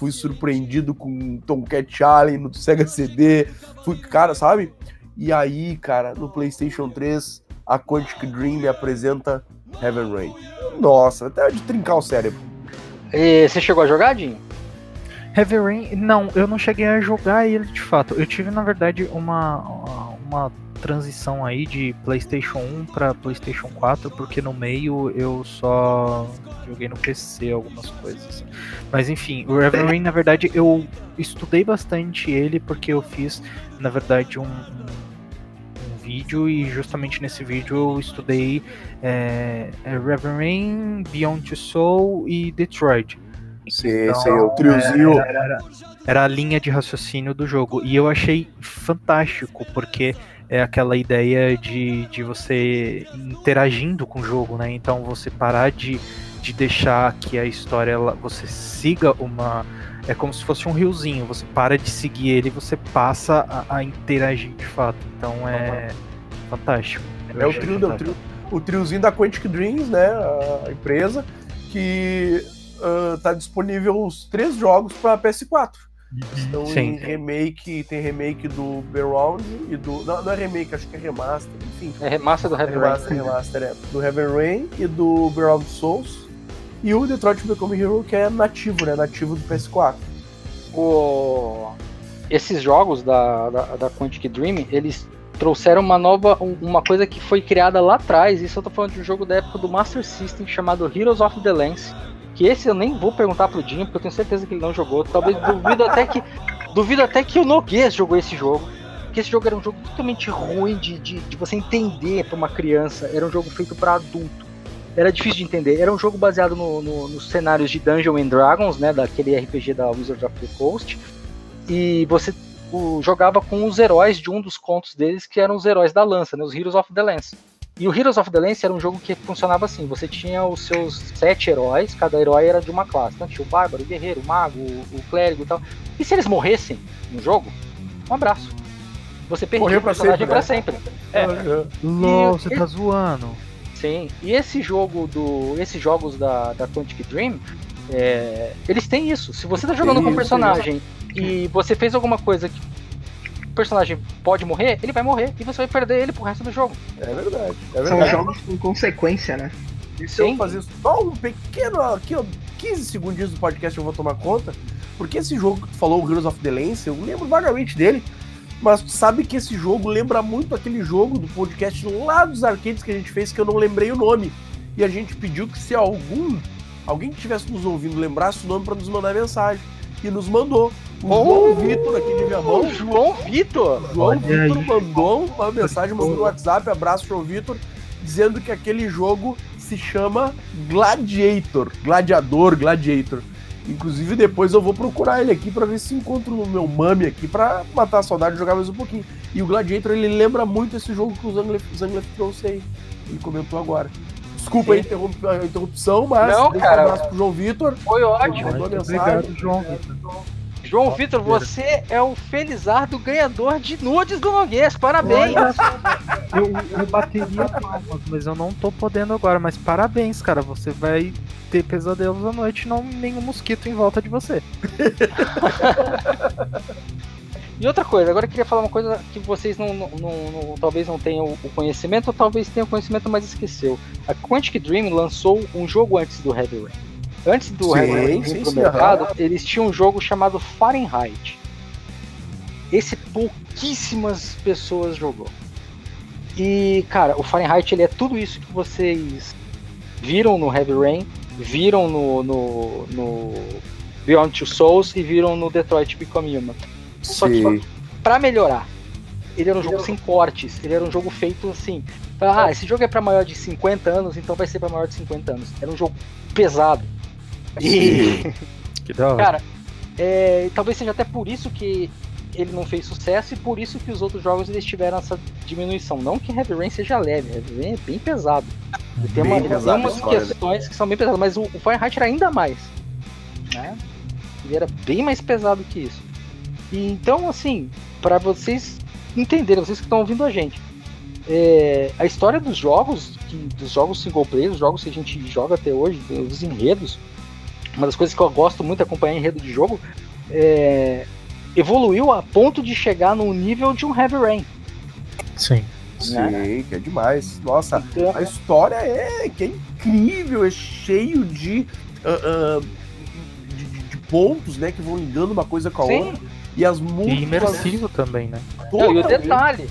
[SPEAKER 3] Fui surpreendido com Tomcat Challenge no Sega CD. Fui, cara, sabe? E aí, cara, no PlayStation 3, a Quantic Dream me apresenta Heaven Rain. Nossa, até de trincar o cérebro.
[SPEAKER 2] E você chegou a jogar, Dinho?
[SPEAKER 4] Heavy Rain, não, eu não cheguei a jogar ele de fato. Eu tive, na verdade, uma, uma transição aí de PlayStation 1 para PlayStation 4, porque no meio eu só joguei no PC algumas coisas. Mas enfim, o Rain, na verdade, eu estudei bastante ele porque eu fiz, na verdade, um, um, vídeo e justamente nesse vídeo eu estudei é, é Rain, Beyond Soul e Detroit.
[SPEAKER 3] Sei,
[SPEAKER 4] Então,
[SPEAKER 3] o triozinho.
[SPEAKER 4] Era, era- era a linha de raciocínio do jogo. E eu achei fantástico, porque é aquela ideia de, de você interagindo com o jogo, né? Então você parar de, de deixar que a história ela- você siga uma. É como se fosse um riozinho, você para de seguir ele e você passa a, a interagir de fato. Então é fantástico. Eu
[SPEAKER 3] É o trio, é o,
[SPEAKER 4] fantástico.
[SPEAKER 3] trio, o triozinho da Quantic Dreams, né? A empresa, que ah, tá disponível os três jogos para PS4. Estão
[SPEAKER 4] Sim.
[SPEAKER 3] em remake, tem remake do Beyond e do. Não, não é remake, acho que é remaster, enfim.
[SPEAKER 2] É remaster do Heavy Rain.
[SPEAKER 3] Remaster, remaster, é. Do Heaven Rain e do Beyond Souls. E o Detroit Become Hero, que é nativo, né? Nativo do PS4.
[SPEAKER 2] O- Esses jogos da, da, da Quantic Dream, eles trouxeram uma nova, um- uma coisa que foi criada lá atrás. Isso eu tô falando de um jogo da época do Master System chamado Heroes of the Lance. Que esse eu nem vou perguntar pro Dinho, porque eu tenho certeza que ele não jogou. Talvez duvido até que. Duvido até que o Noguês jogou esse jogo. Porque esse jogo era um jogo totalmente ruim de, de, de você entender pra uma criança. Era um jogo feito pra adulto. Era difícil de entender. Era um jogo baseado no- no- nos cenários de Dungeons and Dragons, né? Daquele RPG da Wizards of the Coast. E você o- jogava com os heróis de um dos contos deles, que eram os heróis da lança, né? Os Heroes of the Lance. E o Heroes of the Lance era um jogo que funcionava assim: você tinha os seus sete heróis, cada herói era de uma classe. Então tinha o Bárbaro, o Guerreiro, o Mago, o, Clérigo e tal. E se eles morressem no jogo, um abraço. Você perdia
[SPEAKER 3] Morreu
[SPEAKER 2] o
[SPEAKER 3] pra
[SPEAKER 2] personagem
[SPEAKER 3] sempre,
[SPEAKER 2] pra
[SPEAKER 3] né?
[SPEAKER 2] sempre. É.
[SPEAKER 4] LOL,
[SPEAKER 2] E-
[SPEAKER 4] você tá zoando.
[SPEAKER 2] Sim, e esse jogo do. Esses jogos da, da Quantic Dream, é, eles têm isso. Se você tá jogando
[SPEAKER 3] Tem
[SPEAKER 2] com um
[SPEAKER 3] isso,
[SPEAKER 2] personagem e você fez alguma coisa que personagem pode morrer, ele vai morrer e você vai perder ele pro resto do jogo.
[SPEAKER 3] É verdade. É
[SPEAKER 5] São
[SPEAKER 3] verdade.
[SPEAKER 5] jogos com consequência, né?
[SPEAKER 3] E se eu
[SPEAKER 2] Sim.
[SPEAKER 3] fazer só um pequeno, aqui, ó, 15 segundinhos do podcast eu vou tomar conta, porque esse jogo que tu falou, o Heroes of the Lance, eu lembro vagamente dele, mas tu sabe que esse jogo lembra muito aquele jogo do podcast lá dos arcades que a gente fez, que eu não lembrei o nome. E a gente pediu que se algum, alguém que estivesse nos ouvindo lembrasse o nome pra nos mandar mensagem. E nos mandou. O João Vitor aqui de Viamão,
[SPEAKER 2] O João Vitor!
[SPEAKER 3] João
[SPEAKER 4] Olha
[SPEAKER 3] Vitor
[SPEAKER 4] aí.
[SPEAKER 3] mandou uma mensagem, mandou no WhatsApp, abraço João Vitor, dizendo que aquele jogo se chama Gladiator, Gladiador, Gladiator. Inclusive, depois eu vou procurar ele aqui pra ver se encontro o meu mami aqui pra matar a saudade e jogar mais um pouquinho. E o Gladiator, ele lembra muito esse jogo que o Zangief trouxe aí. Ele comentou agora. Desculpa a, interrup- a interrupção, mas
[SPEAKER 2] Não,
[SPEAKER 3] deixa
[SPEAKER 2] cara.
[SPEAKER 3] um abraço pro João Vitor.
[SPEAKER 2] Foi ótimo.
[SPEAKER 4] Obrigado, João Vitor.
[SPEAKER 2] João Vitor, você é o Felizardo ganhador de nudes do Noguês. Parabéns.
[SPEAKER 4] Eu, eu bateria palmas, mas eu não tô podendo agora. Mas parabéns, cara. Você vai ter pesadelos à noite e não nenhum mosquito em volta de você.
[SPEAKER 2] E outra coisa, agora eu queria falar uma coisa que vocês não, não- não- não- talvez não tenham o conhecimento, ou talvez tenham conhecimento, mas esqueceu. A Quantic Dream lançou um jogo antes do Heavy Rain. Antes do
[SPEAKER 3] Sim,
[SPEAKER 2] Heavy Rain
[SPEAKER 3] sim, sim,
[SPEAKER 2] mercado, eles tinham um jogo chamado Fahrenheit. Esse pouquíssimas pessoas jogou. E, cara, o Fahrenheit ele é tudo isso que vocês viram no Heavy Rain, viram no, no, no Beyond Two Souls e viram no Detroit Become Human. Só que pra melhorar, ele era um jogo sem cortes, ele era um jogo feito assim. pra, Ah, esse jogo é pra maior de 50 anos, então vai ser pra maior de 50 anos. Era um jogo pesado. E,
[SPEAKER 4] Que da hora.
[SPEAKER 2] cara, é, talvez seja até por isso que ele não fez sucesso e por isso que os outros jogos eles tiveram essa diminuição. Não que Heavy Rain seja leve, Heavy Rain é bem pesado. Ele tem, uma,
[SPEAKER 3] Bem
[SPEAKER 2] ele tem
[SPEAKER 3] pesado a
[SPEAKER 2] umas
[SPEAKER 3] história, né?
[SPEAKER 2] questões que são bem pesadas, mas o, o Fahrenheit era ainda mais. Né? Ele era bem mais pesado que isso. E então, assim, para vocês entenderem, vocês que estão ouvindo a gente, é, a história dos jogos, que, dos jogos single player, os jogos que a gente joga até hoje, os enredos, uma das coisas que eu gosto muito de acompanhar enredo de jogo, é, evoluiu a ponto de chegar no nível de um Heavy Rain.
[SPEAKER 4] Sim.
[SPEAKER 3] Sim, que é demais. Nossa,
[SPEAKER 2] Então,
[SPEAKER 3] a história é que é incrível, é cheio de, ah, ah, de, de- pontos, né, que vão ligando uma coisa com a
[SPEAKER 2] Sim.
[SPEAKER 3] outra. E as
[SPEAKER 4] E
[SPEAKER 3] múltiplas...
[SPEAKER 4] imersivo também, né?
[SPEAKER 2] Não, e o detalhe,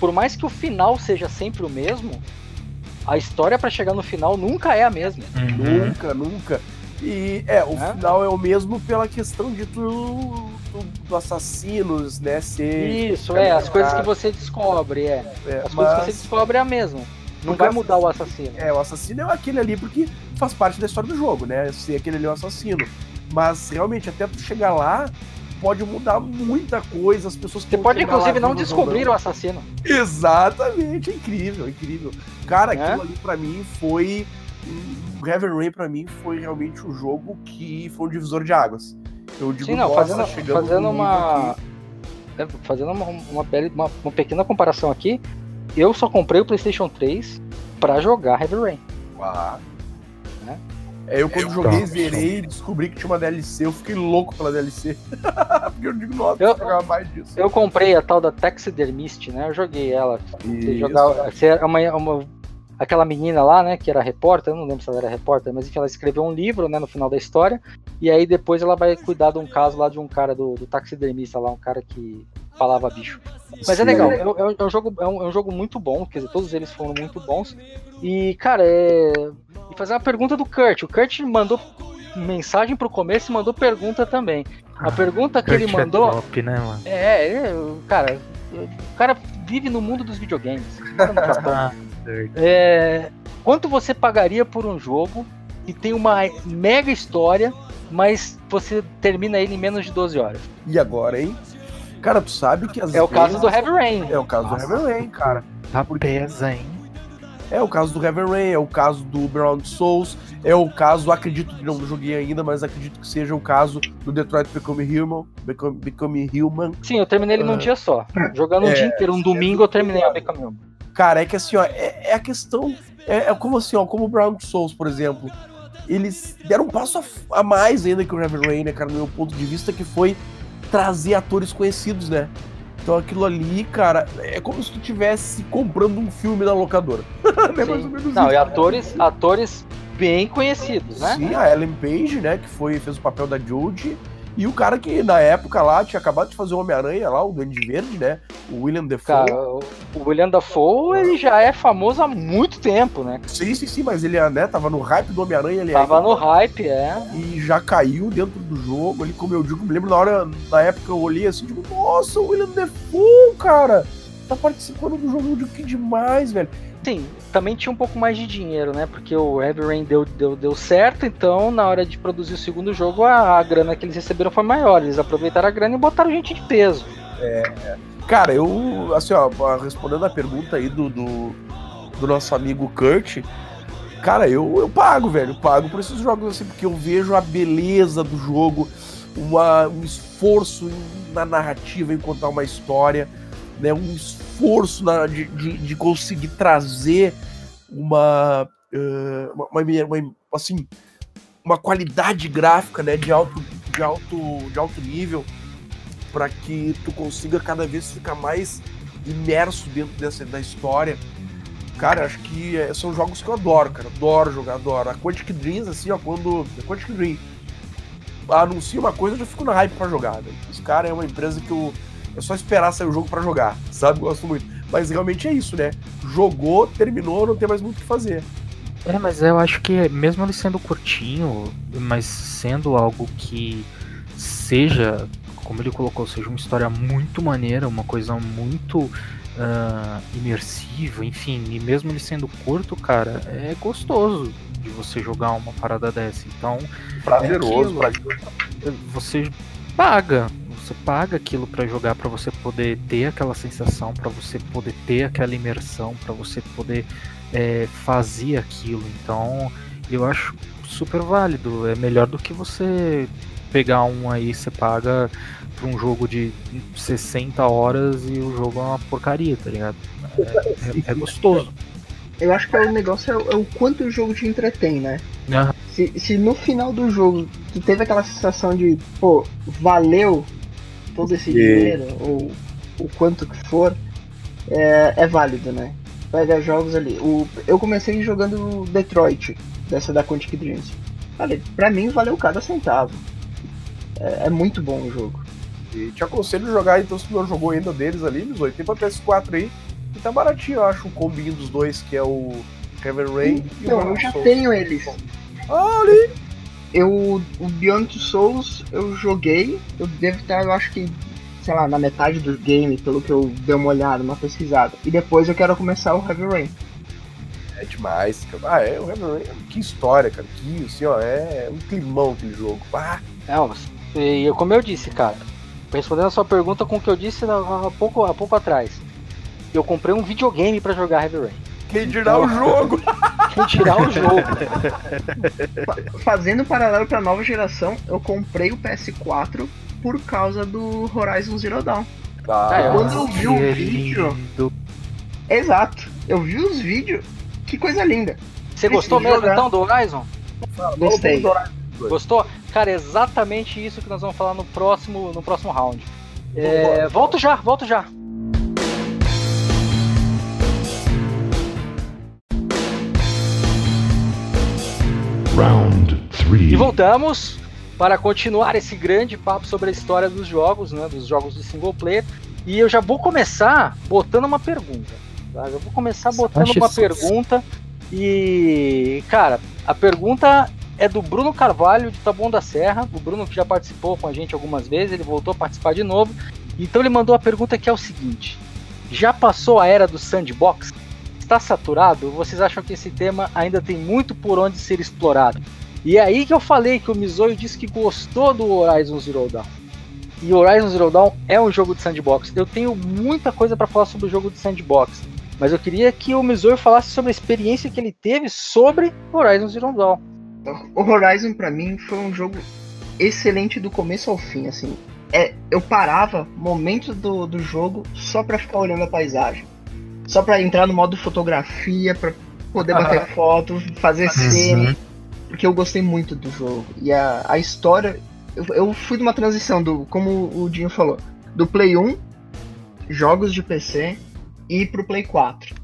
[SPEAKER 2] por mais que o final seja sempre o mesmo, a história pra chegar no final nunca é a mesma.
[SPEAKER 3] Nunca, nunca. E é, o
[SPEAKER 2] Né?
[SPEAKER 3] final é o mesmo pela questão de tu, do, assassinos, né, ser...
[SPEAKER 2] Isso, é, as coisas que você descobre, é.
[SPEAKER 3] é,
[SPEAKER 2] As coisas que
[SPEAKER 3] mas-
[SPEAKER 2] você descobre é a mesma. Não vai mudar o assassino.
[SPEAKER 3] É, o assassino é aquele ali porque faz parte da história do jogo, né? Ser aquele ali é o assassino. Mas realmente, até tu chegar lá, pode mudar muita coisa. As pessoas que
[SPEAKER 2] Você pode, inclusive, não descobrir o assassino.
[SPEAKER 3] Exatamente, é incrível, é incrível. Cara,
[SPEAKER 2] Né?
[SPEAKER 3] aquilo ali pra mim foi. O Heaven Rain pra mim foi realmente o jogo que foi um divisor de águas. Eu digo,
[SPEAKER 2] Sim, não,
[SPEAKER 3] nossa,
[SPEAKER 2] fazendo, fazendo uma. é, Fazendo uma, uma, pele- uma- uma pequena comparação aqui, eu só comprei o PlayStation 3 pra jogar Heavy Rain.
[SPEAKER 3] que- Ah.
[SPEAKER 2] Né?
[SPEAKER 3] É, eu quando joguei,
[SPEAKER 4] Tá.
[SPEAKER 3] zerei e descobri que tinha uma DLC, eu fiquei louco pela DLC. Porque eu digo, nossa,
[SPEAKER 2] Eu-
[SPEAKER 3] eu jogava mais disso.
[SPEAKER 2] Eu comprei a tal da Taxidermist, né? Eu joguei ela. Você
[SPEAKER 3] Isso.
[SPEAKER 2] jogava, você era uma, uma- aquela menina lá, né, que era repórter, eu não lembro se ela era repórter, mas enfim, ela escreveu um livro, né, no final da história, e aí depois ela vai cuidar de um caso lá de um cara do, do taxidermista lá, um cara que falava bicho. Mas é
[SPEAKER 3] Sim.
[SPEAKER 2] legal, é, um- é um- é um jogo, é, um, é um jogo muito bom, quer dizer, todos eles foram muito bons. E, cara, é. E fazer uma pergunta do Kurt. O Kurt mandou mensagem pro começo e mandou pergunta também. A pergunta que ele
[SPEAKER 4] é
[SPEAKER 2] mandou.
[SPEAKER 4] top, né, mano?
[SPEAKER 2] É, é, cara, o cara vive no mundo dos videogames. Japão.
[SPEAKER 4] Ah, certo.
[SPEAKER 2] É, quanto você pagaria por um jogo que tem uma mega história, mas você termina ele em menos de 12 horas?
[SPEAKER 3] E agora, hein? Cara, tu sabe que às
[SPEAKER 2] É o caso
[SPEAKER 3] vezes-
[SPEAKER 2] do Heavy Rain.
[SPEAKER 3] É o caso do Heaven Rain, cara.
[SPEAKER 4] Tá pesa, hein?
[SPEAKER 3] É o caso do Heaven Rain, é o caso do Beyond Souls, é o caso, acredito que não joguei ainda, mas acredito que seja o caso do Detroit Become Human. Become, Become Human.
[SPEAKER 2] Sim, eu terminei ele num
[SPEAKER 3] Ah.
[SPEAKER 2] dia só. Jogando um
[SPEAKER 3] É,
[SPEAKER 2] dia inteiro, um domingo eu terminei a Become Human.
[SPEAKER 3] Cara, é que assim, ó, é, é a questão. É, é como assim, ó, como o Brown Souls, por exemplo. Eles deram um passo a, a mais ainda que o Heaven Rain, né, cara, no meu ponto de vista, que foi trazer atores conhecidos, né? Então aquilo ali, cara, é como se tu tivesse comprando um filme na locadora. é mais ou menos
[SPEAKER 2] Não,
[SPEAKER 3] isso.
[SPEAKER 2] e atores, atores bem conhecidos, né?
[SPEAKER 3] Sim, a Ellen Page, né, que foi, fez o papel da Jodie. E o cara que na época lá tinha acabado de fazer o Homem-Aranha lá, o Duende Verde, né? O William Defoe.
[SPEAKER 2] Cara, o William Dafoe, ele já é famoso há muito tempo, né?
[SPEAKER 3] Sim, sim, sim, mas ele né, tava no hype do Homem-Aranha ali.
[SPEAKER 2] Tava
[SPEAKER 3] ainda.
[SPEAKER 2] no hype, é.
[SPEAKER 3] e já caiu dentro do jogo ali, como eu digo, me lembro na hora, na época eu olhei assim, tipo, nossa, o William Defoe, cara, tá participando do jogo, digo, que demais, velho.
[SPEAKER 2] Sim, também tinha um pouco mais de dinheiro, né? Porque o Heavy Rain deu, deu, deu certo, então na hora de produzir o segundo jogo, a, a grana que eles receberam foi maior. Eles aproveitaram a grana e botaram gente de peso.
[SPEAKER 3] Cara, eu, assim, ó, respondendo a pergunta aí do, do, do nosso amigo Kurt, cara, eu, eu pago, velho. Eu pago por esses jogos assim, porque eu vejo a beleza do jogo, uma, um esforço na narrativa em contar uma história, né? Um esforço na, de, de, de conseguir trazer uma, eh, uma, uma- uma- assim, uma qualidade gráfica, né? De alto, de alto, de alto nível para que tu consiga cada vez ficar mais imerso dentro dessa da história. Cara, acho que é, são jogos que eu adoro, cara. Adoro jogar, adoro. A Quantic Dreams, assim, ó, quando. A Quantic Dream anuncia uma coisa, eu já fico na hype pra jogar. Né? Os caras é uma empresa que eu. É só esperar sair o jogo pra jogar, sabe? Gosto muito. Mas realmente é isso, né? Jogou, terminou, não tem mais muito o que fazer.
[SPEAKER 4] É, mas eu acho que mesmo ele sendo curtinho, mas sendo algo que seja, como ele colocou, seja uma história muito maneira, uma coisa muito ah, imersiva, enfim, e mesmo ele sendo curto, cara, é gostoso de você jogar uma parada dessa. Então,
[SPEAKER 3] Prazeroso,
[SPEAKER 4] É aquilo.
[SPEAKER 3] prazeroso.
[SPEAKER 4] você paga, você paga aquilo pra jogar pra você poder ter aquela sensação, pra você poder ter aquela imersão, pra você poder é, fazer aquilo. Então, eu acho super válido. É melhor do que você pegar um aí, você paga pra um jogo de 60 horas e o jogo é uma porcaria, tá ligado? É, é- é gostoso.
[SPEAKER 5] Eu acho que o negócio é, o- é o quanto o jogo te entretém, né?
[SPEAKER 4] Aham.
[SPEAKER 5] Se, se no final do jogo tu teve aquela sensação de, pô, valeu todo esse
[SPEAKER 3] E-
[SPEAKER 5] dinheiro, ou o quanto que for, é, é válido, né? Pega jogos ali. O, eu comecei jogando Detroit, dessa da Quantic Dreams. Falei, pra mim valeu cada centavo. É, é muito bom o jogo.
[SPEAKER 3] E te aconselho a jogar, então, se tu não jogou ainda deles ali, nos 80 pra PS4 aí. E tá baratinho, eu acho, o combinho dos dois, que é o Heaven Rain e o
[SPEAKER 5] Então, eu já
[SPEAKER 3] Souls.
[SPEAKER 5] tenho eles.
[SPEAKER 3] Ah, ali!
[SPEAKER 5] Eu, o Beyond Two Souls eu joguei, eu devo estar, eu acho que, sei lá, na metade do game, pelo que eu dei uma olhada, uma pesquisada. E depois eu quero começar o Heavy Rain.
[SPEAKER 3] É demais, cara. Ah, é, o Heaven Rain, que história, cara. Que, assim, ó, é um climão aquele jogo. Ah,
[SPEAKER 2] mas- e eu- como eu disse, cara, respondendo a sua pergunta com o que eu disse há pouco, há pouco atrás. Eu comprei um videogame pra jogar Heavy Rain.
[SPEAKER 3] Quem dirá o jogo?
[SPEAKER 2] Quem tirar o jogo.
[SPEAKER 5] Fa- Fazendo um paralelo pra nova geração, eu comprei o PS4 por causa do Horizon Zero Dawn.
[SPEAKER 3] Ah,
[SPEAKER 2] é.
[SPEAKER 5] Quando eu vi o vídeo,
[SPEAKER 4] lindo.
[SPEAKER 5] exato, eu vi os vídeos, que coisa linda.
[SPEAKER 2] Você gostou mesmo
[SPEAKER 5] jogar.
[SPEAKER 2] então do Horizon?
[SPEAKER 5] Gostei.
[SPEAKER 3] Vamos adorar.
[SPEAKER 2] Gostou? Cara, é exatamente isso que nós vamos falar no próximo, no próximo round. É, volto já, volto já.
[SPEAKER 6] Round three.
[SPEAKER 2] E voltamos para continuar esse grande papo sobre a história dos jogos, né, dos jogos de single player. E eu já vou começar botando uma pergunta. Tá? Eu vou começar botando
[SPEAKER 4] Acho
[SPEAKER 2] uma
[SPEAKER 4] isso-
[SPEAKER 2] pergunta. E, cara, a pergunta é do Bruno Carvalho, de Taboão da Serra. O Bruno que já participou com a gente algumas vezes, ele voltou a participar de novo. Então ele mandou a pergunta que é o seguinte: Já passou a era do sandbox? Está saturado? Vocês acham que esse tema ainda tem muito por onde ser explorado? E é aí que eu falei que o Mizoyo disse que gostou do Horizon Zero Dawn. E Horizon Zero Dawn é um jogo de sandbox. Eu tenho muita coisa para falar sobre o jogo de sandbox, mas eu queria que o Mizoyo falasse sobre a experiência que ele teve sobre Horizon Zero Dawn.
[SPEAKER 5] O Horizon pra mim foi um jogo excelente do começo ao fim, assim. É, eu parava momentos do, do jogo só pra ficar olhando a paisagem. Só pra entrar no modo fotografia, pra poder bater foto, fazer cena. Porque eu gostei muito do jogo. E a, a história. Eu, eu fui numa transição do, como o Dinho falou, do Play 1, jogos de PC, e pro Play 4.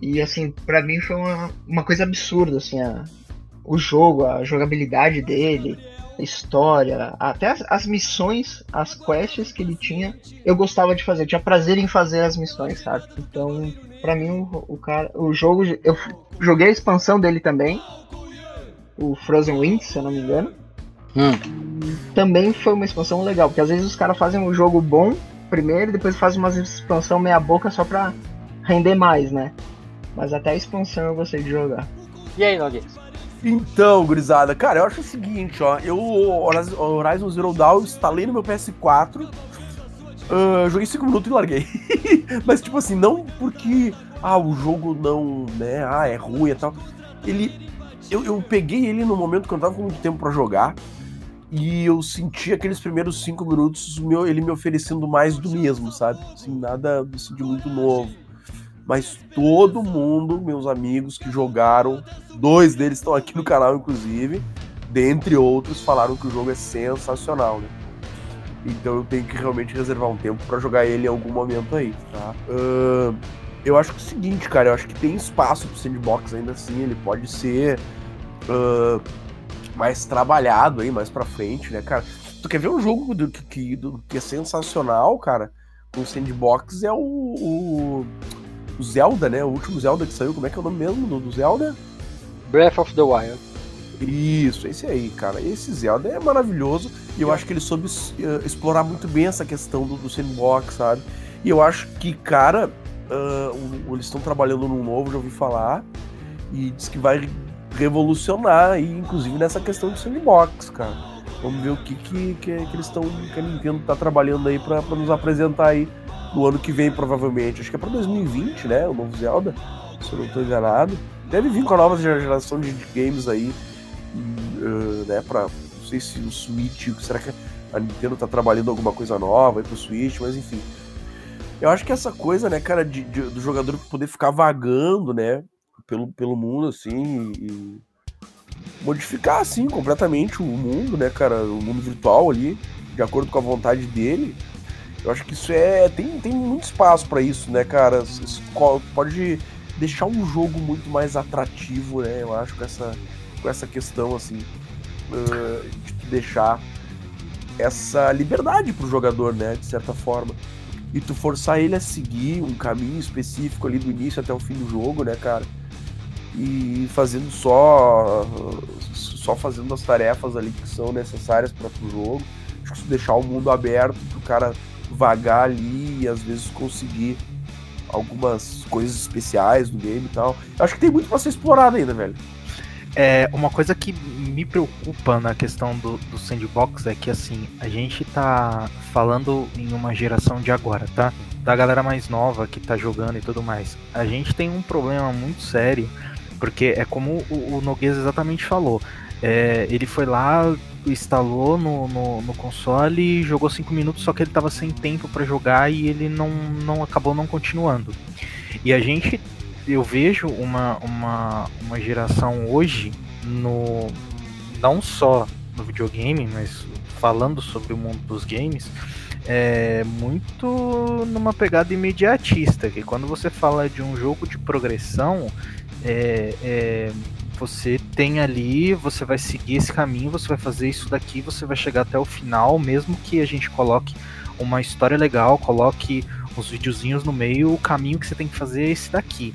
[SPEAKER 5] E assim, pra mim foi uma, uma coisa absurda, assim, a, o jogo, a jogabilidade dele, história, até as, as missões, as quests que ele tinha, eu gostava de fazer, eu tinha prazer em fazer as missões, sabe? Então, pra mim, o, o cara, o jogo, eu joguei a expansão dele também, o Frozen Winds, se eu não me engano. Também foi uma expansão legal, porque às vezes os caras fazem um jogo bom primeiro, depois fazem uma expansão meia boca só pra render mais, né? Mas até a expansão eu gostei de jogar.
[SPEAKER 2] E aí, Nogueira?
[SPEAKER 3] Então, gurizada, cara, eu acho o seguinte, ó. Eu, Horizon Zero Dawn, instalei no meu PS4, uh, joguei 5 minutos e larguei. Mas, tipo assim, não porque, ah, o jogo não, né, ah, é ruim e tal. Ele, eu, eu peguei ele no momento que eu não tava com muito tempo pra jogar, e eu senti aqueles primeiros 5 minutos, meu, ele me oferecendo mais do mesmo, sabe? Assim, nada de muito novo mas todo mundo, meus amigos que jogaram, dois deles estão aqui no canal, inclusive, dentre outros, falaram que o jogo é sensacional, né? Então eu tenho que realmente reservar um tempo para jogar ele em algum momento aí, tá? Uh, eu acho que é o seguinte, cara, eu acho que tem espaço pro sandbox ainda assim, ele pode ser uh, mais trabalhado aí, mais pra frente, né, cara? Tu quer ver um jogo do, que, do, que é sensacional, cara? Com sandbox é o, o o Zelda, né? O último Zelda que saiu, como é que é o nome mesmo do, do Zelda?
[SPEAKER 2] Breath of the Wild.
[SPEAKER 3] Isso, esse aí, cara. Esse Zelda é maravilhoso e eu acho que ele soube uh, explorar muito bem essa questão do, do sandbox, sabe? E eu acho que, cara, uh, eles estão trabalhando num novo, já ouvi falar, e diz que vai revolucionar, aí, inclusive nessa questão do sandbox, cara. Vamos ver o que, que, que, que eles estão, que a Nintendo tá trabalhando aí para nos apresentar aí no ano que vem, provavelmente. Acho que é pra 2020, né? O novo Zelda, se eu não tô enganado. Deve vir com a nova geração de games aí, uh, né? Pra, não sei se o Switch, será que a Nintendo tá trabalhando alguma coisa nova aí pro Switch, mas enfim. Eu acho que essa coisa, né, cara, de, de do jogador poder ficar vagando, né, pelo, pelo mundo, assim, e modificar, assim, completamente o mundo, né, cara, o mundo virtual ali, de acordo com a vontade dele, eu acho que isso é. Tem, tem muito espaço para isso, né, cara? Isso pode deixar um jogo muito mais atrativo, né? Eu acho, com essa, com essa questão, assim, de deixar essa liberdade pro jogador, né? De certa forma. E tu forçar ele a seguir um caminho específico ali do início até o fim do jogo, né, cara? E fazendo só. Só fazendo as tarefas ali que são necessárias para o jogo. Acho que isso deixar o mundo aberto pro cara vagar ali e às vezes conseguir algumas coisas especiais do game e tal. Eu acho que tem muito pra ser explorado ainda, velho.
[SPEAKER 4] É, uma coisa que me preocupa na questão do, do sandbox é que assim, a gente tá falando em uma geração de agora, tá? Da galera mais nova que tá jogando e tudo mais. A gente tem um problema muito sério, porque é como o, o exatamente falou. É, ele foi lá, instalou no, no, no console, jogou 5 minutos, só que ele tava sem tempo para jogar e ele não, não acabou não continuando. E a gente, eu vejo uma, uma, uma geração hoje, no não só no videogame, mas falando sobre o mundo dos games, é muito numa pegada imediatista, que quando você fala de um jogo de progressão, é, é você tem ali, você vai seguir esse caminho, você vai fazer isso daqui, você vai chegar até o final, mesmo que a gente coloque uma história legal, coloque os videozinhos no meio, o caminho que você tem que fazer é esse daqui.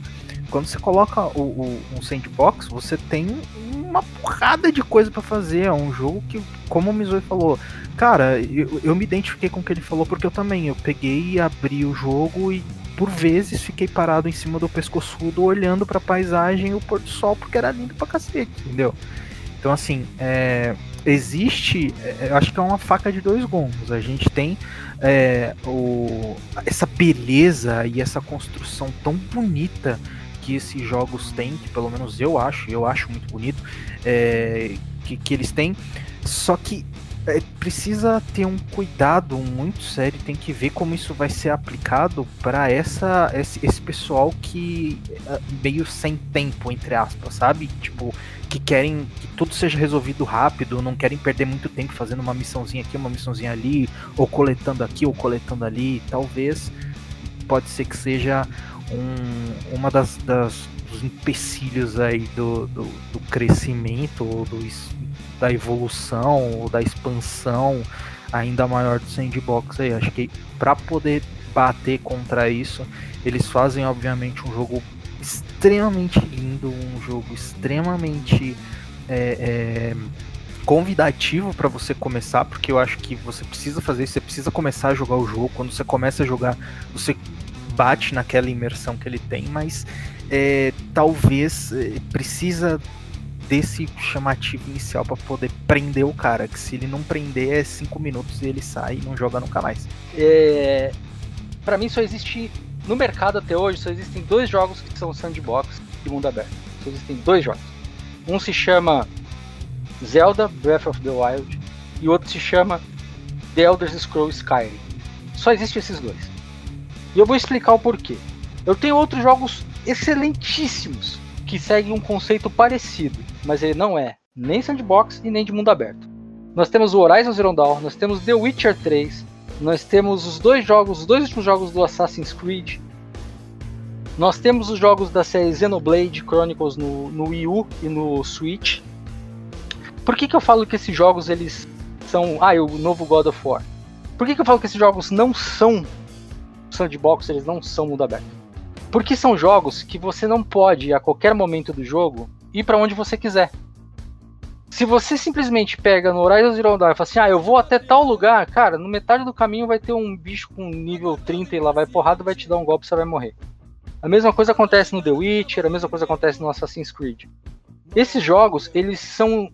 [SPEAKER 4] Quando você coloca o, o um sandbox, você tem uma porrada de coisa para fazer. É um jogo que, como o Mizoi falou, cara, eu, eu me identifiquei com o que ele falou porque eu também. Eu peguei e abri o jogo e por vezes fiquei parado em cima do pescoçudo olhando para a paisagem e o pôr do sol porque era lindo pra cacete, entendeu? Então assim, é, existe, é, eu acho que é uma faca de dois gumes. A gente tem é, o, essa beleza e essa construção tão bonita que esses jogos têm, que pelo menos eu acho, eu acho muito bonito, é, que, que eles têm. Só que é, precisa ter um cuidado muito sério, tem que ver como isso vai ser aplicado para essa esse, esse, pessoal que é, meio sem tempo entre aspas, sabe? Tipo, que querem que tudo seja resolvido rápido, não querem perder muito tempo fazendo uma missãozinha aqui, uma missãozinha ali, ou coletando aqui ou coletando ali, talvez pode ser que seja um, uma das, das dos empecilhos aí do, do, do crescimento ou do da evolução ou da expansão ainda maior do sandbox aí. Acho que para poder bater contra isso, eles fazem obviamente um jogo extremamente lindo, um jogo extremamente é, é, convidativo para você começar, porque eu acho que você precisa fazer isso, você precisa começar a jogar o jogo. Quando você começa a jogar, você bate naquela imersão que ele tem, mas é, talvez é, precisa desse chamativo inicial para poder prender o cara, que se ele não prender é cinco minutos e ele sai e não joga nunca mais.
[SPEAKER 2] É, para mim só existe no mercado até hoje só existem dois jogos que são sandbox de mundo aberto. Só existem dois jogos. Um se chama Zelda Breath of the Wild e outro se chama The Elder Scrolls Skyrim. Só existem esses dois. E eu vou explicar o porquê. Eu tenho outros jogos excelentíssimos que seguem um conceito parecido, mas ele não é nem sandbox e nem de mundo aberto. Nós temos o Horizon Zero Dawn, nós temos The Witcher 3, nós temos os dois jogos, os dois últimos jogos do Assassin's Creed. Nós temos os jogos da série Xenoblade Chronicles no, no Wii U e no Switch. Por que, que eu falo que esses jogos eles são. Ah, o novo God of War. Por que, que eu falo que esses jogos não são sandbox, eles não são mundo aberto? Porque são jogos que você não pode, a qualquer momento do jogo, ir para onde você quiser. Se você simplesmente pega no Horizon Zero Dawn e fala assim, ah, eu vou até tal lugar, cara, no metade do caminho vai ter um bicho com nível 30 e lá vai porrada, vai te dar um golpe e você vai morrer. A mesma coisa acontece no The Witcher, a mesma coisa acontece no Assassin's Creed. Esses jogos, eles são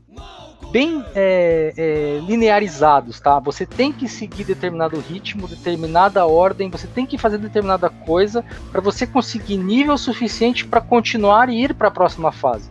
[SPEAKER 2] bem é, é, linearizados, tá? Você tem que seguir determinado ritmo, determinada ordem, você tem que fazer determinada coisa para você conseguir nível suficiente para continuar e ir para a próxima fase.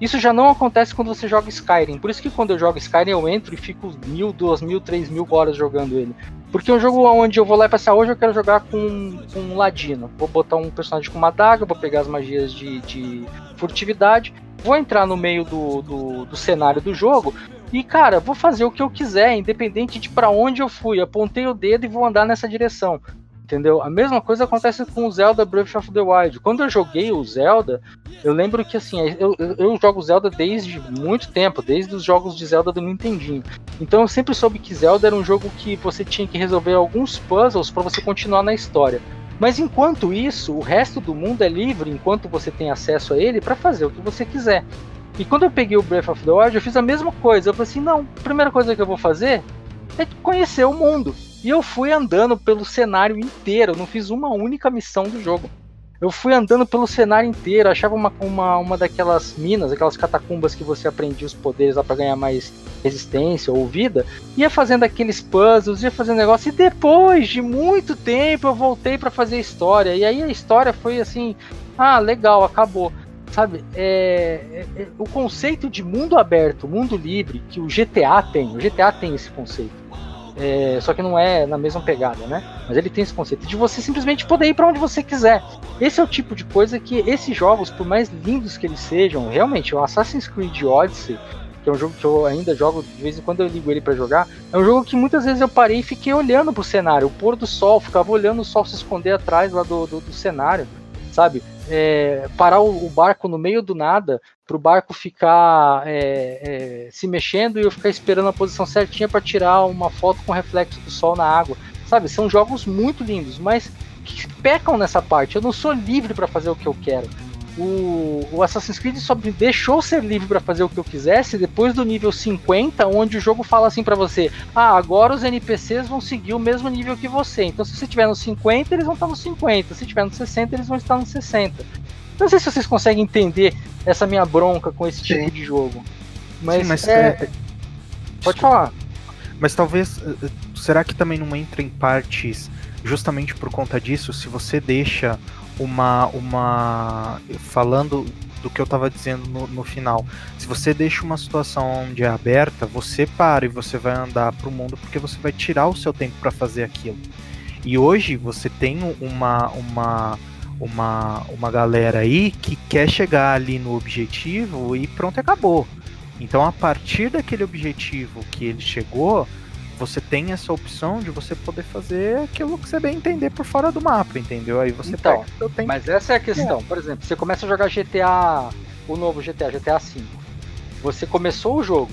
[SPEAKER 2] Isso já não acontece quando você joga Skyrim. Por isso que quando eu jogo Skyrim eu entro e fico mil, duas mil, três mil horas jogando ele. Porque é um jogo onde eu vou lá e ah, hoje eu quero jogar com, com um ladino. Vou botar um personagem com uma daga, vou pegar as magias de, de furtividade, vou entrar no meio do, do, do cenário do jogo e, cara, vou fazer o que eu quiser, independente de para onde eu fui. Apontei o dedo e vou andar nessa direção. Entendeu? A mesma coisa acontece com o Zelda Breath of the Wild. Quando eu joguei o Zelda, eu lembro que assim, eu, eu jogo Zelda desde muito tempo, desde os jogos de Zelda do Nintendinho. Então eu sempre soube que Zelda era um jogo que você tinha que resolver alguns puzzles para você continuar na história. Mas enquanto isso, o resto do mundo é livre, enquanto você tem acesso a ele, para fazer o que você quiser. E quando eu peguei o Breath of the Wild, eu fiz a mesma coisa. Eu falei assim: não, a primeira coisa que eu vou fazer é conhecer o mundo. E eu fui andando pelo cenário inteiro, não fiz uma única missão do jogo. Eu fui andando pelo cenário inteiro, achava uma, uma, uma daquelas minas, aquelas catacumbas que você aprendia os poderes lá pra ganhar mais resistência ou vida, ia fazendo aqueles puzzles, ia fazendo negócio, e depois de muito tempo eu voltei para fazer história. E aí a história foi assim: ah, legal, acabou. Sabe, é, é, é, o conceito de mundo aberto, mundo livre, que o GTA tem, o GTA tem esse conceito é, só que não é na mesma pegada, né? Mas ele tem esse conceito de você simplesmente poder ir para onde você quiser. Esse é o tipo de coisa que esses jogos, por mais lindos que eles sejam, realmente, o Assassin's Creed Odyssey, que é um jogo que eu ainda jogo, de vez em quando eu ligo ele para jogar, é um jogo que muitas vezes eu parei e fiquei olhando pro cenário, o pôr do sol, ficava olhando o sol se esconder atrás lá do, do, do cenário, sabe? É, parar o, o, barco no meio do nada para o barco ficar é, é, se mexendo e eu ficar esperando a posição certinha para tirar uma foto com reflexo do sol na água. Sabe, são jogos muito lindos, mas que pecam nessa parte. Eu não sou livre para fazer o que eu quero. O, o, Assassin's Creed só me deixou ser livre para fazer o que eu quisesse depois do nível 50, onde o jogo fala assim para você: ah, agora os NPCs vão seguir o mesmo nível que você. Então, se você estiver no 50, eles vão estar no 50. Se estiver no 60, eles vão estar no 60. Não sei se vocês conseguem entender essa minha bronca com esse tipo Sim. de jogo. Mas, Sim, mas é... é... Pode falar.
[SPEAKER 4] Mas talvez. Eh, eh, será que também não entra em partes justamente por conta disso? Se você deixa uma. uma falando do que eu estava dizendo no, no, final. Se você deixa uma situação é aberta, você para e você vai andar para o mundo porque você vai tirar o seu tempo para fazer aquilo. E hoje você tem uma, uma uma, uma galera aí que quer chegar ali no objetivo e pronto, acabou. Então, a partir daquele objetivo que ele chegou, você tem essa opção de você poder fazer aquilo que você bem entender por fora do mapa, entendeu? Aí você
[SPEAKER 2] então, pega Mas essa é a questão. É. Por exemplo, você começa a jogar GTA, o novo GTA, GTA V. Você começou o jogo,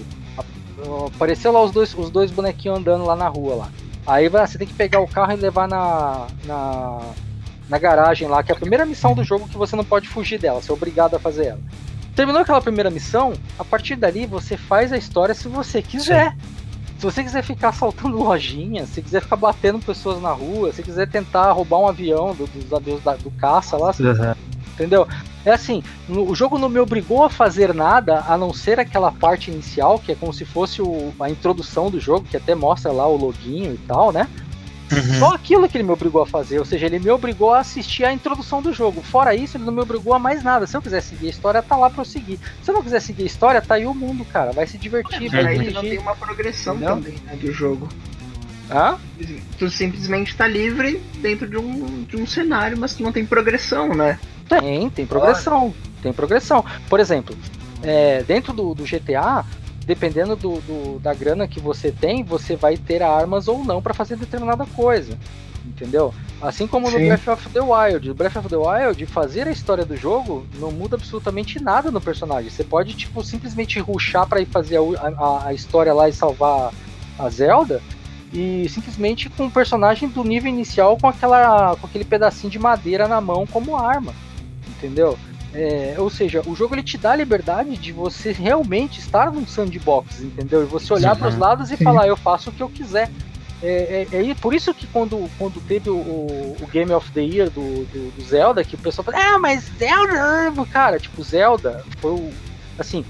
[SPEAKER 2] apareceu lá os dois, os dois bonequinhos andando lá na rua lá. Aí você tem que pegar o carro e levar na, na na garagem lá, que é a primeira missão do jogo que você não pode fugir dela, você é obrigado a fazer ela. Terminou aquela primeira missão, a partir dali você faz a história se você quiser. Sim. Se você quiser ficar assaltando lojinha, se quiser ficar batendo pessoas na rua, se quiser tentar roubar um avião do, dos adeus da- do caça lá,
[SPEAKER 4] Uhum.
[SPEAKER 2] entendeu? É assim, no- o jogo não me obrigou a fazer nada a não ser aquela parte inicial, que é como se fosse o- a introdução do jogo, que até mostra lá o loginho e tal, né?
[SPEAKER 4] Uhum.
[SPEAKER 2] Só aquilo que ele me obrigou a fazer, ou seja, ele me obrigou a assistir a introdução do jogo. Fora isso, ele não me obrigou a mais nada. Se eu quiser seguir a história, tá lá pra eu seguir. Se eu não quiser seguir a história, tá aí o mundo, cara. Vai se divertir, vai
[SPEAKER 5] Aí tu não tem uma progressão
[SPEAKER 2] Entendeu?
[SPEAKER 5] também né, do jogo.
[SPEAKER 2] Hã?
[SPEAKER 5] Tu simplesmente tá livre dentro de um, de um cenário, mas tu não tem progressão, né?
[SPEAKER 2] Tem, tem progressão. Tem progressão. Por exemplo, é, dentro do, do GTA, dependendo do, do- da grana que você tem, você vai ter armas ou não pra fazer determinada coisa. Entendeu? Assim como no
[SPEAKER 5] Sim.
[SPEAKER 2] Breath of the Wild. No Breath of the Wild, fazer a história do jogo não muda absolutamente nada no personagem. Você pode, tipo, simplesmente ruxar pra ir fazer a, a- a história lá e salvar a Zelda. E simplesmente com o personagem do nível inicial com, aquela, com aquele pedacinho de madeira na mão como arma entendeu? É, ou seja, o jogo ele te dá a liberdade de você realmente estar num sandbox, entendeu? E você olhar para os lados e
[SPEAKER 5] Sim.
[SPEAKER 2] falar, eu faço o que eu quiser. É, é, é por isso que quando, quando teve o, o- Game of the Year do, do, do Zelda, que o pessoal fala, ah, mas Zelda, cara, tipo, Zelda foi o. Assim,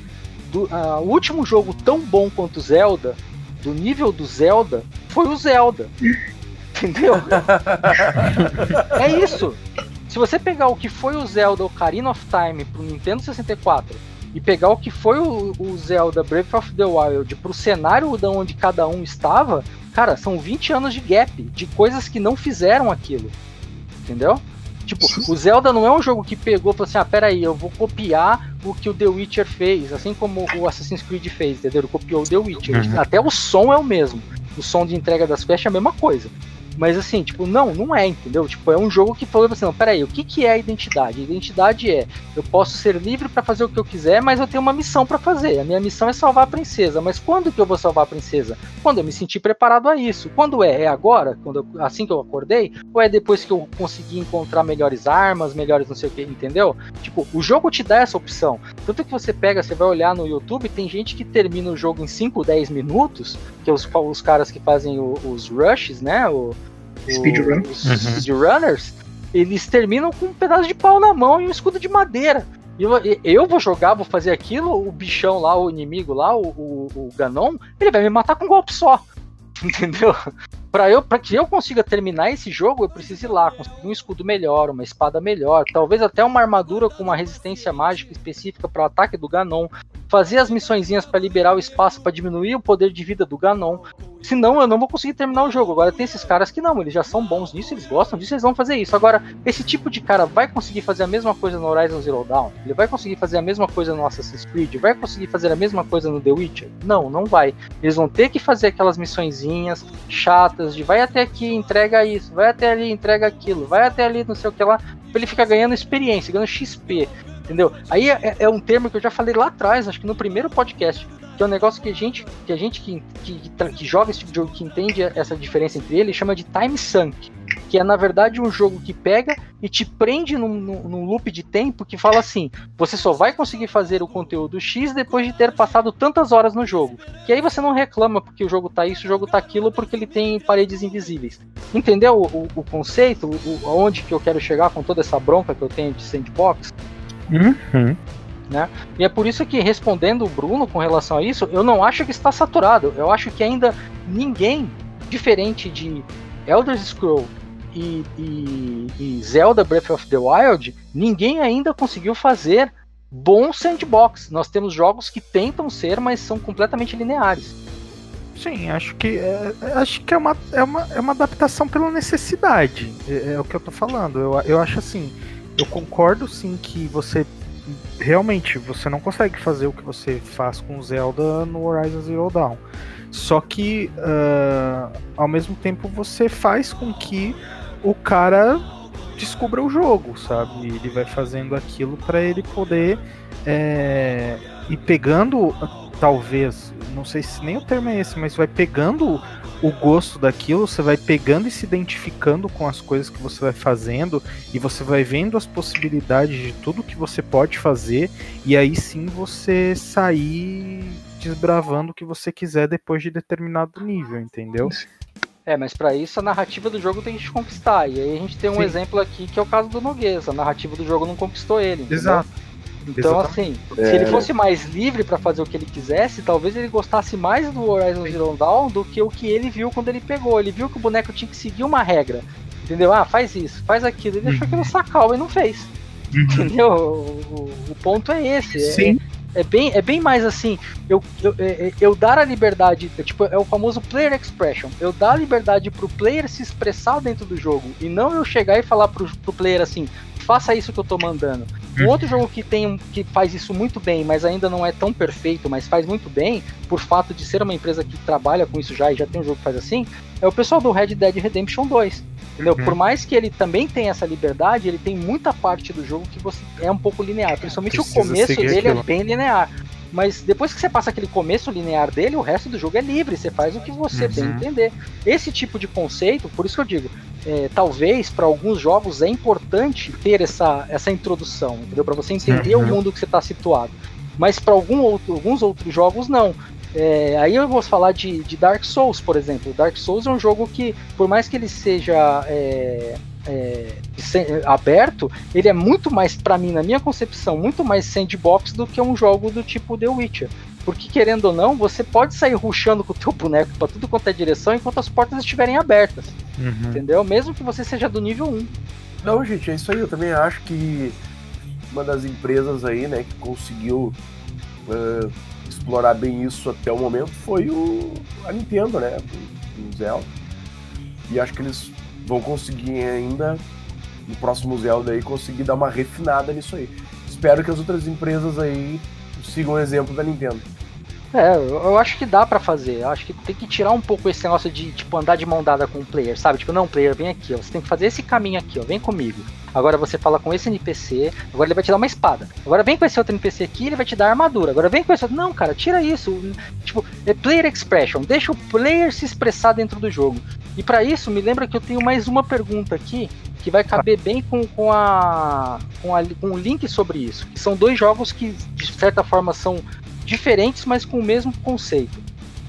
[SPEAKER 2] do- ah, o último jogo tão bom quanto Zelda, do nível do Zelda, foi o Zelda. Entendeu? é isso. Se você pegar o que foi o Zelda Ocarina of Time pro Nintendo 64 e pegar o que foi o, o Zelda Breath of the Wild pro cenário da onde cada um estava, cara, são 20 anos de gap, de coisas que não fizeram aquilo. Entendeu? Tipo, o Zelda não é um jogo que pegou e falou assim: ah, peraí, eu vou copiar o que o The Witcher fez, assim como o Assassin's Creed fez, entendeu? Ele copiou o The Witcher.
[SPEAKER 4] Uhum.
[SPEAKER 2] Até o som é o mesmo. O som de entrega das quests é a mesma coisa. Mas assim, tipo, não, não é, entendeu? Tipo, é um jogo que falou assim, não, peraí, o que, que é a identidade? A identidade é, eu posso ser livre pra fazer o que eu quiser, mas eu tenho uma missão pra fazer. A minha missão é salvar a princesa. Mas quando que eu vou salvar a princesa? Quando eu me sentir preparado a isso. Quando é? É agora? Quando eu- assim que eu acordei? Ou é depois que eu conseguir encontrar melhores armas, melhores não sei o que, entendeu? Tipo, o jogo te dá essa opção. Tanto que você pega, você vai olhar no YouTube, tem gente que termina o jogo em 5, 10 minutos, que é os, os caras que fazem o- os rushes, né? O-
[SPEAKER 5] Speedrun.
[SPEAKER 2] Os
[SPEAKER 4] Uhum.
[SPEAKER 2] speedrunners, eles terminam com um pedaço de pau na mão e um escudo de madeira. E eu, eu vou jogar, vou fazer aquilo, o bichão lá, o inimigo lá, o, o, o Ganon, ele vai me matar com um golpe só. Entendeu? Pra, eu, pra que eu consiga terminar esse jogo, eu preciso ir lá, conseguir um escudo melhor, uma espada melhor, talvez até uma armadura com uma resistência mágica específica para o ataque do Ganon, fazer as missõezinhas para liberar o espaço para diminuir o poder de vida do Ganon. Senão eu não vou conseguir terminar o jogo. Agora tem esses caras que não, eles já são bons nisso, eles gostam disso, eles vão fazer isso. Agora, esse tipo de cara vai conseguir fazer a mesma coisa no Horizon Zero Dawn? Ele vai conseguir fazer a mesma coisa no Assassin's Creed? Vai conseguir fazer a mesma coisa no The Witcher? Não, não vai. Eles vão ter que fazer aquelas missõezinhas chatas de vai até aqui, entrega isso, vai até ali, entrega aquilo, vai até ali, não sei o que lá, pra ele ficar ganhando experiência, ganhando XP. Entendeu? Aí é, é um termo que eu já falei lá atrás, acho que no primeiro podcast, que é um negócio que a gente que, a gente que, que, que joga esse tipo de jogo, que entende essa diferença entre ele, chama de time sunk. Que é, na verdade, um jogo que pega e te prende num, num, loop de tempo que fala assim: você só vai conseguir fazer o conteúdo X depois de ter passado tantas horas no jogo. Que aí você não reclama porque o jogo tá isso, o jogo tá aquilo, porque ele tem paredes invisíveis. Entendeu o, o, o conceito? O- aonde que eu quero chegar com toda essa bronca que eu tenho de sandbox?
[SPEAKER 4] Uhum.
[SPEAKER 2] E é por isso que, respondendo o Bruno com relação a isso, eu não acho que está saturado. Eu acho que ainda ninguém, diferente de Elder Scroll e, e- e Zelda Breath of the Wild, ninguém ainda conseguiu fazer bom sandbox. Nós temos jogos que tentam ser, mas são completamente lineares.
[SPEAKER 4] Sim, acho que é, é- acho que é uma, é, uma, é uma adaptação pela necessidade. É, é o que eu tô falando. Eu, eu acho assim, eu concordo sim que você realmente você não consegue fazer o que você faz com Zelda no Horizon Zero Dawn. Só que ah, ao mesmo tempo você faz com que o cara descubra o jogo, sabe? Ele vai fazendo aquilo para ele poder é, ir pegando talvez, não sei se nem o termo é esse, mas vai pegando o gosto daquilo, você vai pegando e se identificando com as coisas que você vai fazendo e você vai vendo as possibilidades de tudo que você pode fazer e aí sim você sair desbravando o que você quiser depois de determinado nível, entendeu?
[SPEAKER 2] É, mas pra isso a narrativa do jogo tem que te conquistar. E aí a gente tem um
[SPEAKER 4] Sim.
[SPEAKER 2] exemplo aqui que é o caso do Noguês. A narrativa do jogo não conquistou ele. entendeu?
[SPEAKER 4] Exato.
[SPEAKER 2] Então,
[SPEAKER 4] Exatamente.
[SPEAKER 2] assim, se ele fosse mais livre pra fazer o que ele quisesse, talvez ele gostasse mais do Horizon Zero Dawn do que o que ele viu quando ele pegou. Ele viu que o boneco tinha que seguir uma regra. Entendeu? Ah, faz isso, faz aquilo. Ele achou aquilo sacal e não fez. Entendeu? O, o- ponto é esse. é-
[SPEAKER 4] Sim.
[SPEAKER 2] É, bem, é bem mais assim, eu, eu, é- é- eu dar a liberdade, é tipo, é o famoso player expression. Eu dar a liberdade pro player se expressar dentro do jogo. E não eu chegar e falar pro, pro player assim, faça isso que eu tô mandando. Um outro jogo que tem um- que faz isso muito bem, mas ainda não é tão perfeito, mas faz muito bem, por fato de ser uma empresa que trabalha com isso já e já tem um jogo que faz assim, é o pessoal do Red Dead Redemption 2. Entendeu?
[SPEAKER 4] Uhum.
[SPEAKER 2] Por mais que ele também tenha essa liberdade, ele tem muita parte do jogo que você é um pouco linear. Principalmente
[SPEAKER 4] Precisa
[SPEAKER 2] o começo dele é
[SPEAKER 4] aquilo.
[SPEAKER 2] bem linear. Mas depois que você passa aquele começo linear dele, o resto do jogo é livre, você faz o que você bem
[SPEAKER 4] Uhum.
[SPEAKER 2] entender. Esse tipo de conceito, por isso que eu digo, é, talvez para alguns jogos é importante ter essa, essa introdução, entendeu? Para você entender
[SPEAKER 4] Uhum.
[SPEAKER 2] o mundo que você está situado. Mas para algum outro, alguns outros jogos, não. É, aí eu vou falar de, de Dark Souls, por exemplo. Dark Souls é um jogo que, por mais que ele seja é, é, aberto, ele é muito mais, pra mim, na minha concepção, muito mais sandbox do que um jogo do tipo The Witcher. Porque, querendo ou não, você pode sair ruxando com o teu boneco pra tudo quanto é direção enquanto as portas estiverem abertas,
[SPEAKER 4] Uhum.
[SPEAKER 2] entendeu? Mesmo que você seja do nível 1.
[SPEAKER 3] Não, gente, é isso aí. Eu também acho que uma das empresas aí, né, que conseguiu eh, explorar bem isso até o momento foi o, a Nintendo, né, o Zelda. E acho que eles vão conseguir ainda, no próximo Zelda aí, conseguir dar uma refinada nisso aí. Espero que as outras empresas aí sigam o exemplo da Nintendo.
[SPEAKER 2] É, eu, acho que dá pra fazer. Eu acho que tem que tirar um pouco esse negócio de, tipo, andar de mão dada com o player, sabe? Tipo, não, player, vem aqui, ó. Você tem que fazer esse caminho aqui, ó. Vem comigo. Agora você fala com esse NPC, agora ele vai te dar uma espada. Agora vem com esse outro NPC aqui, ele vai te dar armadura. Agora vem com esse outro. Não, cara, tira isso. Tipo, é player expression. Deixa o player se expressar dentro do jogo. E pra isso, me lembra que eu tenho mais uma pergunta aqui que vai caber bem com, com, a, com, a, com o link sobre isso. São dois jogos que, de certa forma, são diferentes, mas com o mesmo conceito.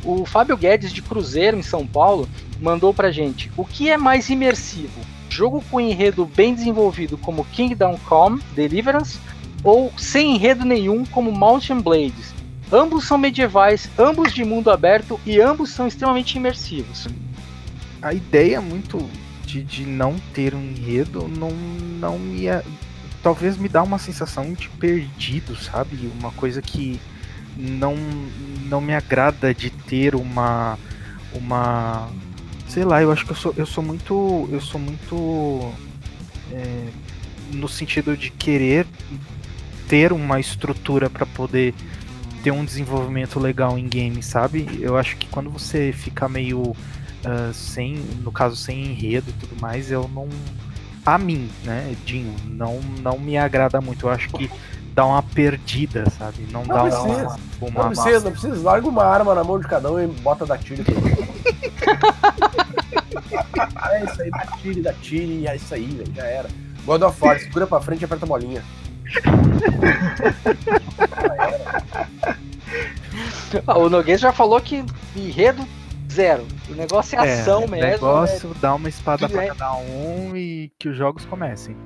[SPEAKER 2] O Fábio Guedes de Cruzeiro em São Paulo mandou pra gente: o que é mais imersivo? Jogo com enredo bem desenvolvido como Kingdom Come Deliverance ou sem enredo nenhum como Mountain Blades? Ambos são medievais, ambos de mundo aberto e ambos são extremamente imersivos.
[SPEAKER 4] A ideia muito de, de não ter um enredo não, não me. Talvez me dá uma sensação de perdido, sabe? Uma coisa que não, não me agrada de ter uma. uma. Sei lá, eu acho que eu sou, eu sou muito. Eu sou muito. é, no sentido de querer ter uma estrutura para poder ter um desenvolvimento legal em game, sabe? Eu acho que quando você fica meio ah, sem, no caso sem enredo e tudo mais, eu não, a mim, né, Dinho, não, não me agrada muito. Eu acho que dá uma perdida, sabe? Não, dá
[SPEAKER 3] precisa.
[SPEAKER 4] uma, uma
[SPEAKER 3] Não precisa, não precisa. Larga uma arma na mão de cada um e bota da tiro. é isso aí, dá tiro, dá tiro e é isso aí, velho. Já era. God of War, segura pra frente e aperta a bolinha.
[SPEAKER 2] Ah, o Noguês já falou que enredo zero. O negócio é ação
[SPEAKER 4] é,
[SPEAKER 2] mesmo.
[SPEAKER 4] negócio, dá uma espada
[SPEAKER 2] tudo
[SPEAKER 4] pra
[SPEAKER 2] é-
[SPEAKER 4] cada um e que os jogos comecem.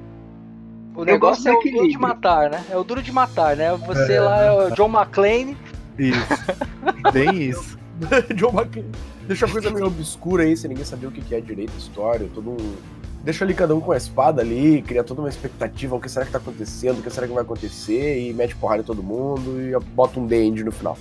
[SPEAKER 2] O negócio é
[SPEAKER 5] do
[SPEAKER 2] o duro de matar, né? É o duro de matar, né? Você lá é o John McClane.
[SPEAKER 4] Isso. Bem isso.
[SPEAKER 3] John McClane. Deixa a coisa meio obscura aí, sem ninguém saber o que é direito, história, todo um. Deixa ali cada um com a espada ali, cria toda uma expectativa, o que será que tá acontecendo, o que será que vai acontecer, e mete porrada em todo mundo e bota um D-End no final.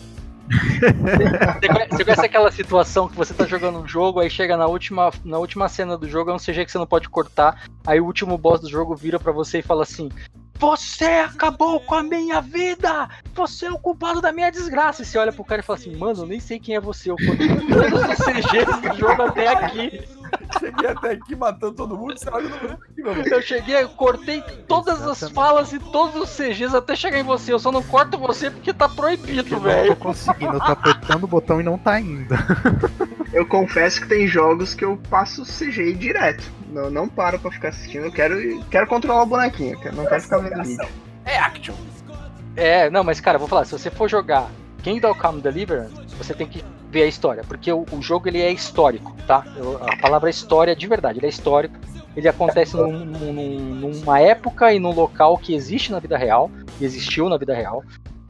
[SPEAKER 2] Você conhece, aquela situação que você tá jogando um jogo, aí chega na última, na última cena do jogo, é um CG que você não pode cortar, aí o último boss do jogo vira pra você e fala assim: Você acabou com a minha vida! Você é o culpado da minha desgraça! E você olha pro cara e fala assim: Mano, eu nem sei quem é você, eu cortei todos os CGs do jogo até aqui.
[SPEAKER 3] Cheguei até aqui matando todo mundo, será que eu não vou aqui, meu
[SPEAKER 2] Eu cheguei, eu cortei todas as falas e todos os CGs até chegar em você. Eu só não corto você porque tá proibido,
[SPEAKER 4] Eu não tô
[SPEAKER 2] velho.
[SPEAKER 4] conseguindo, eu tô apertando o botão e não tá indo.
[SPEAKER 5] Eu confesso que tem jogos que eu passo CGI direto. Não, não paro pra ficar assistindo. Eu quero, quero controlar o bonequinho. eu quero- Não quero ficar vendo vídeo.
[SPEAKER 3] É action.
[SPEAKER 2] É, não, mas cara, vou falar, se você for jogar Kingdom Come Deliverance, você tem que ver a história, porque o, o jogo ele é histórico, tá? Eu- a palavra história de verdade, ele é histórico. Ele acontece num- num- numa época e num local que existe na vida real, existiu na vida real,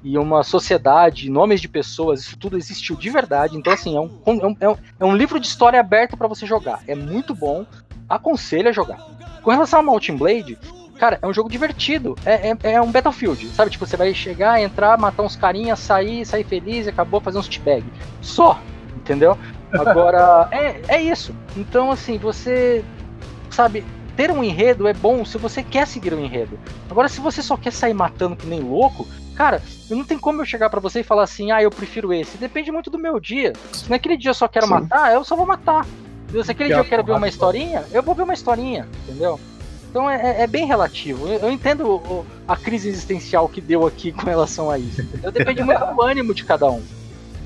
[SPEAKER 2] e uma sociedade, nomes de pessoas, isso tudo existiu de verdade. Então, assim, é um, é é um- é um livro de história aberto pra você jogar. É muito bom, aconselho a jogar. Com relação a Mountain Blade, cara, é um jogo divertido. É, é, é um Battlefield, sabe? Tipo, você vai chegar, entrar, matar uns carinhas, sair, sair feliz e acabou fazer uns teabag. Só, entendeu? Agora, é, é isso. Então, assim, você, sabe, ter um enredo é bom se você quer seguir um enredo. Agora, se você só quer sair matando que nem louco, cara, não tem como eu chegar pra você e falar assim, ah, eu prefiro esse. Depende muito do meu dia. Se naquele dia eu só quero
[SPEAKER 5] Sim.
[SPEAKER 2] matar, eu só vou matar. Se aquele
[SPEAKER 3] Que
[SPEAKER 2] dia eu quero ver uma historinha, eu vou ver uma historinha, entendeu? Então é, é bem relativo. Eu, eu entendo o- a crise existencial que deu aqui com relação a isso. entendeu? Depende muito do ânimo de cada um,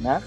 [SPEAKER 2] né?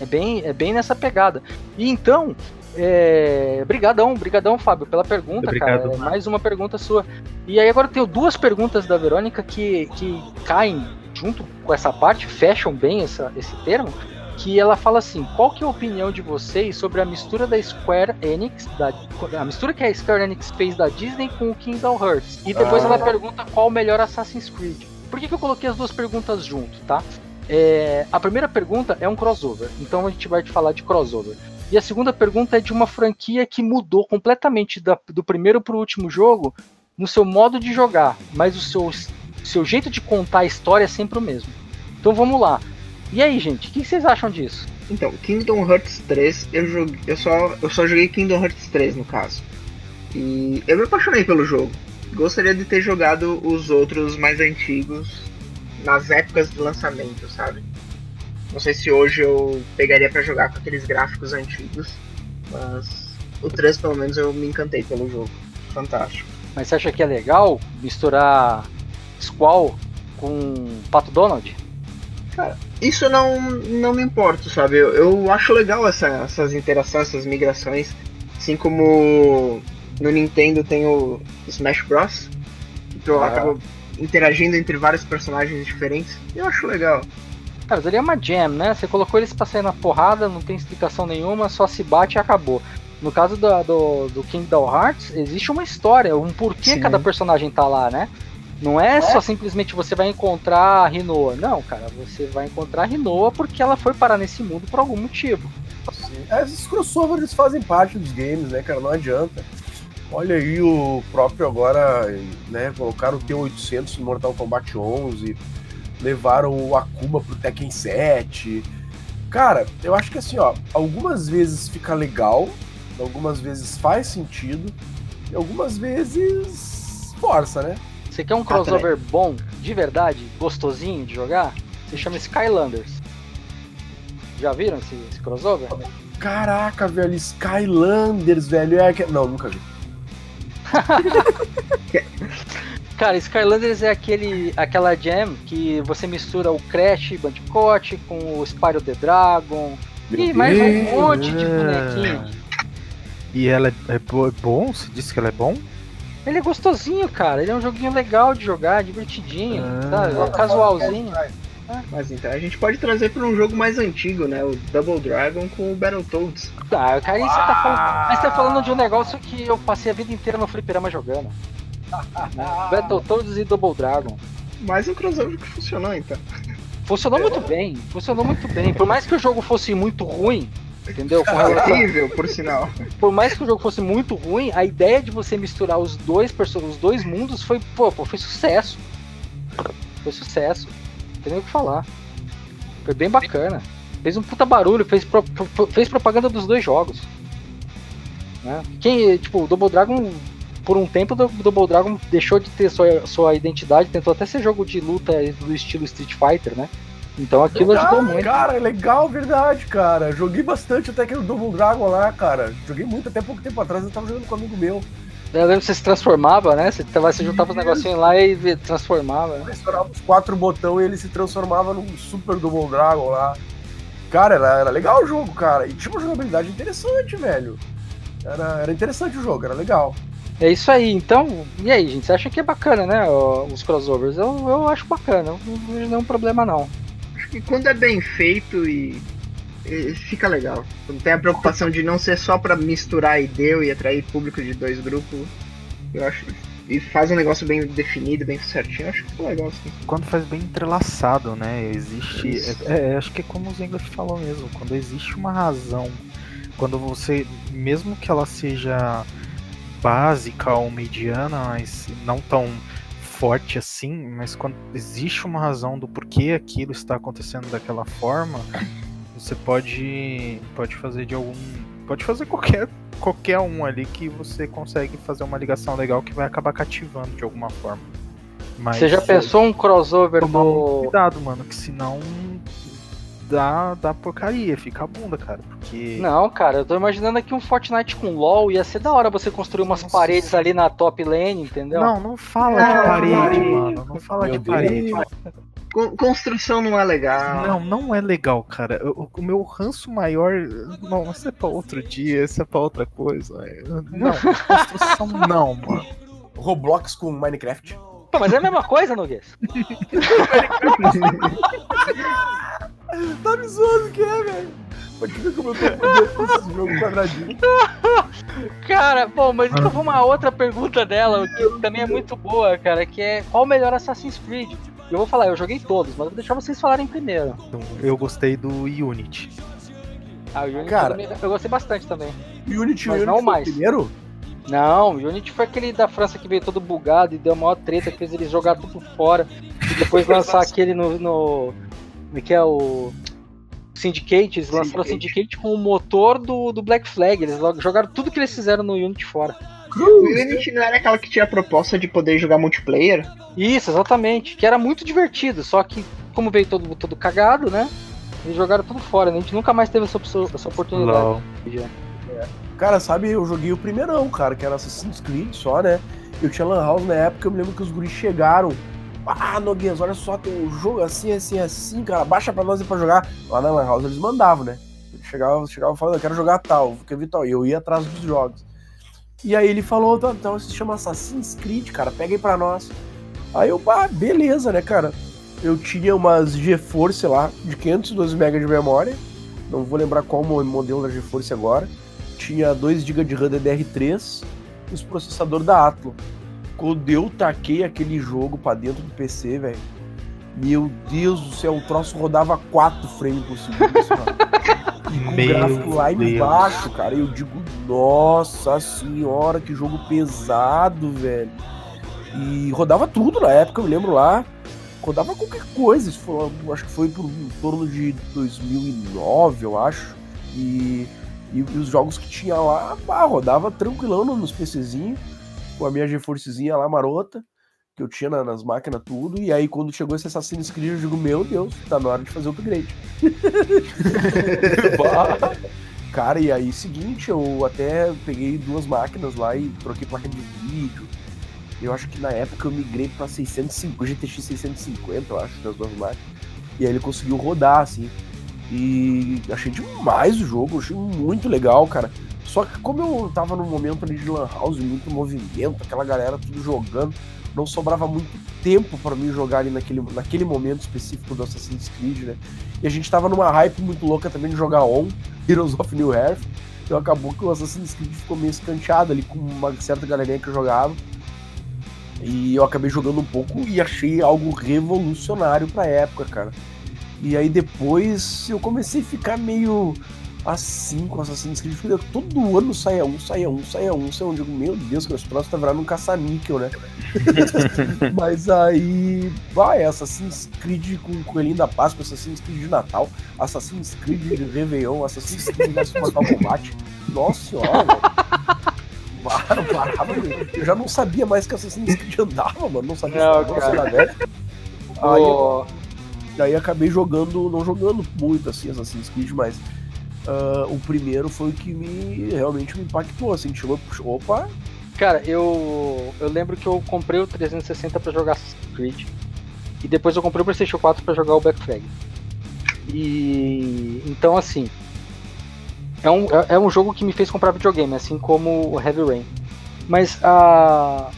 [SPEAKER 2] É bem, é bem nessa pegada. E então, é... brigadão, brigadão, Fábio, pela pergunta,
[SPEAKER 4] Obrigado,
[SPEAKER 2] cara. É
[SPEAKER 4] Marcos.
[SPEAKER 2] mais uma pergunta sua. E aí agora eu tenho duas perguntas da Verônica que, que caem junto com essa parte, fecham bem essa, esse termo, que ela fala assim, qual que é a opinião de vocês sobre a mistura da Square Enix, da, a mistura que a Square Enix fez da Disney com o Kingdom Hearts? E depois
[SPEAKER 3] Ah.
[SPEAKER 2] ela pergunta qual o melhor Assassin's Creed. Por que, que eu coloquei as duas perguntas junto, tá? É, a primeira pergunta é um crossover, então a gente vai te falar de crossover. E a segunda pergunta é de uma franquia que mudou completamente da- do primeiro pro último jogo no seu modo de jogar, mas o seu, seu jeito de contar a história é sempre o mesmo. Então vamos lá. E aí, gente, o que vocês acham disso?
[SPEAKER 5] Então, Kingdom Hearts 3, eu joguei, eu só, eu só joguei Kingdom Hearts 3 no caso. E eu me apaixonei pelo jogo. Gostaria de ter jogado os outros mais antigos nas épocas de lançamento, sabe? Não sei se hoje eu pegaria pra jogar com aqueles gráficos antigos, mas o 3 pelo menos eu me encantei pelo jogo. Fantástico.
[SPEAKER 2] Mas você acha que é legal misturar Squall com Pato Donald?
[SPEAKER 5] Isso não, não me importa, sabe? Eu, eu acho legal essa- essas interações, essas migrações. Assim como no Nintendo tem o Smash Bros. Que tu
[SPEAKER 3] Ah.
[SPEAKER 5] acaba interagindo entre vários personagens diferentes. Eu acho legal.
[SPEAKER 2] Cara, mas ali é uma jam, né? Você colocou eles pra sair na porrada, não tem explicação nenhuma, só se bate e acabou. No caso do, do, do Kingdom Hearts, existe uma história, um porquê
[SPEAKER 5] Sim.
[SPEAKER 2] cada personagem tá lá, né? Não é, só simplesmente você vai encontrar a Rinoa. Não, cara, você vai encontrar a Rinoa porque ela foi parar nesse mundo por algum motivo.
[SPEAKER 3] É, Esses crossovers fazem parte dos games, né, cara? Não adianta. Olha aí o próprio agora, né? Colocaram o T800 no Mortal Kombat 11, levaram o Akuma pro Tekken 7. Cara, eu acho que assim, ó, algumas vezes fica legal, algumas vezes faz sentido, e algumas vezes força, né?
[SPEAKER 2] Você quer um crossover bom, de verdade, gostosinho de jogar? Se chama Skylanders. Já viram esse, esse crossover?
[SPEAKER 3] Caraca, velho, Skylanders, velho. É. Não, nunca vi.
[SPEAKER 2] Cara, Skylanders é aquele, aquela jam que você mistura o Crash Bandicoot com o Spyro the Dragon e mais um monte de bonequinho.
[SPEAKER 4] E ela é, é é bom? Você disse que ela é bom?
[SPEAKER 2] Ele é gostosinho, cara. Ele é um joguinho legal de jogar, divertidinho,
[SPEAKER 4] Ah.
[SPEAKER 2] sabe? É casualzinho.
[SPEAKER 5] Mas então a gente pode trazer para um jogo mais antigo, né? O Double Dragon com o Battletoads.
[SPEAKER 2] Tá, cara, aí você tá falando. Mas você tá falando de um negócio que eu passei a vida inteira no fliperama jogando. Né? Battletoads e Double Dragon.
[SPEAKER 5] Mais um crossover que funcionou, então.
[SPEAKER 2] Funcionou muito bem, funcionou muito bem. Por mais que o jogo fosse muito ruim, entendeu? Com relação-
[SPEAKER 5] Horrível, por sinal.
[SPEAKER 2] por mais que o jogo fosse muito ruim, a ideia de você misturar os dois os dois mundos foi, pô, pô, foi sucesso. Foi sucesso. Não tem nem o que falar. Foi bem bacana. Fez um puta barulho, fez, pro- pro- fez propaganda dos dois jogos. Né? Quem, tipo, o Double Dragon, por um tempo, o Double Dragon deixou de ter sua, sua identidade, tentou até ser jogo de luta do estilo Street Fighter, né? Então aquilo ajudou
[SPEAKER 3] Ah,
[SPEAKER 2] muito.
[SPEAKER 3] Cara, é legal, verdade, cara. Joguei bastante até aquele Double Dragon lá, cara. Joguei muito, até pouco tempo atrás eu tava jogando com um amigo meu.
[SPEAKER 2] Eu lembro que você se transformava, né? Você, tava, você juntava os negocinhos lá e transformava. né?
[SPEAKER 3] Pressionava os quatro botões e ele se transformava num Super Double Dragon lá. Cara, era, era legal o jogo, cara. E tinha uma jogabilidade interessante, velho. Era, era interessante o jogo, era legal.
[SPEAKER 2] É isso aí, então, e aí, gente? Você acha que é bacana, né? Os crossovers? Eu, eu acho bacana, não vejo nenhum problema não.
[SPEAKER 5] Acho que quando é bem feito e, e fica legal. Quando tem a preocupação de não ser só pra misturar e deu e atrair público de dois grupos, eu acho. E faz um negócio bem definido, bem certinho, eu acho que fica legal assim.
[SPEAKER 4] Quando faz bem entrelaçado, né? Existe. É, é, acho que é como o Zengler falou mesmo. Quando existe uma razão, quando você. Mesmo que ela seja básica ou mediana, mas não tão forte assim, mas quando existe uma razão do porquê aquilo está acontecendo daquela forma, você pode pode fazer de algum pode fazer qualquer qualquer um ali que você consegue fazer uma ligação legal que vai acabar cativando de alguma forma. Mas
[SPEAKER 2] Você já pensou um crossover do.
[SPEAKER 4] cuidado, mano, que senão dá dá porcaria, fica a bunda, cara, porque
[SPEAKER 2] Não, cara, eu tô imaginando aqui um Fortnite com LOL. Ia ser da hora você construir umas
[SPEAKER 4] Nossa.
[SPEAKER 2] paredes ali na top lane, entendeu?
[SPEAKER 4] Não, não fala
[SPEAKER 5] Não,
[SPEAKER 4] de parede,
[SPEAKER 5] não.
[SPEAKER 4] mano. Não fala de parede.
[SPEAKER 3] Deus.
[SPEAKER 5] Con- construção não é legal.
[SPEAKER 4] Não, não é legal, cara. O, o meu ranço maior. Não, isso é pra outro dia, isso é pra outra coisa. é- Não, construção não, mano.
[SPEAKER 3] Roblox com Minecraft.
[SPEAKER 2] Pô, mas é a mesma coisa, Noguês.
[SPEAKER 3] Tá me zoando que é, velho? Pode ver como eu tô dentro desse jogo quadradinho.
[SPEAKER 2] Cara, bom, mas então vamos uma outra pergunta dela, que também é muito boa, cara, que é qual o melhor Assassin's Creed? Eu vou falar, eu joguei todos, mas vou deixar vocês falarem primeiro.
[SPEAKER 4] Então, Eu gostei do Unity.
[SPEAKER 2] Ah, o Unity
[SPEAKER 3] Cara.
[SPEAKER 2] também- eu gostei bastante também.
[SPEAKER 3] Unity,
[SPEAKER 2] Mas
[SPEAKER 3] Unity
[SPEAKER 2] não
[SPEAKER 3] foi o
[SPEAKER 2] mais.
[SPEAKER 3] primeiro?
[SPEAKER 2] Não, o Unity foi aquele da França que veio todo bugado e deu a maior treta, que fez eles jogar tudo fora e depois lançar aquele no. no como é que é o. Syndicate, eles lançaram o
[SPEAKER 5] Syndicate.
[SPEAKER 2] Com o motor do, do Black Flag. Eles jogaram tudo que eles fizeram no Unity fora.
[SPEAKER 5] O Unity não era aquela que tinha a proposta de poder jogar multiplayer?
[SPEAKER 2] Isso, exatamente. Que era muito divertido, só que como veio todo, todo cagado, né? Eles jogaram tudo fora, né? A gente nunca mais teve essa, essa oportunidade.
[SPEAKER 4] LOL.
[SPEAKER 3] Cara, sabe, eu joguei o primeirão, cara, que era Assassin's Creed só, né? Eu tinha Lan House na época, eu me lembro que os guris chegaram. Ah, Noguês, olha só, tem um jogo assim, assim, assim, cara, baixa pra nós ir pra jogar. Lá na Lan House eles mandavam, né? Eles chegavam, chegavam falando, eu quero jogar tal, quer ver tal. E eu ia atrás dos jogos. E aí ele falou, "Tá, então se chama Assassin's Creed, cara, pega aí pra nós. Aí eu, ah, beleza, né, cara? Eu tinha umas GeForce lá, de 512 MB de memória. Não vou lembrar qual mo- modelo da GeForce agora tinha 2 GB de RAM DDR3 e os processadores da Athlon. Quando eu taquei aquele jogo pra dentro do PC, velho, meu Deus do céu, o troço rodava 4 frames por segundo. assim, e com
[SPEAKER 4] Meu
[SPEAKER 3] gráfico lá
[SPEAKER 4] Deus.
[SPEAKER 3] embaixo, cara, eu digo, nossa senhora, que jogo pesado, velho. E rodava tudo na época, eu me lembro lá. Rodava qualquer coisa, foi, acho que foi por em torno de 2009, eu acho. E e, e os jogos que tinha lá, bah, rodava tranquilão no- nos PCzinhos, com a minha GeForcezinha lá marota, que eu tinha na- nas máquinas tudo. E aí quando chegou esse Assassin's Creed, eu digo, meu Deus, tá na hora de fazer o upgrade. Cara, e aí seguinte, eu até peguei duas máquinas lá e troquei placa de vídeo. Eu acho que na época eu migrei pra 650, o GTX 650, eu acho, das duas máquinas. E aí ele conseguiu rodar, assim. E achei demais o jogo, achei muito legal, cara. Só que como eu tava num momento ali de lan house, muito movimento, aquela galera tudo jogando, não sobrava muito tempo pra mim jogar ali naquele, naquele momento específico do Assassin's Creed, né? E a gente tava numa hype muito louca também de jogar On, Heroes of New Earth. Então acabou que o Assassin's Creed ficou meio escanteado ali com uma certa galerinha que eu jogava. E eu acabei jogando um pouco e achei algo revolucionário pra época, cara. E aí depois eu comecei a ficar meio assim com Assassin's Creed. Falei, Todo ano saia um, saia um, saia um, saia um. Eu digo, meu Deus, que esse próximo tá virando um caça-níquel, né? Mas aí, vai, Assassin's Creed com Coelhinho da Páscoa, Assassin's Creed de Natal, Assassin's Creed de Réveillon, Assassin's Creed de Mortal Kombat. Nossa senhora, velho. Eu já não sabia mais que Assassin's Creed andava, mano. Não sabia
[SPEAKER 2] Não,
[SPEAKER 3] se era velho. Aí,
[SPEAKER 2] Ô,
[SPEAKER 3] Daí acabei jogando, não jogando muito assim Assassin's Creed, mas ah, o primeiro foi o que me realmente me impactou, assim, chegou, puxou, opa,
[SPEAKER 2] Cara, eu, eu lembro que eu comprei o 360 pra jogar Creed. E depois eu comprei o PlayStation 4 pra jogar o Black Flag. E então assim, é um, é, é um jogo que me fez comprar videogame, assim como o Heavy Rain. Mas a,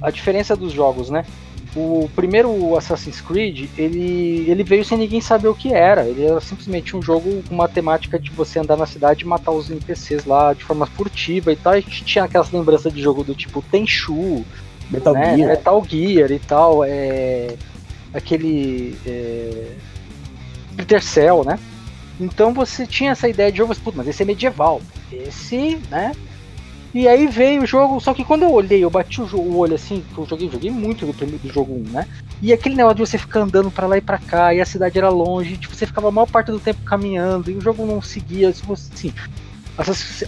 [SPEAKER 2] a diferença dos jogos, né? O primeiro Assassin's Creed, ele, ele veio sem ninguém saber o que era. Ele era simplesmente um jogo com uma temática de você andar na cidade e matar os NPCs lá de forma furtiva e tal. A gente tinha aquelas lembranças de jogo do tipo Tenchu,
[SPEAKER 3] Metal
[SPEAKER 2] né?
[SPEAKER 3] Gear.
[SPEAKER 2] Metal Gear e tal. É, aquele. É, Splinter Cell, né? Então você tinha essa ideia de jogo, mas esse é medieval. Esse, né? E aí veio o jogo, só que quando eu olhei, eu bati o, o olho assim, que eu joguei, joguei muito do, primeiro, do jogo 1, né? E aquele negócio de você ficar andando pra lá e pra cá, e a cidade era longe, tipo, você ficava a maior parte do tempo caminhando, e o jogo não seguia, assim.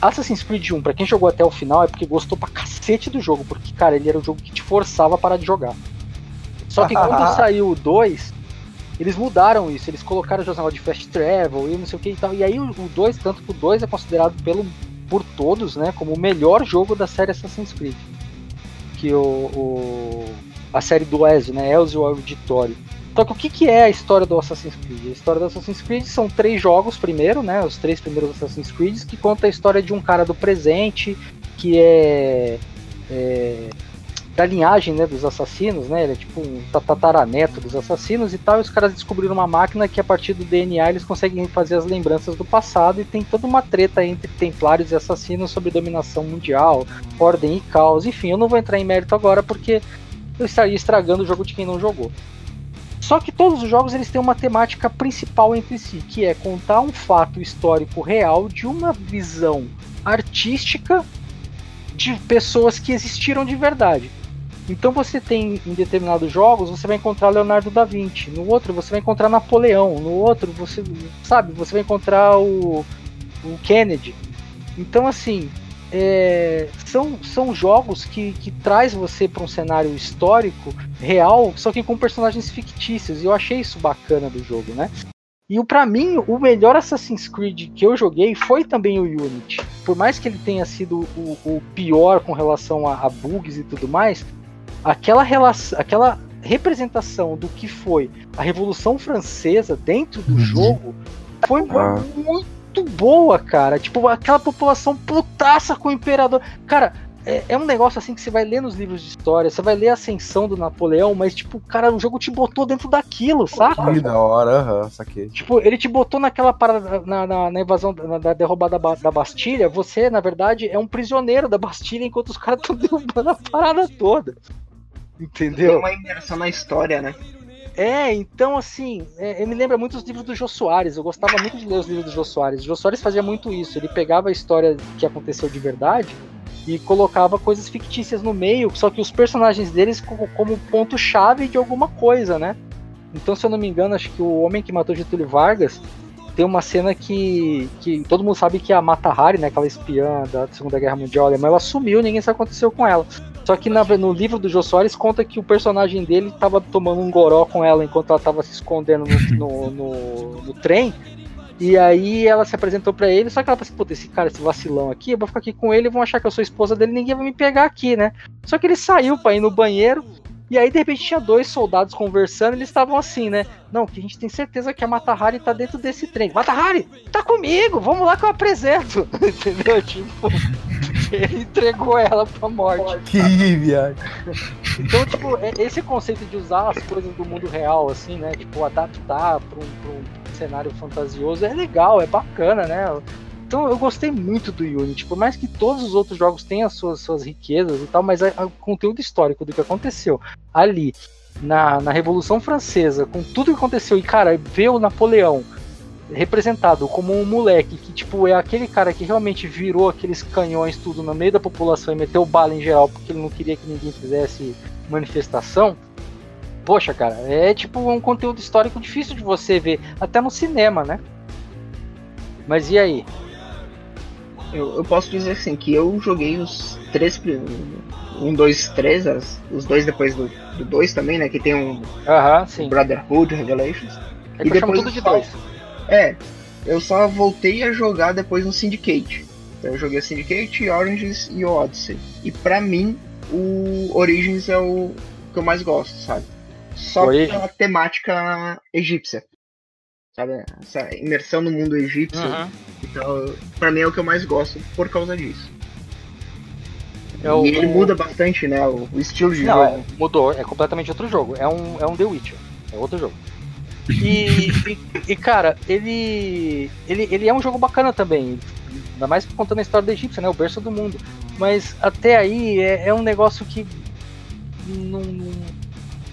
[SPEAKER 2] Assassin's Creed 1, pra quem jogou até o final, é porque gostou pra cacete do jogo, porque, cara, ele era o jogo que te forçava a parar de jogar. Só que quando saiu o 2, eles mudaram isso, eles colocaram o negócio de fast travel e não sei o que e tal. E aí o o 2, tanto que o 2 é considerado pelo, por todos, né, como o melhor jogo da série Assassin's Creed. Que o, o- a série do Ezio, né, Ezio. Só que o que, que é a história do Assassin's Creed? A história do Assassin's Creed são três jogos primeiro, né, os três primeiros Assassin's Creed, que conta a história de um cara do presente que é, é da linhagem né, dos assassinos, né? Ele é tipo um tataraneto dos assassinos e tal. E os caras descobriram uma máquina que a partir do DNA eles conseguem fazer as lembranças do passado e tem toda uma treta entre templários e assassinos sobre dominação mundial, ordem e caos. Enfim, eu não vou entrar em mérito agora porque eu estaria estragando o jogo de quem não jogou. Só que todos os jogos eles têm uma temática principal entre si, que é contar um fato histórico real de uma visão artística de pessoas que existiram de verdade. Então você tem em determinados jogos, você vai encontrar Leonardo da Vinci, no outro você vai encontrar Napoleão, no outro você, sabe, você vai encontrar o, o Kennedy. Então assim, é, são, são jogos que, que traz você para um cenário histórico real, só que com personagens fictícios. E eu achei isso bacana do jogo, né? E para mim, o melhor Assassin's Creed que eu joguei foi também o Unity. Por mais que ele tenha sido o, o pior com relação a, a bugs e tudo mais, aquela relação, aquela representação do que foi a Revolução Francesa dentro do jogo foi
[SPEAKER 3] Ah.
[SPEAKER 2] muito boa, cara. Tipo, aquela população putaça com o imperador. Cara, é, é um negócio assim que você vai ler nos livros de história, você vai ler a ascensão do Napoleão, mas, tipo, cara, o jogo te botou dentro daquilo, saca?
[SPEAKER 3] Que da hora, aham, saquei.
[SPEAKER 2] Tipo, ele te botou naquela parada, na, na, na invasão, na, da derrubada da, da Bastilha, você, na verdade, é um prisioneiro da Bastilha enquanto os caras estão derrubando a parada toda.
[SPEAKER 5] Tem
[SPEAKER 2] Entendeu?
[SPEAKER 5] uma imersão na história, né?
[SPEAKER 2] É, então assim, é, me lembra muito os livros do Jô Soares. Eu gostava muito de ler os livros do Jô Soares. O Jô Soares fazia muito isso. Ele pegava a história que aconteceu de verdade e colocava coisas fictícias no meio, só que os personagens deles co- como ponto-chave de alguma coisa, né? Então, se eu não me engano, acho que o homem que matou Getúlio Vargas tem uma cena que, que todo mundo sabe que a Mata Hari, né, aquela espiã da Segunda Guerra Mundial alemã, ela sumiu, ninguém sabe o que aconteceu com ela. Só que na- no livro do Jô Soares conta que o personagem dele estava tomando um goró com ela enquanto ela estava se escondendo no, no, no- no trem. E aí ela se apresentou pra ele, só que ela pensou, puta, esse cara, esse vacilão aqui, eu vou ficar aqui com ele, vão achar que eu sou esposa dele, ninguém vai me pegar aqui, né? Só que ele saiu pra ir no banheiro, e aí de repente tinha dois soldados conversando, eles estavam assim, né? Não, que a gente tem certeza que a Matahari tá dentro desse trem. Matahari, tá comigo, vamos lá que eu apresento. Entendeu? Tipo, ele entregou ela pra morte.
[SPEAKER 3] Que viagem.
[SPEAKER 2] Então, tipo, é- esse conceito de usar as coisas do mundo real, assim, né? Tipo, adaptar pra um, pra um cenário fantasioso é legal, é bacana, né? Então eu gostei muito do Unity, por mais que todos os outros jogos tenham as suas, suas riquezas e tal, mas o conteúdo histórico do que aconteceu ali na, na Revolução Francesa, com tudo que aconteceu, e cara, ver o Napoleão representado como um moleque que, tipo, é aquele cara que realmente virou aqueles canhões tudo no meio da população e meteu bala em geral porque ele não queria que ninguém fizesse manifestação. Poxa, cara, é tipo um conteúdo histórico difícil de você ver, até no cinema, né? Mas e aí?
[SPEAKER 5] Eu, eu posso dizer assim, que eu joguei os três. Um, dois, três, as- os dois depois do, do dois também, né? Que tem um
[SPEAKER 2] Aham, sim.
[SPEAKER 5] Brotherhood, Revelations.
[SPEAKER 2] É chamo
[SPEAKER 5] depois
[SPEAKER 2] tudo de dois.
[SPEAKER 5] É, eu só voltei a jogar depois no Syndicate. Então eu joguei o Syndicate, Oranges e o Odyssey. E pra mim, o Origins é o que eu mais gosto, sabe? Só
[SPEAKER 2] Origins.
[SPEAKER 5] pela temática egípcia. Sabe? Essa imersão no mundo egípcio.
[SPEAKER 2] Uhum.
[SPEAKER 5] Então, pra mim é o que eu mais gosto por causa disso.
[SPEAKER 2] É
[SPEAKER 5] e ele muda bastante, né? O, o estilo de
[SPEAKER 2] Não,
[SPEAKER 5] jogo.
[SPEAKER 2] é, mudou, é completamente outro jogo. É um, é um The Witcher, é outro jogo. E, e, e, cara, ele, ele ele é um jogo bacana também. Ainda mais contando a história da Egípcia, né? O berço do mundo. Mas até aí é, é um negócio que não,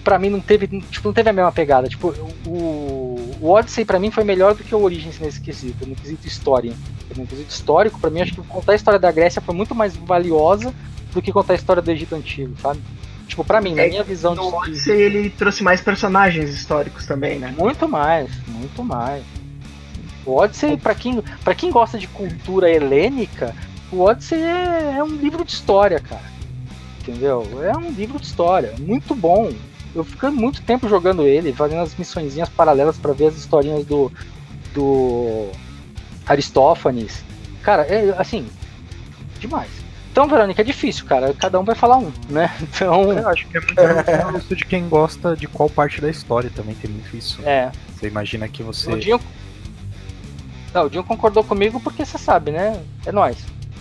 [SPEAKER 2] pra mim não teve, tipo, não teve a mesma pegada. Tipo, o, o Odyssey pra mim foi melhor do que o Origins nesse quesito, no quesito história. No quesito histórico, pra mim, acho que contar a história da Grécia foi muito mais valiosa do que contar a história do Egito Antigo, sabe? Tipo, pra mim, na
[SPEAKER 5] É,
[SPEAKER 2] minha visão
[SPEAKER 5] No
[SPEAKER 2] de,
[SPEAKER 5] Odyssey ele trouxe mais personagens históricos também, né?
[SPEAKER 2] muito mais, muito mais. O Odyssey, pra quem, pra quem gosta de cultura helênica, o Odyssey é, é um livro de história, cara. Entendeu? É um livro de história, muito bom. Eu fiquei muito tempo jogando ele, fazendo as missõezinhas paralelas pra ver as historinhas do, do Aristófanes. Cara, é assim, demais. Então, Verônica, é difícil, cara. Cada um vai falar um, né? Então,
[SPEAKER 4] Eu acho que é muito gosto de quem gosta de qual parte da história também tem muito isso.
[SPEAKER 2] é.
[SPEAKER 4] Você imagina que você.
[SPEAKER 2] O Dinho... Não, o Dinho concordou comigo porque você sabe, né? É nóis.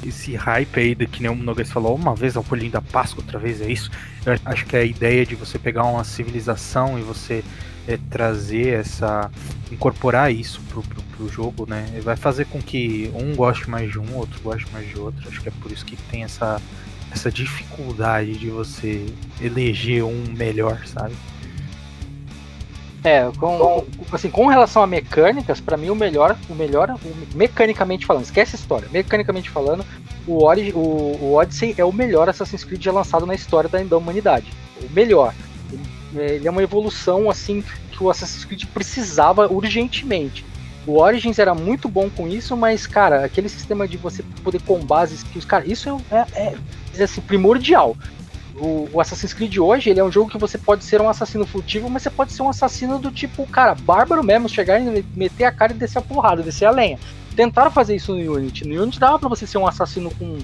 [SPEAKER 4] esse hype aí, de, que nem o Noguês falou, uma vez é o Pulinho da Páscoa, outra vez é isso. Eu acho que a ideia de você pegar uma civilização e você é, trazer essa. incorporar isso pro, pro, pro jogo, né? Vai fazer com que um goste mais de um, outro goste mais de outro. Acho que é por isso que tem essa, essa dificuldade de você eleger um melhor, sabe?
[SPEAKER 2] É, com, assim, com relação a mecânicas, pra mim o melhor, o melhor, o- mecanicamente falando, esquece a história, mecanicamente falando, o, Ori, o, o Odyssey é o melhor Assassin's Creed já lançado na história da, da humanidade. O melhor. Ele, ele é uma evolução assim que o Assassin's Creed precisava urgentemente. O Origins era muito bom com isso, mas, cara, aquele sistema de você poder combar as skills, cara, isso é, é, é assim, primordial o, o Assassin's Creed hoje, ele é um jogo que você pode ser um assassino furtivo, mas você pode ser um assassino do tipo, cara, bárbaro mesmo, chegar e meter a cara e descer a porrada, descer a lenha. Tentaram fazer isso no Unity. No Unity dava pra você ser um assassino com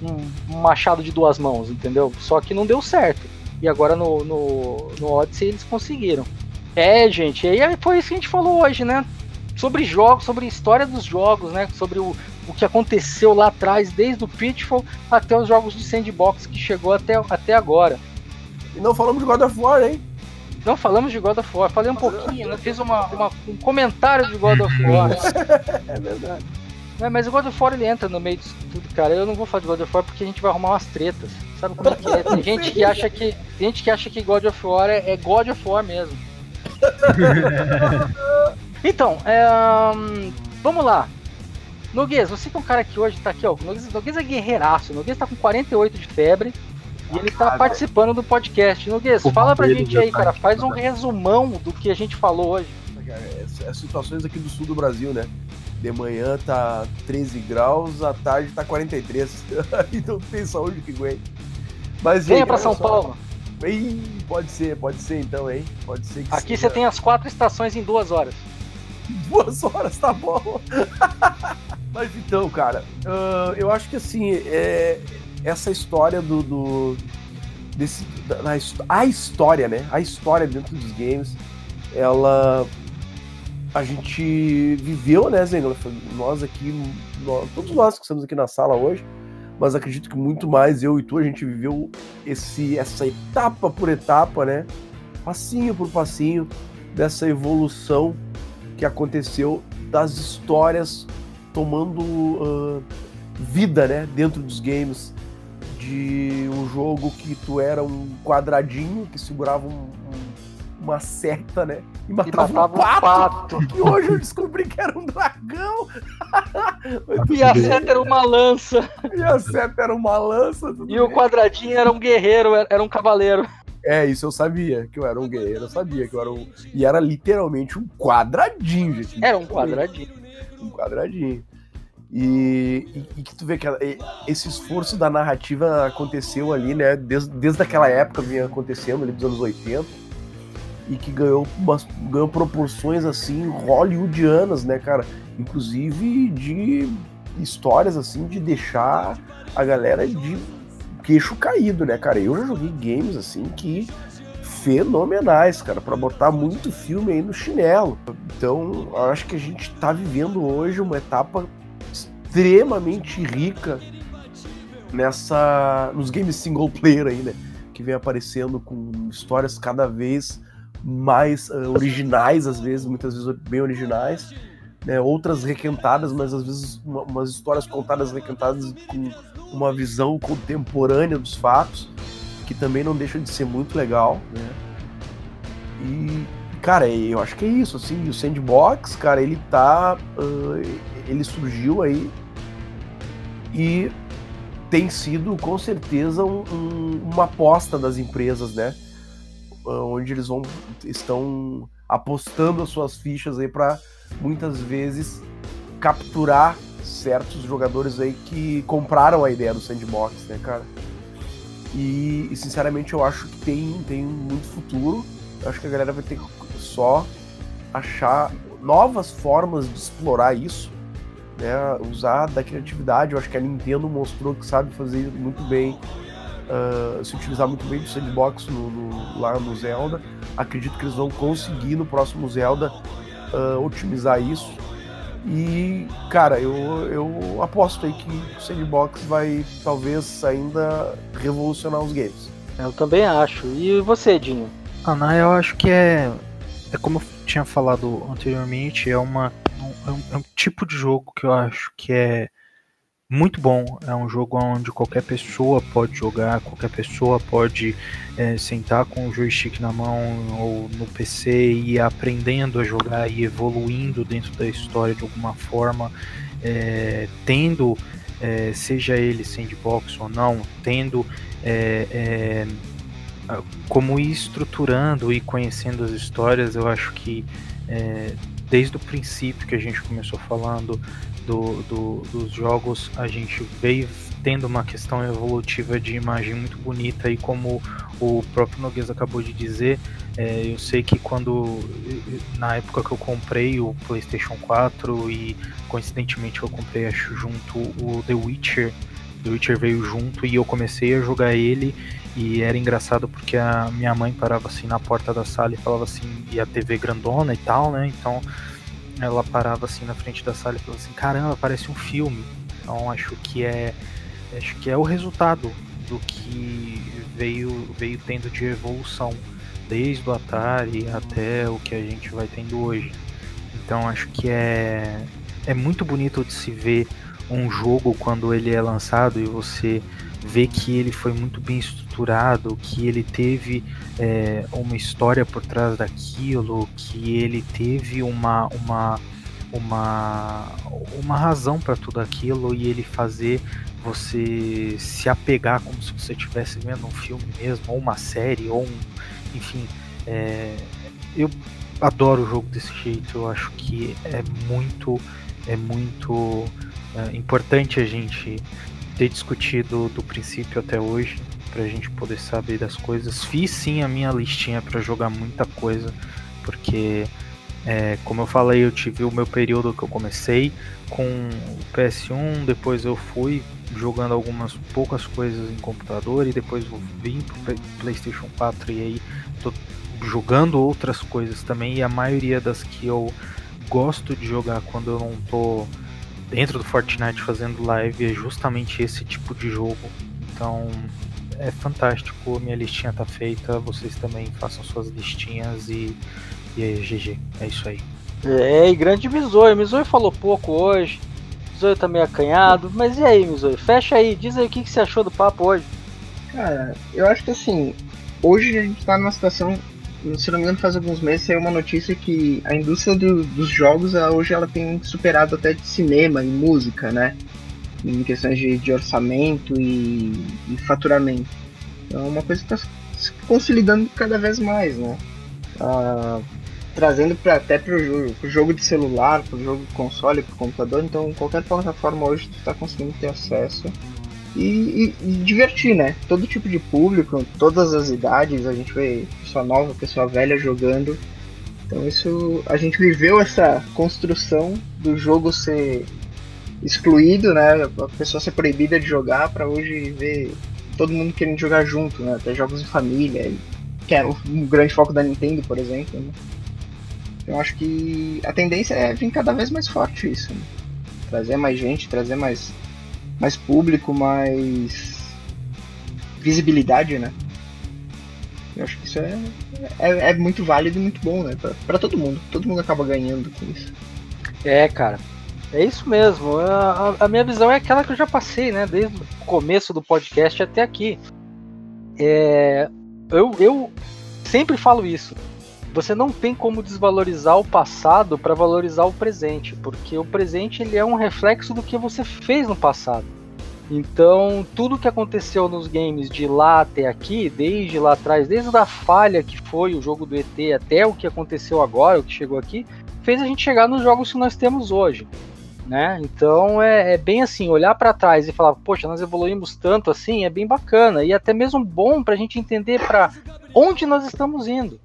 [SPEAKER 2] um machado de duas mãos, entendeu? Só que não deu certo. E agora no, no, no Odyssey eles conseguiram. É, gente, e aí foi isso que a gente falou hoje, né? Sobre jogos, sobre a história dos jogos, né? Sobre o, o que aconteceu lá atrás, desde o Pitfall até os jogos de sandbox que chegou até, até agora.
[SPEAKER 3] E não falamos de God of War, hein?
[SPEAKER 2] Não falamos de God of War, falei um pouquinho, né? fiz uma, uma- um comentário de God of War.
[SPEAKER 3] É verdade.
[SPEAKER 2] É, mas o God of War ele entra no meio disso tudo, cara. Eu não vou falar de God of War porque a gente vai arrumar umas tretas. Sabe como é que é? Tem gente que acha que, tem gente que, acha que God of War é, é God of War mesmo. então, é, hum, vamos lá. Noguês, você que é um cara que hoje tá aqui, ó. o Noguês, Noguês é guerreiraço. Noguês tá com 48 de febre. E ele tá participando do podcast. Noguês, fala pra gente aí,
[SPEAKER 4] tá
[SPEAKER 2] cara.
[SPEAKER 4] aqui,
[SPEAKER 2] Faz um resumão do que a gente falou hoje.
[SPEAKER 3] Cara, é, é situações aqui do sul do Brasil, né? De manhã tá 13 graus, à tarde tá 43. então tem saúde que aguente. Mas,
[SPEAKER 2] Venha
[SPEAKER 3] olha
[SPEAKER 2] São
[SPEAKER 3] só.
[SPEAKER 2] Paulo.
[SPEAKER 3] Ih, pode ser, pode ser então, hein? Pode ser que
[SPEAKER 2] Aqui
[SPEAKER 3] seja
[SPEAKER 2] você tem as quatro estações em duas horas.
[SPEAKER 3] duas horas, tá bom. Mas então, cara, ah, eu acho que assim, é, essa história do. do desse, da, da a história, né? A história dentro dos games, ela. A gente viveu, né, Zengler? Nós aqui, nós- todos nós que estamos aqui na sala hoje, mas acredito que muito mais eu e tu, a gente viveu esse, essa etapa por etapa, né? Passinho por passinho, dessa evolução que aconteceu das histórias tomando ah, vida, né, dentro dos games de um jogo que tu era um quadradinho que segurava um- um- uma seta, né, e
[SPEAKER 2] E
[SPEAKER 3] matava,
[SPEAKER 2] matava
[SPEAKER 3] um
[SPEAKER 2] um
[SPEAKER 3] pato,
[SPEAKER 2] pato.
[SPEAKER 3] que hoje eu descobri que era um dragão.
[SPEAKER 2] E a seta era uma lança.
[SPEAKER 3] e a seta era uma lança. tudo
[SPEAKER 2] E o
[SPEAKER 3] bem.
[SPEAKER 2] quadradinho era um guerreiro, era- um cavaleiro.
[SPEAKER 3] É, isso eu sabia, que eu era um guerreiro, eu sabia que eu era um... E era literalmente um quadradinho, gente.
[SPEAKER 2] Era um quadradinho.
[SPEAKER 3] um quadradinho. E, e- e que tu vê que ela- e- esse esforço da narrativa aconteceu ali, né? Desde, desde aquela época vinha acontecendo, ali dos anos 80, e que ganhou, ganhou proporções assim hollywoodianas, né, cara? Inclusive de histórias assim de deixar a galera de queixo caído, né, cara? Eu já joguei games assim que fenomenais, cara, pra botar muito filme aí no chinelo. Então, acho que a gente tá vivendo hoje uma etapa extremamente rica nessa nos games single player aí, né? Que vem aparecendo com histórias cada vez mais uh, originais, às vezes, muitas vezes bem originais, né? outras requentadas, mas às vezes uma, umas histórias contadas requentadas com uma visão contemporânea dos fatos, que também não deixa de ser muito legal, né? E, cara, eu acho que é isso, assim, o Sandbox, cara, ele tá, uh, ele surgiu aí e tem sido com certeza um, um, uma aposta das empresas, né? Onde eles vão estão apostando as suas fichas aí para muitas vezes capturar certos jogadores aí que compraram a ideia do sandbox, né, cara? E, e sinceramente eu acho que tem, tem muito futuro. Eu acho que a galera vai ter que só achar novas formas de explorar isso né, usar da criatividade. Eu acho que a Nintendo mostrou que sabe fazer muito bem, uh, se utilizar muito bem do sandbox no, no, lá no Zelda. Acredito que eles vão conseguir no próximo Zelda uh, otimizar isso. E, cara, eu, eu aposto aí que o sandbox vai talvez ainda revolucionar os games.
[SPEAKER 2] Eu também acho. E você, Dinho?
[SPEAKER 4] Ana, eu acho que é. É como eu tinha falado anteriormente, é uma é um, é um tipo de jogo que eu acho que é muito bom. É um jogo onde qualquer pessoa pode jogar, qualquer pessoa pode é, sentar com o joystick na mão ou no PC e ir aprendendo a jogar e evoluindo dentro da história de alguma forma, é, tendo, é, seja ele sandbox ou não, tendo é, é, como ir estruturando e conhecendo as histórias, eu acho que é, desde o princípio que a gente começou falando do, do, dos jogos, a gente veio tendo uma questão evolutiva de imagem muito bonita e como o próprio Noguês acabou de dizer, é, eu sei que quando na época que eu comprei o PlayStation 4 e coincidentemente eu comprei acho junto o The Witcher, The Witcher veio junto e eu comecei a jogar ele e era engraçado porque a minha mãe parava assim na porta da sala e falava assim, e a TV grandona e tal, né? Então ela parava assim na frente da sala e falava assim, caramba, parece um filme. Então acho que é acho que é o resultado do que veio veio tendo de evolução desde o Atari até o que a gente vai tendo hoje. Então acho que é é muito bonito de se ver um jogo quando ele é lançado e você vê que ele foi muito bem estruturado, que ele teve é, uma história por trás daquilo, que ele teve uma, uma, uma, uma razão para tudo aquilo e ele fazer você se apegar como se você estivesse vendo um filme mesmo, ou uma série, ou um, enfim. É, eu adoro o jogo desse jeito, eu acho que é muito, é muito é, importante a gente ter discutido do princípio até hoje, pra gente poder saber das coisas. Fiz sim a minha listinha para jogar muita coisa, porque é, como eu falei, eu tive o meu período que eu comecei com o PS1, depois eu fui jogando algumas poucas coisas em computador e depois vim pro PlayStation 4 e aí tô jogando outras coisas também e a maioria das que eu gosto de jogar quando eu não tô dentro do Fortnite fazendo live é justamente esse tipo de jogo. Então é fantástico, minha listinha tá feita, vocês também façam suas listinhas e, e aí, GG, é isso aí.
[SPEAKER 2] É, e grande Mizoi, Mizoi falou pouco hoje, Mizoi tá meio acanhado, mas e aí, Mizoi, fecha aí, diz aí o que, que você achou do papo hoje.
[SPEAKER 5] Cara, eu acho que assim, hoje a gente tá numa situação se não me engano, faz alguns meses saiu uma notícia que a indústria do, dos jogos ela, hoje ela tem superado até de cinema e música, né? Em questões de, de orçamento e, e, faturamento. Então é uma coisa que está se consolidando cada vez mais, né? Ah, trazendo pra, até para o jogo, jogo de celular, para o jogo de console, para o computador. Então qualquer plataforma hoje tu está conseguindo ter acesso e, e, divertir, né? Todo tipo de público, todas as idades, a gente vê pessoa nova, pessoa velha jogando. Então isso a gente viveu essa construção do jogo ser excluído, né? A pessoa ser proibida de jogar para hoje ver todo mundo querendo jogar junto, né? Até jogos em família, que é um grande foco da Nintendo, por exemplo. Né? Então acho que a tendência é vir cada vez mais forte isso. Né? Trazer mais gente, trazer mais mais público, mais visibilidade, né? Eu acho que isso é, é, é muito válido e muito bom, né? Pra, pra todo mundo. Todo mundo acaba ganhando com isso.
[SPEAKER 2] É, cara. É isso mesmo. A, a, minha visão é aquela que eu já passei, né? Desde o começo do podcast até aqui. É, eu, eu sempre falo isso. Você não tem como desvalorizar o passado para valorizar o presente, porque o presente ele é um reflexo do que você fez no passado. Então, tudo que aconteceu nos games de lá até aqui, desde lá atrás, desde a falha que foi o jogo do ET até o que aconteceu agora, o que chegou aqui, fez a gente chegar nos jogos que nós temos hoje. Né? Então é, é bem assim, olhar para trás e falar, poxa, nós evoluímos tanto assim, é bem bacana e até mesmo bom para a gente entender para onde nós estamos indo,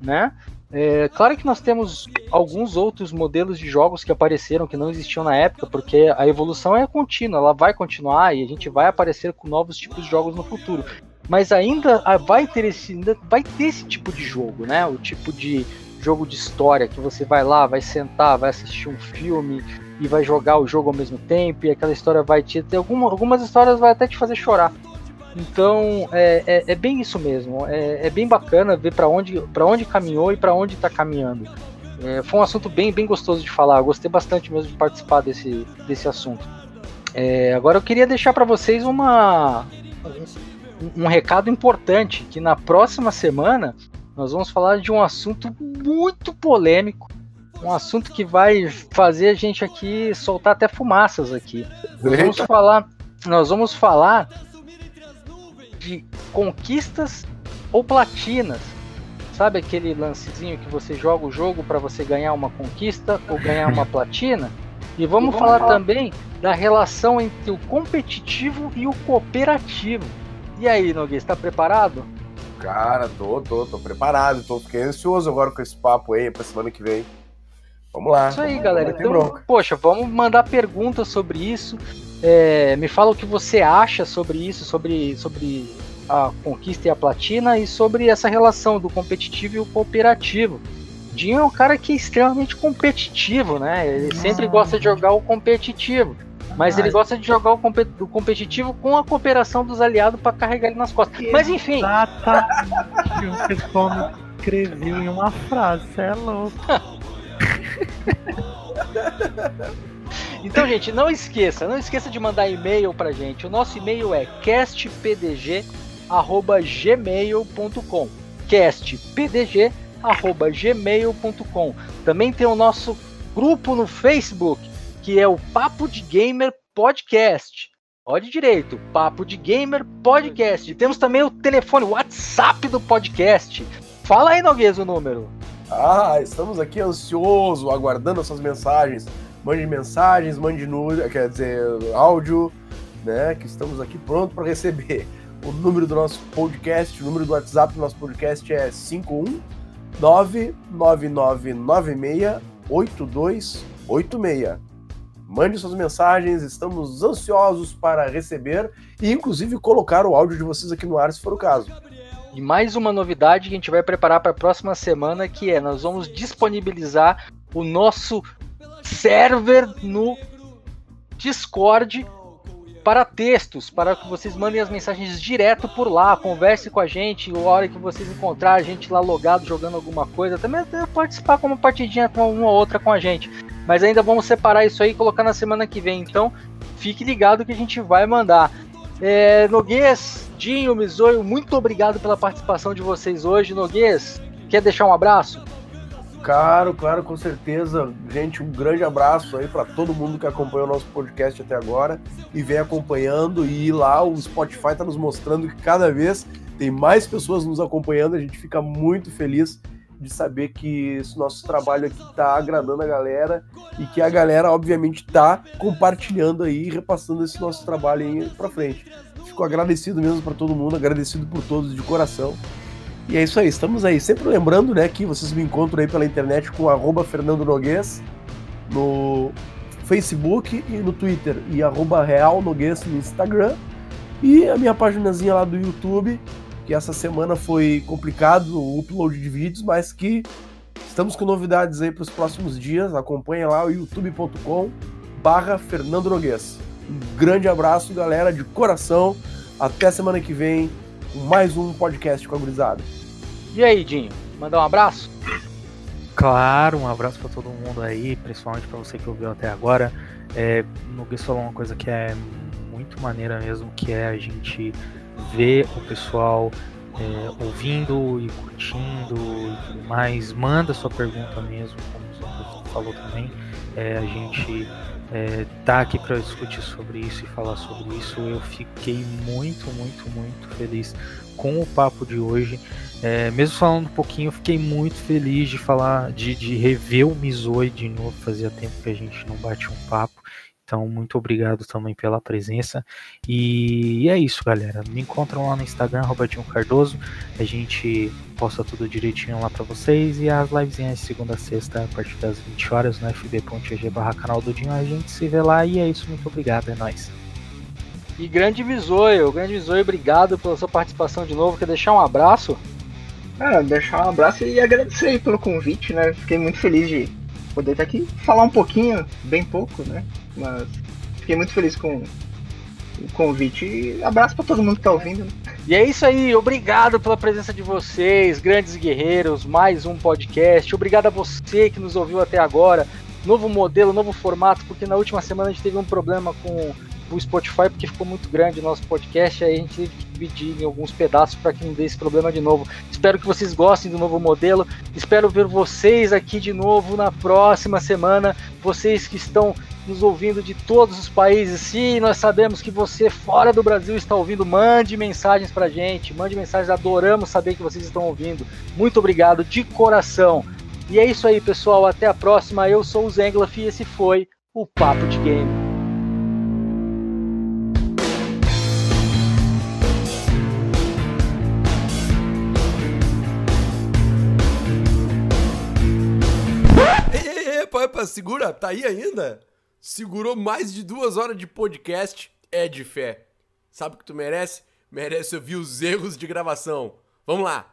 [SPEAKER 2] né? É, claro que nós temos alguns outros modelos de jogos que apareceram que não existiam na época, porque a evolução é contínua, ela vai continuar e a gente vai aparecer com novos tipos de jogos no futuro. Mas ainda vai ter esse, ainda vai ter esse tipo de jogo, né? O tipo de jogo de história que você vai lá, vai sentar, vai assistir um filme e vai jogar o jogo ao mesmo tempo e aquela história vai te ter alguma, algumas histórias vai até te fazer chorar. Então é, é, é bem isso mesmo. É, é bem bacana ver para onde, onde caminhou e para onde está caminhando. É, foi um assunto bem, bem gostoso de falar. Eu gostei bastante mesmo de participar desse, desse assunto. É, agora eu queria deixar para vocês uma, um, um recado importante que na próxima semana nós vamos falar de um assunto muito polêmico, um assunto que vai fazer a gente aqui soltar até fumaças aqui. Nós vamos falar, nós vamos falar de conquistas ou platinas. Sabe aquele lancezinho que você joga o jogo para você ganhar uma conquista ou ganhar uma platina? E vamos, falar, falar também da relação entre o competitivo e o cooperativo. E aí, Nogueira, está preparado?
[SPEAKER 3] Cara, tô, tô, tô preparado, tô fiquei ansioso agora com esse papo aí pra semana que vem. Vamos lá.
[SPEAKER 2] Isso aí, galera. Então, poxa, vamos mandar perguntas sobre isso. É, me fala o que você acha sobre isso, sobre, sobre a conquista e a platina e sobre essa relação do competitivo e o cooperativo. Dinho é um cara que é extremamente competitivo, né? Ele sempre gosta de jogar o competitivo. Mas ele gosta de jogar o, compet o competitivo com a cooperação dos aliados para carregar ele nas costas. Mas enfim.
[SPEAKER 4] Exatamente o pessoal me escreveu em uma frase, você é louco.
[SPEAKER 2] Então, gente, não esqueça, não esqueça de mandar e-mail pra gente. O nosso e-mail é castpdg@gmail.com. castpdg@gmail.com. Também tem o nosso grupo no Facebook, que é o Papo de Gamer Podcast. Pode direito, Papo de Gamer Podcast. Temos também o telefone, o WhatsApp do podcast. Fala aí, Noguês, o número.
[SPEAKER 3] Ah, estamos aqui ansiosos, aguardando suas mensagens mande mensagens, mande nude, quer dizer, áudio, né? Que estamos aqui pronto para receber. O número do nosso podcast, o número do WhatsApp do nosso podcast é 51999968286. Mande suas mensagens, estamos ansiosos para receber e inclusive colocar o áudio de vocês aqui no ar se for o caso.
[SPEAKER 2] E mais uma novidade que a gente vai preparar para a próxima semana, que é nós vamos disponibilizar o nosso server no Discord para textos, para que vocês mandem as mensagens direto por lá, converse com a gente, a hora que vocês encontrar a gente lá logado jogando alguma coisa, também participar com uma partidinha com uma ou outra com a gente. Mas ainda vamos separar isso aí e colocar na semana que vem. Então, fique ligado que a gente vai mandar. É, Noguês, Dinho, Mizoio, muito obrigado pela participação de vocês hoje. Noguês, quer deixar um abraço?
[SPEAKER 3] Claro, claro, com certeza. Gente, um grande abraço aí para todo mundo que acompanhou o nosso podcast até agora e vem acompanhando. E lá o Spotify está nos mostrando que cada vez tem mais pessoas nos acompanhando. A gente fica muito feliz de saber que esse nosso trabalho aqui está agradando a galera e que a galera, obviamente, está compartilhando aí e repassando esse nosso trabalho aí para frente. Fico agradecido mesmo para todo mundo, agradecido por todos de coração. E é isso aí, estamos aí. Sempre lembrando, né, que vocês me encontram aí pela internet com arroba Fernando Noguês no Facebook e no Twitter e arroba Real Noguês no Instagram. E a minha paginazinha lá do YouTube, que essa semana foi complicado o upload de vídeos, mas que estamos com novidades aí para os próximos dias. Acompanhe lá o youtube.com barra Fernando Noguês. Um grande abraço, galera, de coração. Até semana que vem com mais um podcast com a gurizada.
[SPEAKER 2] E aí, Dinho? Mandar um abraço?
[SPEAKER 4] Claro, um abraço para todo mundo aí, principalmente para você que ouviu até agora. É, no Guess falou uma coisa que é muito maneira mesmo, que é a gente ver o pessoal é, ouvindo e curtindo e tudo mais. Manda sua pergunta mesmo, como você falou também. É, a gente é, tá aqui para discutir sobre isso e falar sobre isso. Eu fiquei muito, muito, muito feliz com o papo de hoje. É, mesmo falando um pouquinho, eu fiquei muito feliz de falar, de, de rever o Mizoi de novo. Fazia tempo que a gente não bate um papo. Então, muito obrigado também pela presença. E é isso, galera. Me encontram lá no Instagram, Robertinho Cardoso. A gente posta tudo direitinho lá para vocês. E as livezinhas de segunda a sexta, a partir das 20 horas, no fb.eg barra canal do Dinho. A gente se vê lá. E é isso, muito obrigado. É nóis.
[SPEAKER 2] E grande Visoio, grande Visoio, obrigado pela sua participação de novo. Quer deixar um abraço?
[SPEAKER 5] Ah, deixar um abraço e agradecer aí pelo convite, né? Fiquei muito feliz de poder estar aqui falar um pouquinho, bem pouco, né? Mas fiquei muito feliz com o convite e abraço para todo mundo que tá ouvindo. Né?
[SPEAKER 2] E é isso aí, obrigado pela presença de vocês, grandes guerreiros, mais um podcast. Obrigado a você que nos ouviu até agora. Novo modelo, novo formato, porque na última semana a gente teve um problema com o Spotify porque ficou muito grande o nosso podcast, aí a gente teve que dividir em alguns pedaços para que não dê esse problema de novo. Espero que vocês gostem do novo modelo. Espero ver vocês aqui de novo na próxima semana. Vocês que estão nos ouvindo de todos os países. Se nós sabemos que você fora do Brasil está ouvindo, mande mensagens pra gente, mande mensagens, adoramos saber que vocês estão ouvindo. Muito obrigado de coração. E é isso aí, pessoal, até a próxima. Eu sou o Zenglaf e esse foi o Papo de Game.
[SPEAKER 3] Epa, epa, segura, tá aí ainda? Segurou mais de duas horas de podcast, é de fé. Sabe o que tu merece? Merece ouvir os erros de gravação. Vamos lá.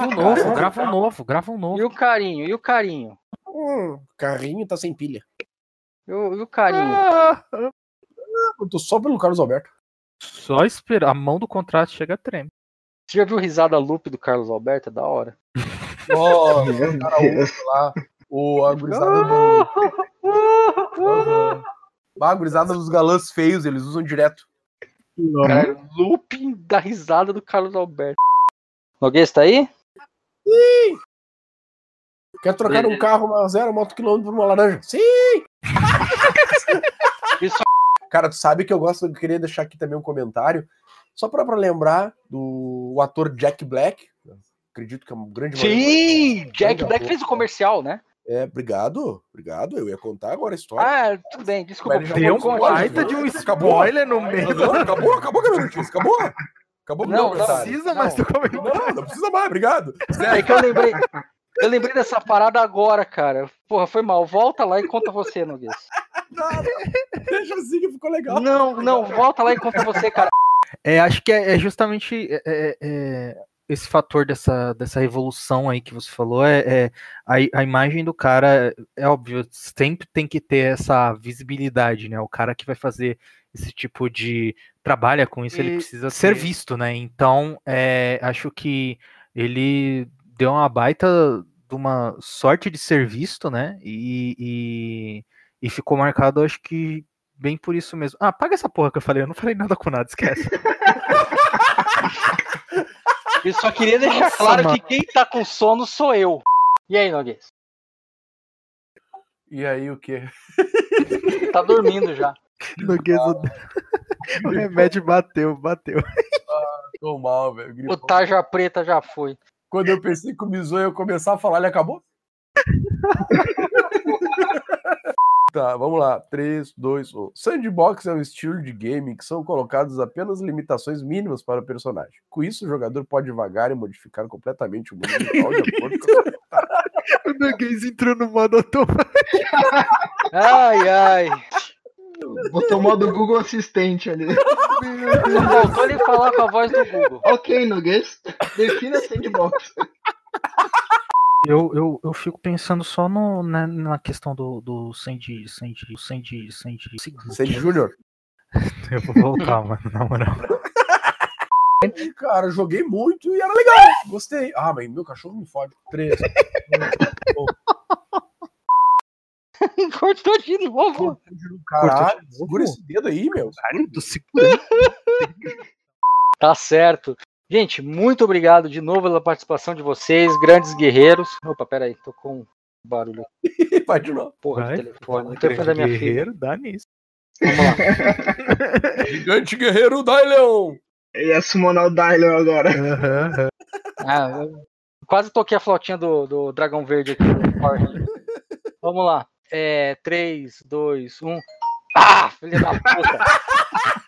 [SPEAKER 4] Um novo, grava um novo, grava um novo.
[SPEAKER 2] E o carinho, e o carinho?
[SPEAKER 3] Hum, carrinho tá sem pilha.
[SPEAKER 2] E o, e o carinho?
[SPEAKER 3] Ah, eu tô só pelo Carlos Alberto.
[SPEAKER 4] Só esperar, a mão do contrato chega a treme.
[SPEAKER 2] Você já viu risada loop do Carlos Alberto? É da hora.
[SPEAKER 3] Ó, o cara outro lá, o, a gurizada do... Uhum. A gurizada dos galãs feios, eles usam direto.
[SPEAKER 2] Cara, looping da risada do Carlos Alberto. Noguês tá aí?
[SPEAKER 3] Quer trocar um carro uma zero moto quilômetro por uma laranja? Sim!
[SPEAKER 2] Isso
[SPEAKER 3] Cara, tu sabe que eu gosto, eu queria deixar aqui também um comentário, só pra, pra lembrar do o ator Jack Black. Acredito que é um grande
[SPEAKER 2] Sim! Jack
[SPEAKER 3] Grande
[SPEAKER 2] Black
[SPEAKER 3] ator.
[SPEAKER 2] fez o comercial, né?
[SPEAKER 3] É, obrigado, obrigado. Eu ia contar agora a história.
[SPEAKER 2] Ah, tudo bem, desculpa.
[SPEAKER 3] Mas
[SPEAKER 4] Deu um baita de um spoiler no meio.
[SPEAKER 3] Não, acabou, acabou, acabou, notícia, acabou. Acabou
[SPEAKER 2] Não, não.
[SPEAKER 4] Precisa
[SPEAKER 2] Não.
[SPEAKER 4] mais do comentário.
[SPEAKER 3] Não, não precisa mais, obrigado.
[SPEAKER 2] É
[SPEAKER 3] Sério.
[SPEAKER 2] que eu lembrei. Eu lembrei dessa parada agora, cara. Porra, foi mal. Volta lá e conta você, Noguês.
[SPEAKER 3] Não, não. Deixa assim que ficou legal.
[SPEAKER 2] Não, não, volta lá e conta você, cara.
[SPEAKER 4] É, acho que é, é justamente é, é, é, esse fator dessa, dessa revolução aí que você falou. É, é a, a imagem do cara, é óbvio, sempre tem que ter essa visibilidade, né? O cara que vai fazer esse tipo de trabalha com isso, ele
[SPEAKER 2] E-
[SPEAKER 4] precisa ser visto, né? Então, é, acho que ele deu uma baita de uma sorte de ser visto, né? E, e, e ficou marcado, acho que bem por isso mesmo. Ah, paga essa porra que eu falei, eu não falei nada com nada, esquece.
[SPEAKER 2] Eu só queria deixar
[SPEAKER 4] Nossa,
[SPEAKER 2] claro
[SPEAKER 4] mano.
[SPEAKER 2] que quem tá com sono sou eu. E aí, Noguês?
[SPEAKER 3] E aí, o quê?
[SPEAKER 2] Tá dormindo já.
[SPEAKER 4] Noguês, o... o remédio bateu, bateu.
[SPEAKER 3] Tô mal, velho.
[SPEAKER 2] O
[SPEAKER 3] gripou.
[SPEAKER 2] Taja Preta já foi.
[SPEAKER 3] Quando eu pensei que o Mizu ia começar a falar, ele acabou? tá, vamos lá. 3, 2, 1. Sandbox é um estilo de game que são colocadas apenas limitações mínimas para o personagem. Com isso, o jogador pode vagar e modificar completamente o mundo virtual de acordo com a sua
[SPEAKER 4] O Noguês entrou no modo automático.
[SPEAKER 2] Ai, ai.
[SPEAKER 5] Botou o modo Google Assistente ali.
[SPEAKER 2] Faltou ele falar com a voz do Google.
[SPEAKER 5] ok, Nuggets. Defina sandbox.
[SPEAKER 4] Eu, eu, eu fico pensando só no, na, na questão do, do Sandy, Sandy, Sandy, Sandy,
[SPEAKER 3] Sandy Júnior.
[SPEAKER 4] Eu vou voltar, mano, na moral.
[SPEAKER 3] Cara, joguei muito e era legal. Gostei. Ah, mas meu cachorro me fode. Três.
[SPEAKER 2] Cortou de novo.
[SPEAKER 3] Caralho, segura esse dedo aí, meu.
[SPEAKER 4] Caralho, tô segurando.
[SPEAKER 2] Tá certo. Gente, muito obrigado de novo pela participação de vocês, grandes guerreiros. Opa, peraí, tô com um barulho.
[SPEAKER 3] Vai de novo.
[SPEAKER 2] Porra
[SPEAKER 4] Vai.
[SPEAKER 2] de telefone. O telefone da minha filha.
[SPEAKER 4] Guerreiro, dá nisso.
[SPEAKER 2] Vamos lá.
[SPEAKER 3] Gigante guerreiro Dylion.
[SPEAKER 5] Ia summonar o Dylion agora.
[SPEAKER 4] Aham.
[SPEAKER 2] Ah, quase toquei a flautinha do, do Dragão Verde aqui. Vamos lá. É, 3, 2, 1. Ah, filha da puta.